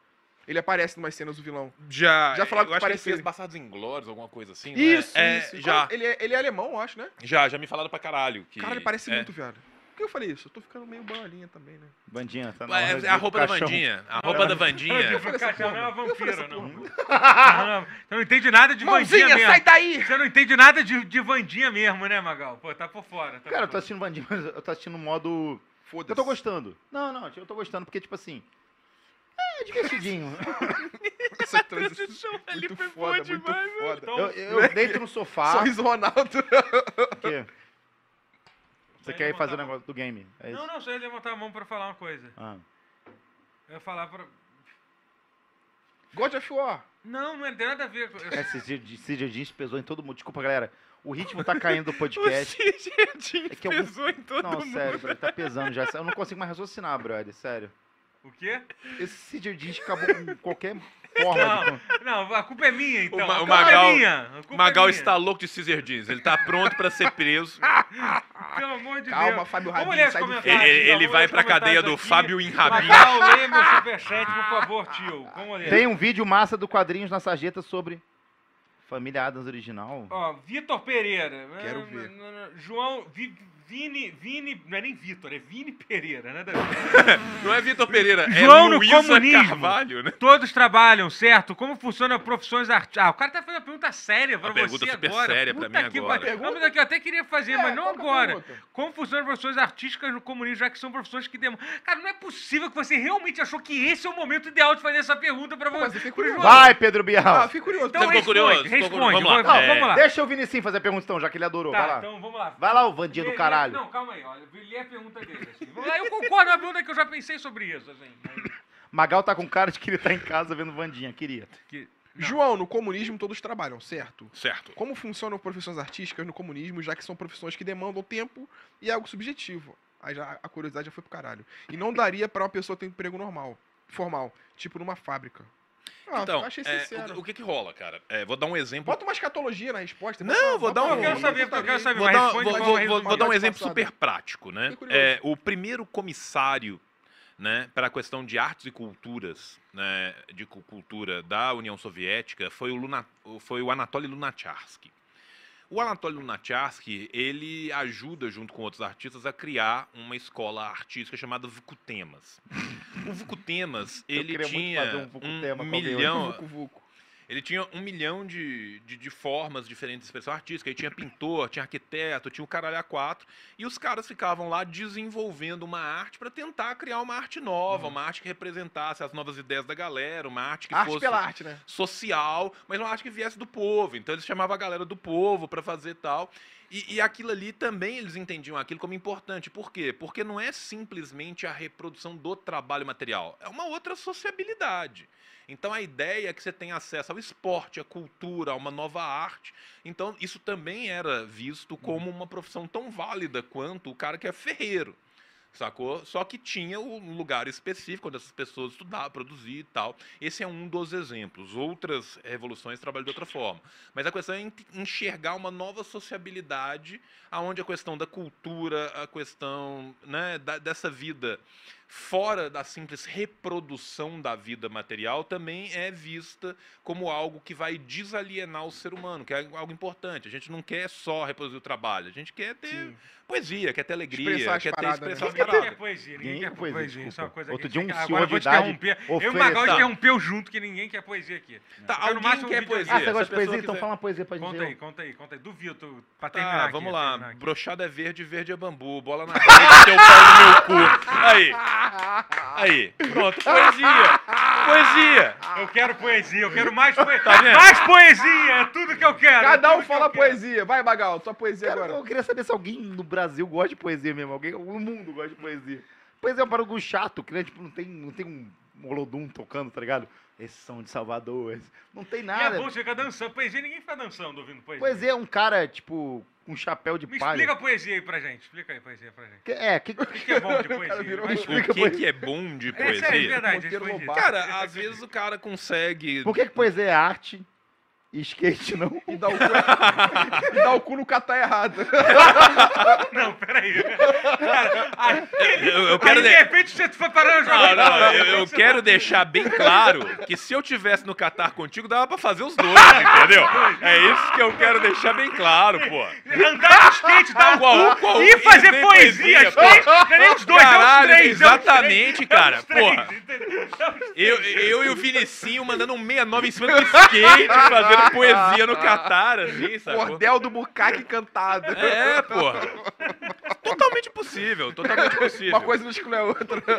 Ele aparece em umas cenas do vilão. já. Já falaram eu que acho que ele fez Bastardos Inglórios, alguma coisa assim. não é? Isso, É, isso. Já, Ele é, ele é alemão, eu acho, né? já, já me falaram pra caralho. Que, Cara, ele parece é, muito, viado. Por que eu falei isso? Eu tô ficando meio bolinha também, né? Bandinha, tá na hora É, a roupa da. Vandinha. A roupa da Vandinha. Eu falei essa Caixão não é uma. Eu vampira, não. Não, não. Você não entende nada de Vandinha Mãozinha, mesmo. sai daí! Você não entende nada de, de Vandinha mesmo, né, Magal? Pô, tá por fora. Tá Cara, eu por tô assistindo Bandinha, mas eu tô assistindo modo. Foda-se. Eu tô gostando. Não, não, eu tô gostando porque, tipo assim. É divertidinho. *laughs* Essa transição muito foda, muito foda. Então, Eu, eu deito no sofá. Sorriso Ronaldo. Porque você quer ir fazer o negócio do game. É isso? Não, não, só ia levantar a mão pra falar uma coisa. Ah. Eu ia falar pra... God of War. Não, não tem nada a ver com... *laughs* É, Cid Jeans pesou em todo mundo. Desculpa, galera. O ritmo tá caindo do *laughs* podcast. É que algum- pesou em todo Não, mundo. sério, brother, tá pesando já. Eu não consigo mais raciocinar, brother, sério. O quê? Esse Cid Jeans acabou com qualquer forma de. Não, não, a culpa é minha, então. O Ma- a o culpa Magal- é minha. A culpa Magal é minha. está louco de Caesar Jeans. Ele tá pronto pra ser preso. *laughs* Pelo amor de Calma, Deus. Fábio Vamos Rabin, ler os sai do. Ele, ele- vamos vai os pra cadeia do aqui. Fábio Inrabin. Magal, lê meu superchat, por favor, tio. Vamos ler. Tem um vídeo massa do Quadrinhos na Sarjeta sobre Família Adams original. Ó, Vitor Pereira. Quero ver. João, Vi- Vini, Vini, não é nem Vitor, é Vini Pereira, né? Davi? *laughs* Não é Vitor Pereira, João é no Luísa comunismo. Carvalho, né? Todos trabalham, certo? Como funcionam profissões artísticas? Ah, o cara tá fazendo uma pergunta séria pra Uma você pergunta super agora. séria pra Puta mim que agora. Não, mas aqui eu até queria fazer, mas não é agora. pergunta? Como funcionam profissões artísticas no comunismo, já que são profissões que demandam... Cara, não é possível que você realmente achou que esse é o momento ideal de fazer essa pergunta pra você. eu fiquei pro curioso. João. Vai, Pedro Ah, Bial! fiquei curioso. Então responde, curioso? Responde. Vamos lá. Vamos, É. vamos lá. Deixa o Vinicinho fazer a pergunta então, já que ele adorou. Tá, Vai lá. então vamos lá. Vai lá, o Vandinho Lê- do lê- caralho. Não, calma aí, olha. Lê a pergunta dele. Assim. Eu concordo, uma pergunta que eu já pensei sobre isso. Assim, mas *laughs* Magal tá com cara de que ele tá em casa vendo Vandinha. Queria. que- não. João, no comunismo todos trabalham, certo? Certo. Como funcionam profissões artísticas no comunismo, já que são profissões que demandam tempo e é algo subjetivo? Aí já a curiosidade já foi pro caralho. E não daria pra uma pessoa ter um emprego normal, formal, tipo numa fábrica. Ah, Então, achei é, sincero. o, o que que rola, cara? É, vou dar um exemplo. Bota uma escatologia na resposta. Não, vou dar um- Eu quero saber, eu quero saber. Vou dar, vou- de vou- vou- vou dar um exemplo passada. super prático, né? É, o primeiro comissário né, para a questão de artes e culturas, né, de cu- cultura da União Soviética foi o, Luna, foi o Anatoly Lunacharsky. O Anatoly Lunacharsky, ele ajuda, junto com outros artistas, a criar uma escola artística chamada Vucutemas. O Vucutemas, ele tinha um um milhão... Vucu, vucu. Ele tinha um milhão de, de, de formas diferentes de expressão artística. Aí tinha pintor, tinha arquiteto, tinha o caralho a quatro. E os caras ficavam lá desenvolvendo uma arte para tentar criar uma arte nova, uma arte que representasse as novas ideias da galera, uma arte que Arte fosse pela arte, né? social, mas uma arte que viesse do povo. Então eles chamavam a galera do povo para fazer tal. E, e aquilo ali também eles entendiam aquilo como importante. Por quê? Porque não é simplesmente a reprodução do trabalho material, é uma outra sociabilidade. Então a ideia é que você tenha acesso ao esporte, à cultura, a uma nova arte. Então isso também era visto como uma profissão tão válida quanto o cara que é ferreiro. Sacou? Só que tinha um lugar específico onde essas pessoas estudavam, produziam e tal. Esse é um dos exemplos. Outras revoluções trabalham de outra forma. Mas a questão é en- enxergar uma nova sociabilidade, aonde a questão da cultura, a questão né, da- dessa vida fora da simples reprodução da vida material também é vista como algo que vai desalienar o ser humano, que é algo importante. A gente não quer só reproduzir o trabalho, a gente quer ter Sim. Poesia, quer ter alegria, Expressar quer ter paradas, né? expressão Ninguém quer poesia, ninguém, Ninguém quer poesia, poesia. Isso é uma coisa Outro que dia um agora senhor eu vou de te idade interromper. Eu e o oferecer- Magal interrompeu junto que ninguém quer poesia aqui. Tá, Eu, alguém máximo, um quer vídeo poesia? Ah, aqui. você gosta de poesia? Então quiser- fala uma poesia pra gente. Conta aí, conta aí, conta aí. Do Vitor, pra terminar Tá, aqui, vamos lá. terminar aqui. Brochada é verde, verde é bambu. Bola na rede, teu pau no meu cu. Aí. *laughs* Aí. Pronto, poesia. Poesia. Eu quero poesia, eu quero mais poesia. Tá vendo? Mais poesia, é tudo que eu quero. é Cada tudo um fala poesia. Vai, Bagal, tua poesia Cara, agora. eu queria saber se alguém no Brasil gosta de poesia mesmo. Alguém no mundo gosta de poesia. Poesia é um barulho chato, que né, tipo, não tem, não tem um molodum tocando, tá ligado? Esse som de Salvador. esse- Não tem E é nada. bom você ficar dançando. Poesia, ninguém fica dançando ouvindo poesia. Poesia é um cara, tipo, com chapéu de Me palha. explica a poesia aí pra gente. Explica aí a poesia pra gente. Que- É, que, O que que é bom de *laughs* poesia? um-. O que, que é bom de É é poesia? verdade. Responde Lobato. isso. Cara, às vezes o cara consegue. por que, que poesia é arte skate não? E dá o cu, *laughs* e dá o cu no catar errado. *laughs* Não, peraí. Cara, aí, Eu, eu aí, quero de de- repente você foi parando Não, jogar. não, eu, eu quero deixar bem claro que se eu tivesse no Catar contigo, dava pra fazer os dois, entendeu? É isso que eu quero deixar bem claro, pô. Andar de skate, dar Qual- cu qual- e fazer poesia. poesia, skate, não é nem os dois, Caralho, é os três. é os exatamente, três, cara, É os três, porra. É os três. Eu, eu e o Vinicinho mandando um 69 em cima do skate, fazendo *laughs* poesia no Catar, assim, sabe? Cordel do bucaque cantado. É, porra. Totalmente possível, totalmente possível. Uma coisa não exclui a outra. *laughs*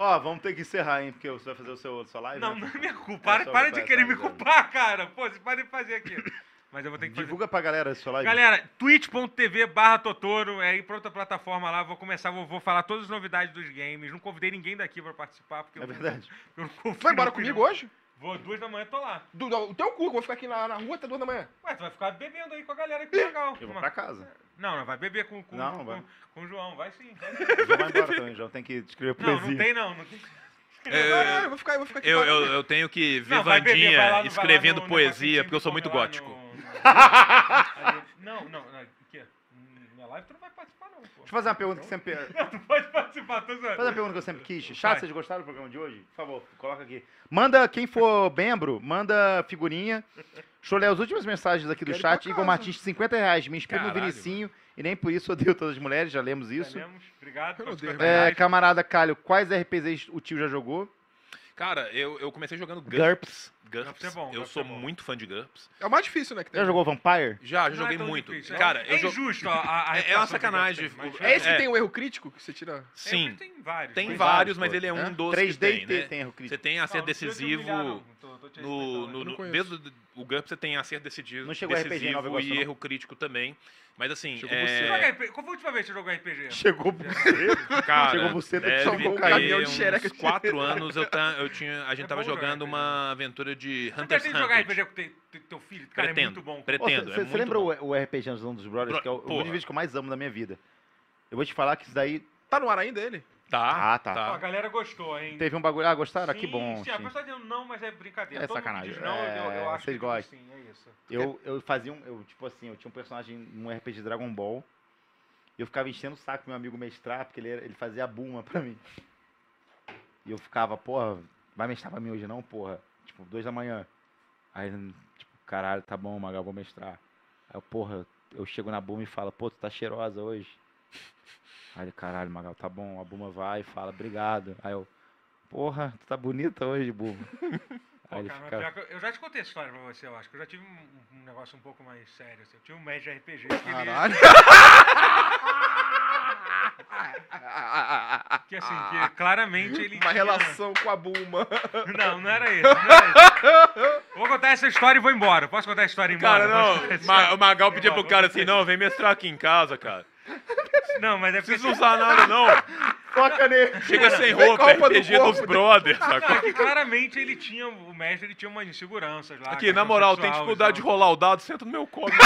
Ó, vamos ter que encerrar, hein? Porque você vai fazer o seu, sua live. Não, né? não é minha culpa. Para, É para botar de querer essa me culpar, cara. Pô, vocês podem fazer aqui. Mas eu vou ter que fazer. Divulga pra galera a sua live. Galera, twitch.tv barra Totoro, é aí pra outra plataforma lá, vou começar, vou, vou falar todas as novidades dos games. Não convidei ninguém daqui pra participar, porque É eu, verdade. eu não confio. Vai embora comigo hoje? Vou duas da manhã, tô lá. Do, do, o teu cu, que eu vou ficar aqui na, na rua até duas da manhã. Ué, tu vai ficar bebendo aí com a galera que legal. Eu vou pra casa. Não, não, vai beber com, com, Não, com, vai. com o João, vai sim. *laughs* Vai sim. João vai embora também, João. Tem que escrever Não, poesia. não tem não. não tem... *laughs* É, Não, não, eu vou ficar, eu vou ficar aqui. Eu, eu, eu tenho que ver Não, vai beber, vai lá Vandinha no- vai lá escrevendo no poesia, negocinho porque eu sou muito come lá gótico. no- *laughs* Não, não, não. o quê? Minha live tu não vai. Deixa eu fazer uma pergunta que sempre. Tu pode participar, tô zoando. Fazer uma pergunta que eu sempre quis. Chato, vocês gostaram do programa de hoje? Por favor, coloca aqui. Manda, quem for membro, manda figurinha. Deixa eu ler as últimas mensagens aqui do Quero ir pra chat. Igor casa. Martins, 50 reais. Me inspira no Caralho. Vinicinho. E nem por isso odeio todas as mulheres, já lemos isso. Obrigado. Eu pelos odeio. 50 É, camarada Calho, quais RPGs o tio já jogou? Cara, eu, eu comecei jogando GURPS. GURPS. GURPS é bom, eu GURPS sou é bom. muito fã de GURPS. É o mais difícil, né? Que tem. Já jogou Vampire? Já, já Não joguei é tão muito. difícil. É- Cara, é eu jo- injusto a, a, É- é uma sacanagem. tem, mas- É esse que É. tem o erro crítico que você tira? Sim, Tem vários. tem mas- vários, vários, mas ele é um É? dos 3D que tem, e T né? tem erro Você crítico. tem Não, acerto humilhar, decisivo não. Tô- tô te no, no, não no conheço. mesmo o GURPS você tem acerto decisivo, Não chegou RPG em Nova decisivo Iguaçu, e não? erro crítico também. Mas assim, Chegou é, você. RPG. Qual foi a última vez que você jogou RPG? *laughs* Chegou você. cara, Chegou você, deve jogou um caminhão de xereca quatro anos eu, tá, eu tinha, a gente É tava jogando RPG. uma aventura de Você Hunter's pretende jogar Hunter. RPG com te- te- teu filho? Cara, é Pretendo, muito bom. pretendo. é Você muito lembra bom. o, o RPG Anjos dos Brothers, Bro- que é o, dos vídeos que eu mais amo da minha vida? Eu vou te falar que isso daí Tá no ar ainda ele? Tá, Ah, tá. Ó, a galera gostou, hein? teve um bagulho. Ah, gostaram? Sim, que bom. Sim, a sim. pessoa tá dizendo não, mas é brincadeira. É Todo mundo sacanagem. Diz não, eu, eu É, acho vocês que gostam. sim, é isso. Eu, eu fazia um. Eu, tipo assim, eu tinha um personagem num RPG de Dragon Ball. E eu ficava enchendo o saco pro meu amigo mestrar, porque ele, era- ele fazia a Buma pra mim. E eu ficava, porra, vai mestrar pra mim hoje não, porra? Tipo, duas da manhã. Aí, tipo, caralho, tá bom, Magal, vou mestrar. Aí eu, porra, eu chego na Buma e falo, pô, tu tá cheirosa hoje. Aí ele, caralho, Magal, tá bom. A Buma vai e fala, obrigado. Aí eu, porra, tu tá bonita hoje, Buma. *laughs* Pô, Aí ele cara, fica. eu- já te contei essa história pra você, eu acho. que Eu já tive um, um negócio um pouco mais sério. Assim. Eu tinha um mestre de RPG que ele, Caralho. *laughs* que assim, que claramente ele Uma tinha- relação com a Bulma. Não, não era isso. Não era isso. Vou contar essa história e vou embora. Posso contar a história e embora? Cara, não, Ma- o Magal pedia pro cara assim, não, vem mestrar aqui em casa, cara. Não, mas é Não porque... precisa usar nada, não. Foca nele! Chega sem Vem roupa, do RPG corpo dos brothers, sacou? Não, é que claramente ele tinha, o mestre ele tinha umas inseguranças lá. Aqui, na moral, tem dificuldade de rolar o dado, senta no meu colo, me.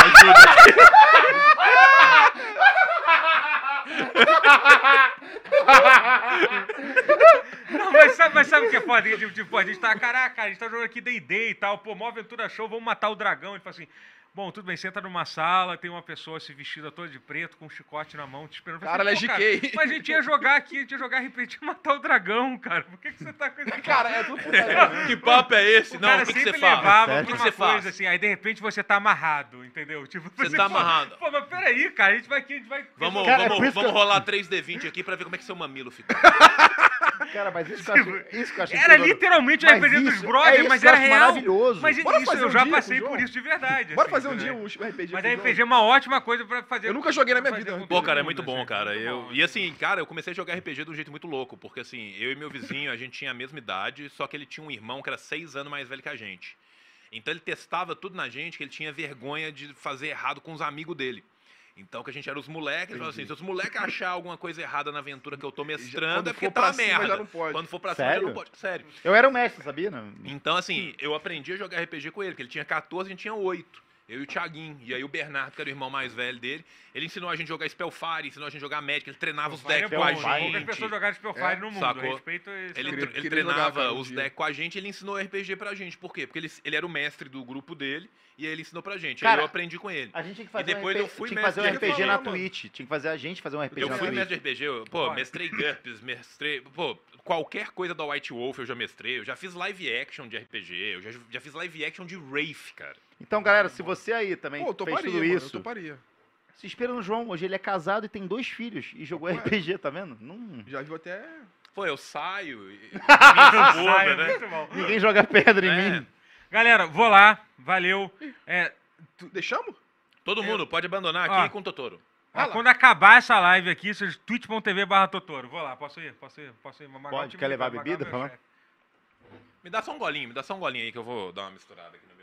Não, mas sabe, mas sabe o que é foda? Tipo, tipo, a gente tá, caraca, a gente tá jogando aqui D&D e tal, pô, mó aventura show, vamos matar o dragão. Ele fala assim, bom, tudo bem, senta numa sala, tem uma pessoa se vestida toda de preto, com um chicote na mão, te esperando. Cara, ela é "Pô, GK." Mas a gente ia jogar aqui, a gente ia jogar RPG e matar o dragão, cara. Por que, que você tá com esse *laughs* Cara, é tudo putaria. Que papo é esse? O Não, cara o que, que você faz? levava pra O que uma você faz? coisa assim, aí de repente você tá amarrado, entendeu? Tipo, Você tá pô, amarrado. Pô, mas peraí, cara, a gente vai aqui, a gente vai... Vamos, Cara, é vamos, que vamos eu- rolar 3D20 aqui pra ver como é que seu mamilo fica. *laughs* Cara, mas isso que eu acho, isso que eu acho Era literalmente o RPG dos é brothers, isso mas era real. maravilhoso. Mas Bora isso, fazer eu um já dia passei por isso de verdade. Bora assim, fazer um dia um RPG Mas RPG é uma ótima coisa pra fazer. Eu nunca joguei na minha vida. Pô, cara, é muito bom, assim, cara. Eu, bom. e assim, cara, eu comecei a jogar RPG de um jeito muito louco, porque assim, eu e meu vizinho, a gente tinha a mesma idade, só que ele tinha um irmão que era seis anos mais velho que a gente. Então ele testava tudo na gente, que ele tinha vergonha de fazer errado com os amigos dele. Então que a gente era os moleques, ele falava assim, se os moleques achar alguma coisa errada na aventura que eu tô mestrando, Quando é porque for tá pra uma cima, merda. já não pode. Quando for pra cima, já Sério? não pode. Sério. Eu era o mestre, sabia? Não? Então, assim, eu aprendi a jogar RPG com ele, que ele tinha 14 e a gente tinha 8. Eu e o Thiaguinho. E aí o Bernardo, que era o irmão mais velho dele, ele ensinou a gente a jogar Spellfire, ensinou a gente a jogar Magic, ele treinava os decks é com a Poucas gente. pessoas jogaram Spellfire É, no mundo. sacou? Respeito esse Ele, Queria- ele queria treinava os decks com a gente e ele ensinou RPG pra gente. Por quê? Porque ele, ele era o mestre do grupo dele e aí ele ensinou pra gente. Cara, aí eu aprendi com ele. A gente tinha que fazer depois um eu RPG, fui tinha que fazer um RPG na mano. Twitch. Tinha que fazer a gente fazer um RPG Eu na fui Twitch. mestre de RPG, eu, pô, Olha. mestrei GURPS, mestrei. Pô, qualquer coisa da White Wolf eu já mestrei. Eu já fiz live action de RPG, eu já, já fiz live action de Wraith, cara. Então, galera, se você aí também Pô, eu fez toparia, tudo mano, eu isso, toparia. se inspira no João. Hoje ele é casado e tem dois filhos e jogou Ué. RPG, tá vendo? Não- Já viu até... Pô, eu saio. e- *laughs* me é né? Ninguém joga pedra em É. mim. Galera, vou lá. Valeu. É, Deixamos? Todo mundo pode abandonar Ó. aqui com o Totoro. ó, lá. quando acabar essa live aqui, seja twitch.tv barra Totoro. Vou lá, posso ir? Posso ir? Posso ir? Pode, quer levar bebida meu pra lá? chefe. Me dá só um golinho, me dá só um golinho aí que eu vou dar uma misturada aqui no meu.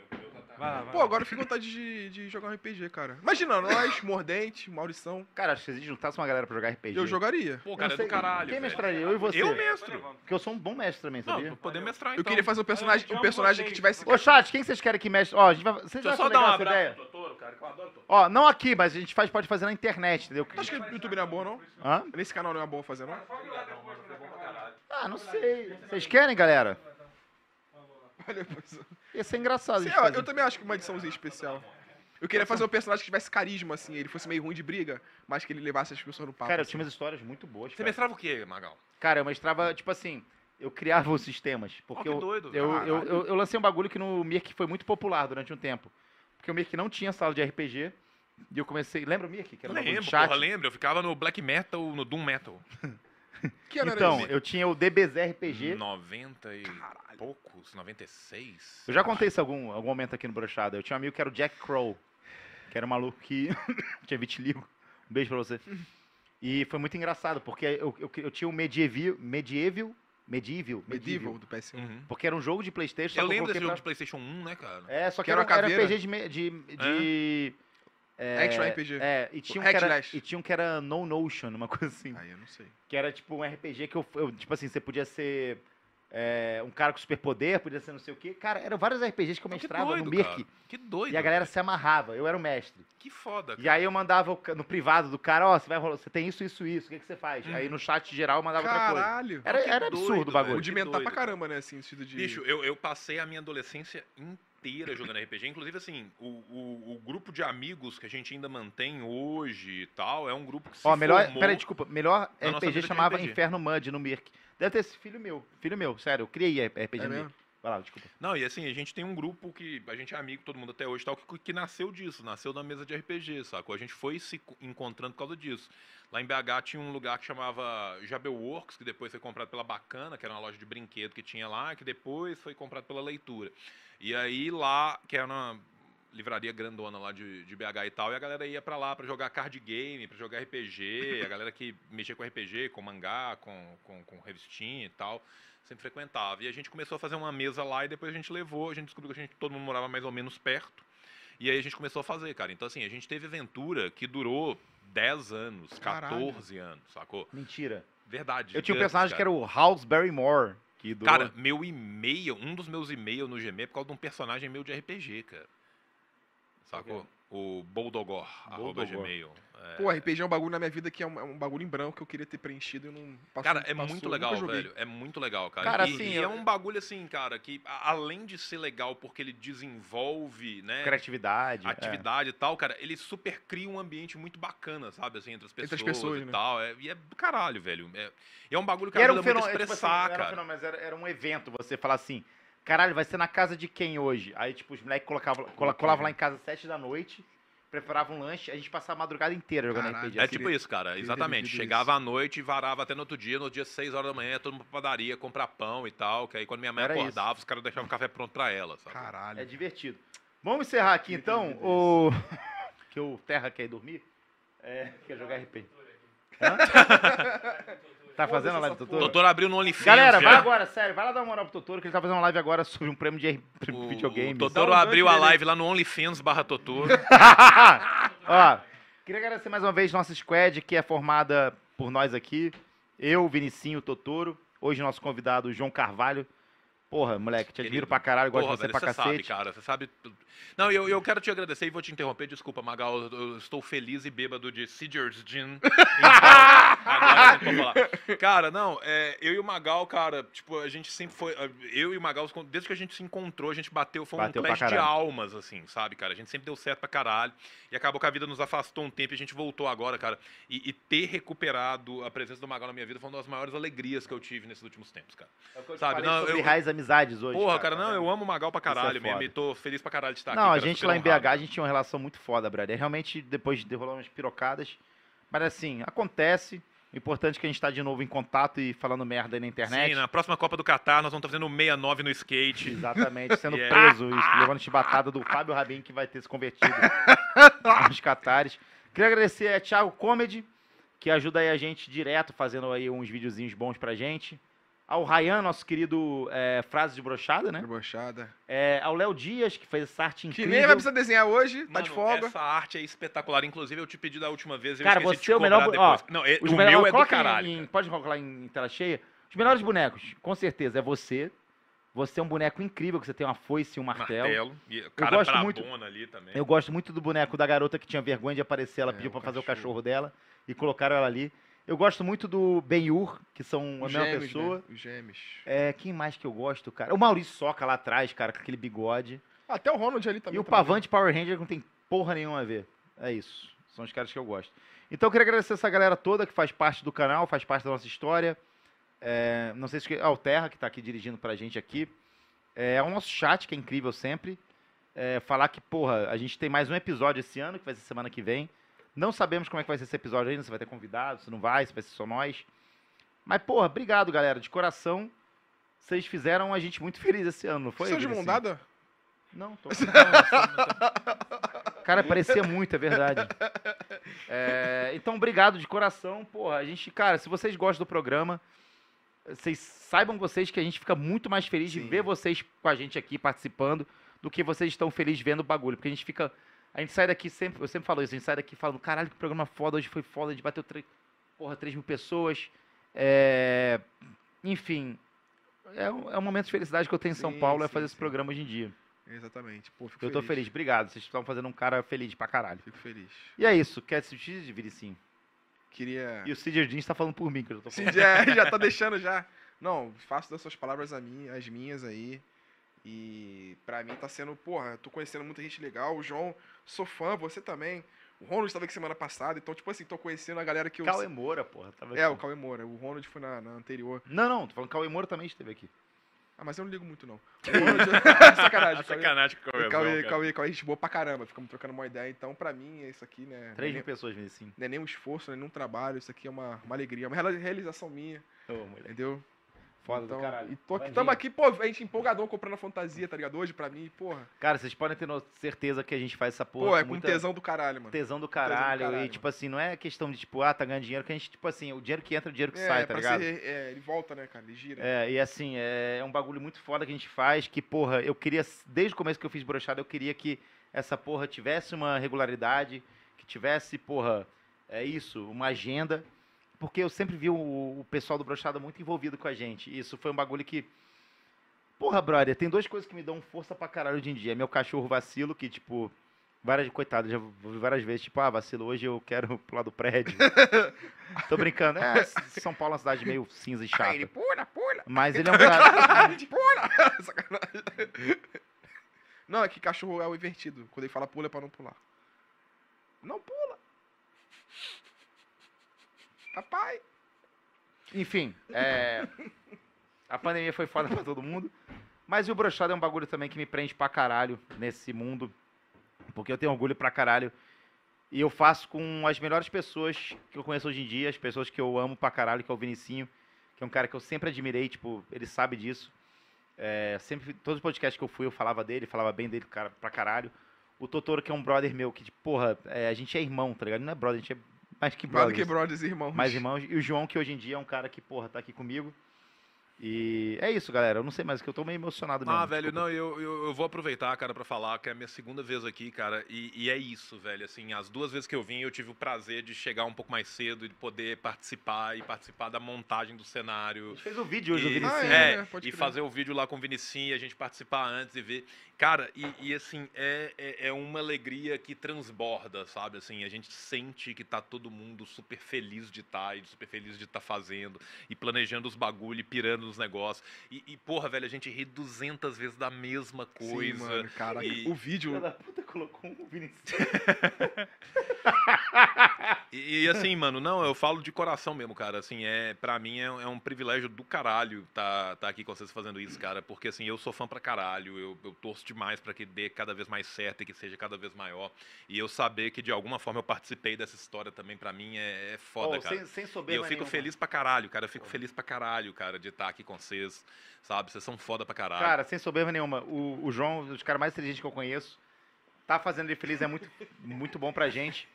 Vai lá, vai Pô, lá. agora eu fico com vontade de, de jogar um RPG, cara. Imagina, nós, Mordente, Maurição. Cara, acho que se a gente juntasse uma galera pra jogar RPG. Eu jogaria. Pô, Eu cara, não é do caralho. Quem velho. mestraria? Eu e você. Eu mestro. Porque eu sou um bom mestre também, Não, sabia? pra poder mestrar Eu então. queria fazer um personagem, um personagem que tivesse... Ô, chat, quem vocês querem que mestre? Ó, a gente vai. Vocês Deixa eu só dar um abraço ideia? Totoro, cara, que eu adoro Totoro. Ó, não aqui, mas a gente faz, pode fazer na internet, entendeu? Acho que o YouTube não é bom, não? Hã? Nesse canal não é bom fazer, não? Ah, não sei. Vocês querem, galera? Valeu, professor. Ia ser engraçado. gente eu, eu também acho que uma ediçãozinha especial. Eu queria fazer um personagem que tivesse carisma, assim, ele fosse meio ruim de briga, mas que ele levasse as pessoas no papo. Cara, eu assim. tinha umas histórias muito boas. Você Cara, mestrava o quê, Magal? cara eu mestrava, tipo assim, eu criava os sistemas. Porque Ó, que eu, doido. eu, eu, Caralho. eu, eu lancei um bagulho que no Mirk foi muito popular durante um tempo. Porque o Mirk não tinha sala de RPG. E eu comecei. Lembra o Mirk? Que era um Lembro, de chat? porra, lembro. Eu ficava no Black Metal, no Doom Metal. *laughs* Que ano era Então, esse? eu tinha o DBZ RPG. 90 e poucos, 96. Eu já contei isso em algum, algum momento aqui no Brochada. Eu tinha um amigo que era o Jack Crow, que era um maluco que *laughs* tinha vitiligo. Um beijo pra você. E foi muito engraçado, porque eu, eu, eu tinha o Medieval, Medieval, Medieval, Medieval do PS1. Uhum. porque era um jogo de Playstation. Eu lembro desse jogo de pra- Playstation 1, né, cara? É, só que, Que era, era um- era. RPG de... de, de é, Action RPG. É, e tinha, um que era, e tinha um que era No Notion, uma coisa assim. Aí eu não sei. Que era tipo um RPG que eu, eu- tipo assim, você podia ser é, um cara com superpoder, podia ser não sei o quê. Cara, eram vários RPGs que eu Que mestrava doido, no Mirk. cara. Que doido. E a galera velho. se amarrava, eu era o mestre. Que foda, E aí eu mandava no privado do cara, ó, você vai rolar, você tem isso, isso, isso, o que, que você faz? Aí no chat geral eu mandava outra coisa. Caralho. Era, era doido, absurdo o bagulho. Rudimentar pra caramba, né, assim, no sentido de... Bicho, eu, eu passei a minha adolescência inteira jogando RPG. Inclusive, assim, o, o, o grupo de amigos que a gente ainda mantém hoje e tal, é um grupo que se Ó, melhor, formou... peraí, desculpa, melhor RPG chamava RPG. Inferno Mud no Mirk. Deve ter esse filho meu, filho meu, sério, eu criei RPG É no mesmo? Mirk. Vai lá, desculpa. Não, e assim, a gente tem um grupo que a gente é amigo, todo mundo até hoje, tal, que, que nasceu disso, nasceu na mesa de RPG, sacou? A gente foi se co- encontrando por causa disso. Lá em BH tinha um lugar que chamava Jabel Works, que depois foi comprado pela Bacana, que era uma loja de brinquedo que tinha lá, que depois foi comprado pela Leitura. E aí lá, que era uma livraria grandona lá de, de BH e tal, e a galera ia pra lá pra jogar card game, pra jogar RPG, a galera que mexia com RPG, com mangá, com, com, com revistinha e tal, sempre frequentava. E a gente começou a fazer uma mesa lá e depois a gente levou, a gente descobriu que a gente, todo mundo morava mais ou menos perto. E aí a gente começou a fazer, cara. Então, assim, a gente teve aventura que durou 10 anos, Caralho. 14 anos, sacou? Mentira. Verdade. Eu tinha um personagem que cara. era o House Barrymore, que durou... Cara, meu e-mail, um dos meus e-mails no Gmail é por causa de um personagem meu de RPG, cara. Sacou? O Boldogor, arroba gmail. É. Pô, RPG é um bagulho na minha vida que é um, é um bagulho em branco que eu queria ter preenchido e não passou. Cara, é passou, muito legal, velho. É muito legal, cara. Cara, e, assim, e eu- é um bagulho assim, cara, que além de ser legal porque ele desenvolve, né? Criatividade. é. atividade e tal, cara, ele super cria um ambiente muito bacana, sabe? Assim, entre as pessoas, Entre as pessoas, e né? tal. É, e é do caralho, velho. É, e é um bagulho que E era um ajuda muito a fenômeno, tipo assim, expressar, era um cara. fenômeno, mas era, era um evento, você falar assim, caralho, vai ser na casa de quem hoje? Aí, tipo, os moleques colocavam, cola- colavam lá em casa às sete da noite, preparavam um lanche, a gente passava a madrugada inteira jogando Caralho. RPG. É tipo isso, cara, exatamente. Chegava à noite e varava até no outro dia, no dia 6 horas da manhã, todo mundo pra padaria, comprar pão e tal, que aí quando minha mãe Era acordava, os caras deixavam o café pronto pra ela, sabe? Caralho. É divertido. Vamos encerrar aqui então, o... *laughs* que o Terra quer ir dormir, é, quer jogar RPG. Hã? *laughs* tá fazendo a live do Totoro? doutor abriu no OnlyFans Galera, já. vai agora, sério, vai lá dar uma moral pro Totoro, que ele tá fazendo uma live agora sobre um prêmio de O, videogame. o Totoro abriu a live lá no OnlyFans barra Totoro. *laughs* Ó, queria agradecer mais uma vez nossa squad, que é formada por nós aqui. Eu, Vinicinho, Totoro. Hoje nosso convidado, João Carvalho. Porra, moleque, te admiro Querido. pra caralho, gosto Porra, de você velho, pra você sabe, cacete. cara, você sabe. tudo. Não, eu, eu quero te agradecer e vou te interromper, desculpa, Magal. Eu, eu estou feliz e bêbado de Seegers Gin. *laughs* Então, agora eu vou falar. Cara, não, é, eu e o Magal, cara, tipo, a gente sempre foi. Eu e o Magal, desde que a gente se encontrou, a gente bateu, foi um Bateu pra clash de almas, assim, sabe, cara? A gente sempre deu certo pra caralho. E acabou que a vida nos afastou um tempo e a gente voltou agora, cara. E, e ter recuperado a presença do Magal na minha vida foi uma das maiores alegrias que eu tive nesses últimos tempos, cara. É o que eu te Sabe, falei não, sobre eu- raiz amizades hoje. Porra, cara, tá não, eu amo o Magal pra é caralho mesmo foda. e tô feliz pra caralho de estar Não, aqui. a cara, gente lá em. BH, a gente tinha uma relação muito foda, brother. Realmente, depois de rolar umas pirocadas. Mas assim, acontece. O importante é que a gente tá de novo em contato e falando merda aí na internet. Sim, na próxima Copa do Catar nós vamos estar fazendo 69 no skate. Exatamente, sendo *laughs* Yeah. preso e levando chibatada do Fábio Rabin, que vai ter se convertido *laughs* nos Catares. Queria agradecer a Thiago Comedy, que ajuda aí a gente direto, fazendo aí uns videozinhos bons pra gente. Ao Ryan, nosso querido é, Frases de Brochada, né? Debochada. É, ao Léo Dias, que fez essa arte Que incrível. nem vai precisar desenhar hoje, tá Mano, de folga. Essa arte é espetacular. Inclusive, eu te pedi da última vez. Eu Cara, você é o melhor ó. Não, é- o melhores- meu é do caralho. em- cara. pode colocar em tela cheia. Os melhores bonecos, com certeza, é você. Você é um boneco incrível, que você tem uma foice e um martelo. Martelo. E o cara gosto muito- ali também. Eu gosto muito do boneco da garota que tinha vergonha de aparecer. Ela É, pediu o pra fazer o cachorro dela e colocaram ela ali. Eu gosto muito do Ben-Hur, que são a Os mesma gêmeos, pessoa. né? Os gêmeos. É, quem mais que eu gosto, cara? O Maurício Soca lá atrás, cara, com aquele bigode. Até o Ronald ali também. e o tá Pavante Power Ranger que não tem porra nenhuma a ver. É isso. São os caras que eu gosto. Então eu queria agradecer essa galera toda que faz parte do canal, faz parte da nossa história. É, não sei se. Ah, o Terra, que tá aqui dirigindo pra gente aqui. É, o nosso chat, que é incrível sempre. É, falar que, porra, a gente tem mais um episódio esse ano, que vai ser semana que vem. Não sabemos como é que vai ser esse episódio ainda, se vai ter convidado, se não vai, se vai ser só nós. Mas, porra, obrigado, galera, de coração. Vocês fizeram a gente muito feliz esse ano, não foi? Foi de mão dada? Não, tô. Cara, parecia muito, é verdade. É, então, obrigado de coração. Porra, a gente, cara, se vocês gostam do programa, vocês saibam vocês que a gente fica muito mais feliz de Sim. ver vocês com a gente aqui participando do que vocês estão felizes vendo o bagulho. Porque a gente fica. A gente sai daqui sempre, eu sempre falo isso, a gente sai daqui falando, caralho, que programa foda, hoje foi foda, a gente bateu três, porra, 3 mil pessoas. É, enfim, é, um- é um momento de felicidade que eu tenho em São Sim, Paulo, é sim, fazer esse sim. programa hoje em dia. Exatamente. Pô, Eu tô feliz, obrigado. Vocês estão fazendo um cara feliz pra caralho. Fico feliz. E é isso, quer se de Viricinho. Queria. E o Cid Jeans tá falando por mim, que eu já tô falando. já, já tá deixando já. Não, faço das suas palavras a mim, as minhas aí. E pra mim tá sendo, porra, tô conhecendo muita gente legal. O João, sou fã, você também. O Ronald estava aqui semana passada, então, tipo assim, tô conhecendo a galera que eu. Cauê Moura, porra. Tava É, aqui. o Cauê Moura. O Ronald foi na, na anterior. Não, não, tô falando que Cauê Moura também esteve aqui. Ah, mas eu não ligo muito, não. O Ronald... *laughs* Sacanagem, Cauê. Sacanagem com o Cauê, Cauê, Cauê. Cauê, Cauê, gente boa pra caramba. Ficamos trocando uma ideia. Então, pra mim, isso aqui, né? 3 não, é mil nem, pessoas, Viricinho. não é nem um esforço, não é nem um trabalho. Isso aqui é uma, uma alegria, uma reali- realização minha, moleque. entendeu? Foda então, do caralho. E tô aqui, tamo aqui, pô, a gente empolgadão comprando a fantasia, tá ligado? Hoje, pra mim, porra. Cara, vocês podem ter certeza que a gente faz essa porra. Pô, é com muita tesão do caralho, mano. tesão do do caralho. caralho, e, tipo assim, não é questão de, tipo, ah, tá ganhando dinheiro, que a gente, tipo assim, o dinheiro que entra, é o dinheiro que sai, tá pra ligado? ser- é, ele volta, né, cara? Ele gira. É, e assim, é um bagulho muito foda que a gente faz, que, porra, eu queria, desde o começo que eu fiz brochada, eu queria que essa porra tivesse uma regularidade, que tivesse, porra, é isso, uma agenda, porque eu sempre vi o, o pessoal do brochada muito envolvido com a gente. E isso foi um bagulho que. Porra, brother, tem duas coisas que me dão força pra caralho hoje em dia. Meu cachorro vacilo, que, tipo, várias, coitado, já vi várias vezes, tipo, ah, vacilo, hoje eu quero *laughs* pular do prédio. *laughs* Tô brincando. É, São Paulo é uma cidade meio cinza e chata. ele pula, pula. Mas ele é um *laughs* cara. Pula. Sacanagem. Não, é que cachorro é o invertido. Quando ele fala pula é pra não pular. Não pula. Papai. Enfim, é, a pandemia foi foda pra todo mundo. Mas o brochado é um bagulho também que me prende pra caralho nesse mundo. Porque eu tenho orgulho pra caralho. E eu faço com as melhores pessoas que eu conheço hoje em dia, as pessoas que eu amo pra caralho, que é o Vinicinho, que é um cara que eu sempre admirei, tipo, ele sabe disso. É, sempre, todos os podcasts que eu fui, eu falava dele, falava bem dele cara, pra caralho. O Totoro, que é um brother meu, que, tipo, porra, é, a gente é irmão, tá ligado? Não é brother, a gente é mais que Mais brother. do que brothers e irmãos. Mais irmãos. E o João, que hoje em dia é um cara que, porra, tá aqui comigo. E é isso, galera. Eu não sei mais, que eu tô meio emocionado mesmo. Ah, velho, desculpa. não, eu, eu, eu vou aproveitar, cara, pra falar que é a minha segunda vez aqui, cara, e, e é isso, velho, assim, as duas vezes que eu vim, eu tive o prazer de chegar um pouco mais cedo e de poder participar e participar da montagem do A cenário. gente fez o vídeo hoje E- Vinicius. Ah, é, né? Pode e crer. fazer o vídeo lá com o Vinicinho, a gente participar antes e ver. Cara, e, e, assim, é, é, é uma alegria que transborda, sabe? Assim, a gente sente que tá todo mundo super feliz de estar e super feliz de estar fazendo e planejando os bagulho e pirando nos negócios. E, e, porra, velho, a gente ri 200 vezes da mesma coisa. Sim, mano, cara. E- O vídeo. Da puta colocou um Vinicius. *laughs* E, e, assim, mano, não, eu falo de coração mesmo, cara. Assim, é, pra mim é, é um privilégio do caralho tá, tá aqui com vocês fazendo isso, cara. Porque assim, eu sou fã pra caralho. Eu, eu torço demais pra que dê cada vez mais certo e que seja cada vez maior. E eu saber que de alguma forma eu participei dessa história também, pra mim, é, é foda, Ô, cara. sem, sem E soberba eu fico nenhuma. feliz pra caralho, cara. Eu fico feliz pra caralho, cara, de estar aqui com vocês, sabe? Vocês são foda pra caralho. Cara, sem soberba nenhuma. O, o João, um dos caras mais inteligentes que eu conheço, tá fazendo ele feliz, é muito, muito bom pra gente.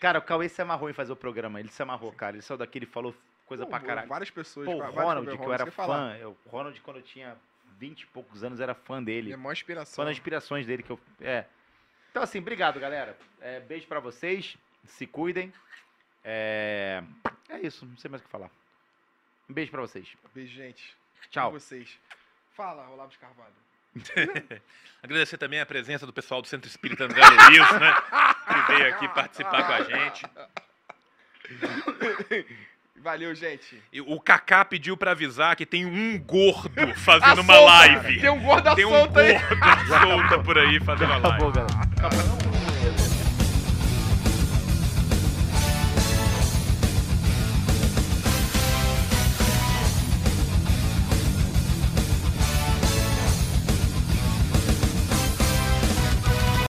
Cara, o Cauê se amarrou em fazer o programa. Ele se amarrou, cara. Ele saiu daqui, ele falou coisa Pô, pra caralho. Várias pessoas. Pô, o Ronald, que eu era você falar. fã. eu- O Ronald, quando eu tinha 20 e poucos anos, era fã dele. É maior inspiração. Nas inspirações dele que eu. É. Então, assim, obrigado, galera. É, beijo pra vocês. Se cuidem. É... é isso, não sei mais o que falar. Um beijo pra vocês. Beijo, gente. Tchau. Com vocês. Fala, Olavo de Carvalho. *laughs* Agradecer também a presença do pessoal do Centro Espírita André Luiz, né? Que veio aqui participar com a gente. Valeu, gente. E o Kaká pediu pra avisar que tem um gordo *laughs* fazendo uma solta, live. Tem um gordo Tem um solto aí. gordo solto por aí fazendo a live. Acabou, galera. Acabou.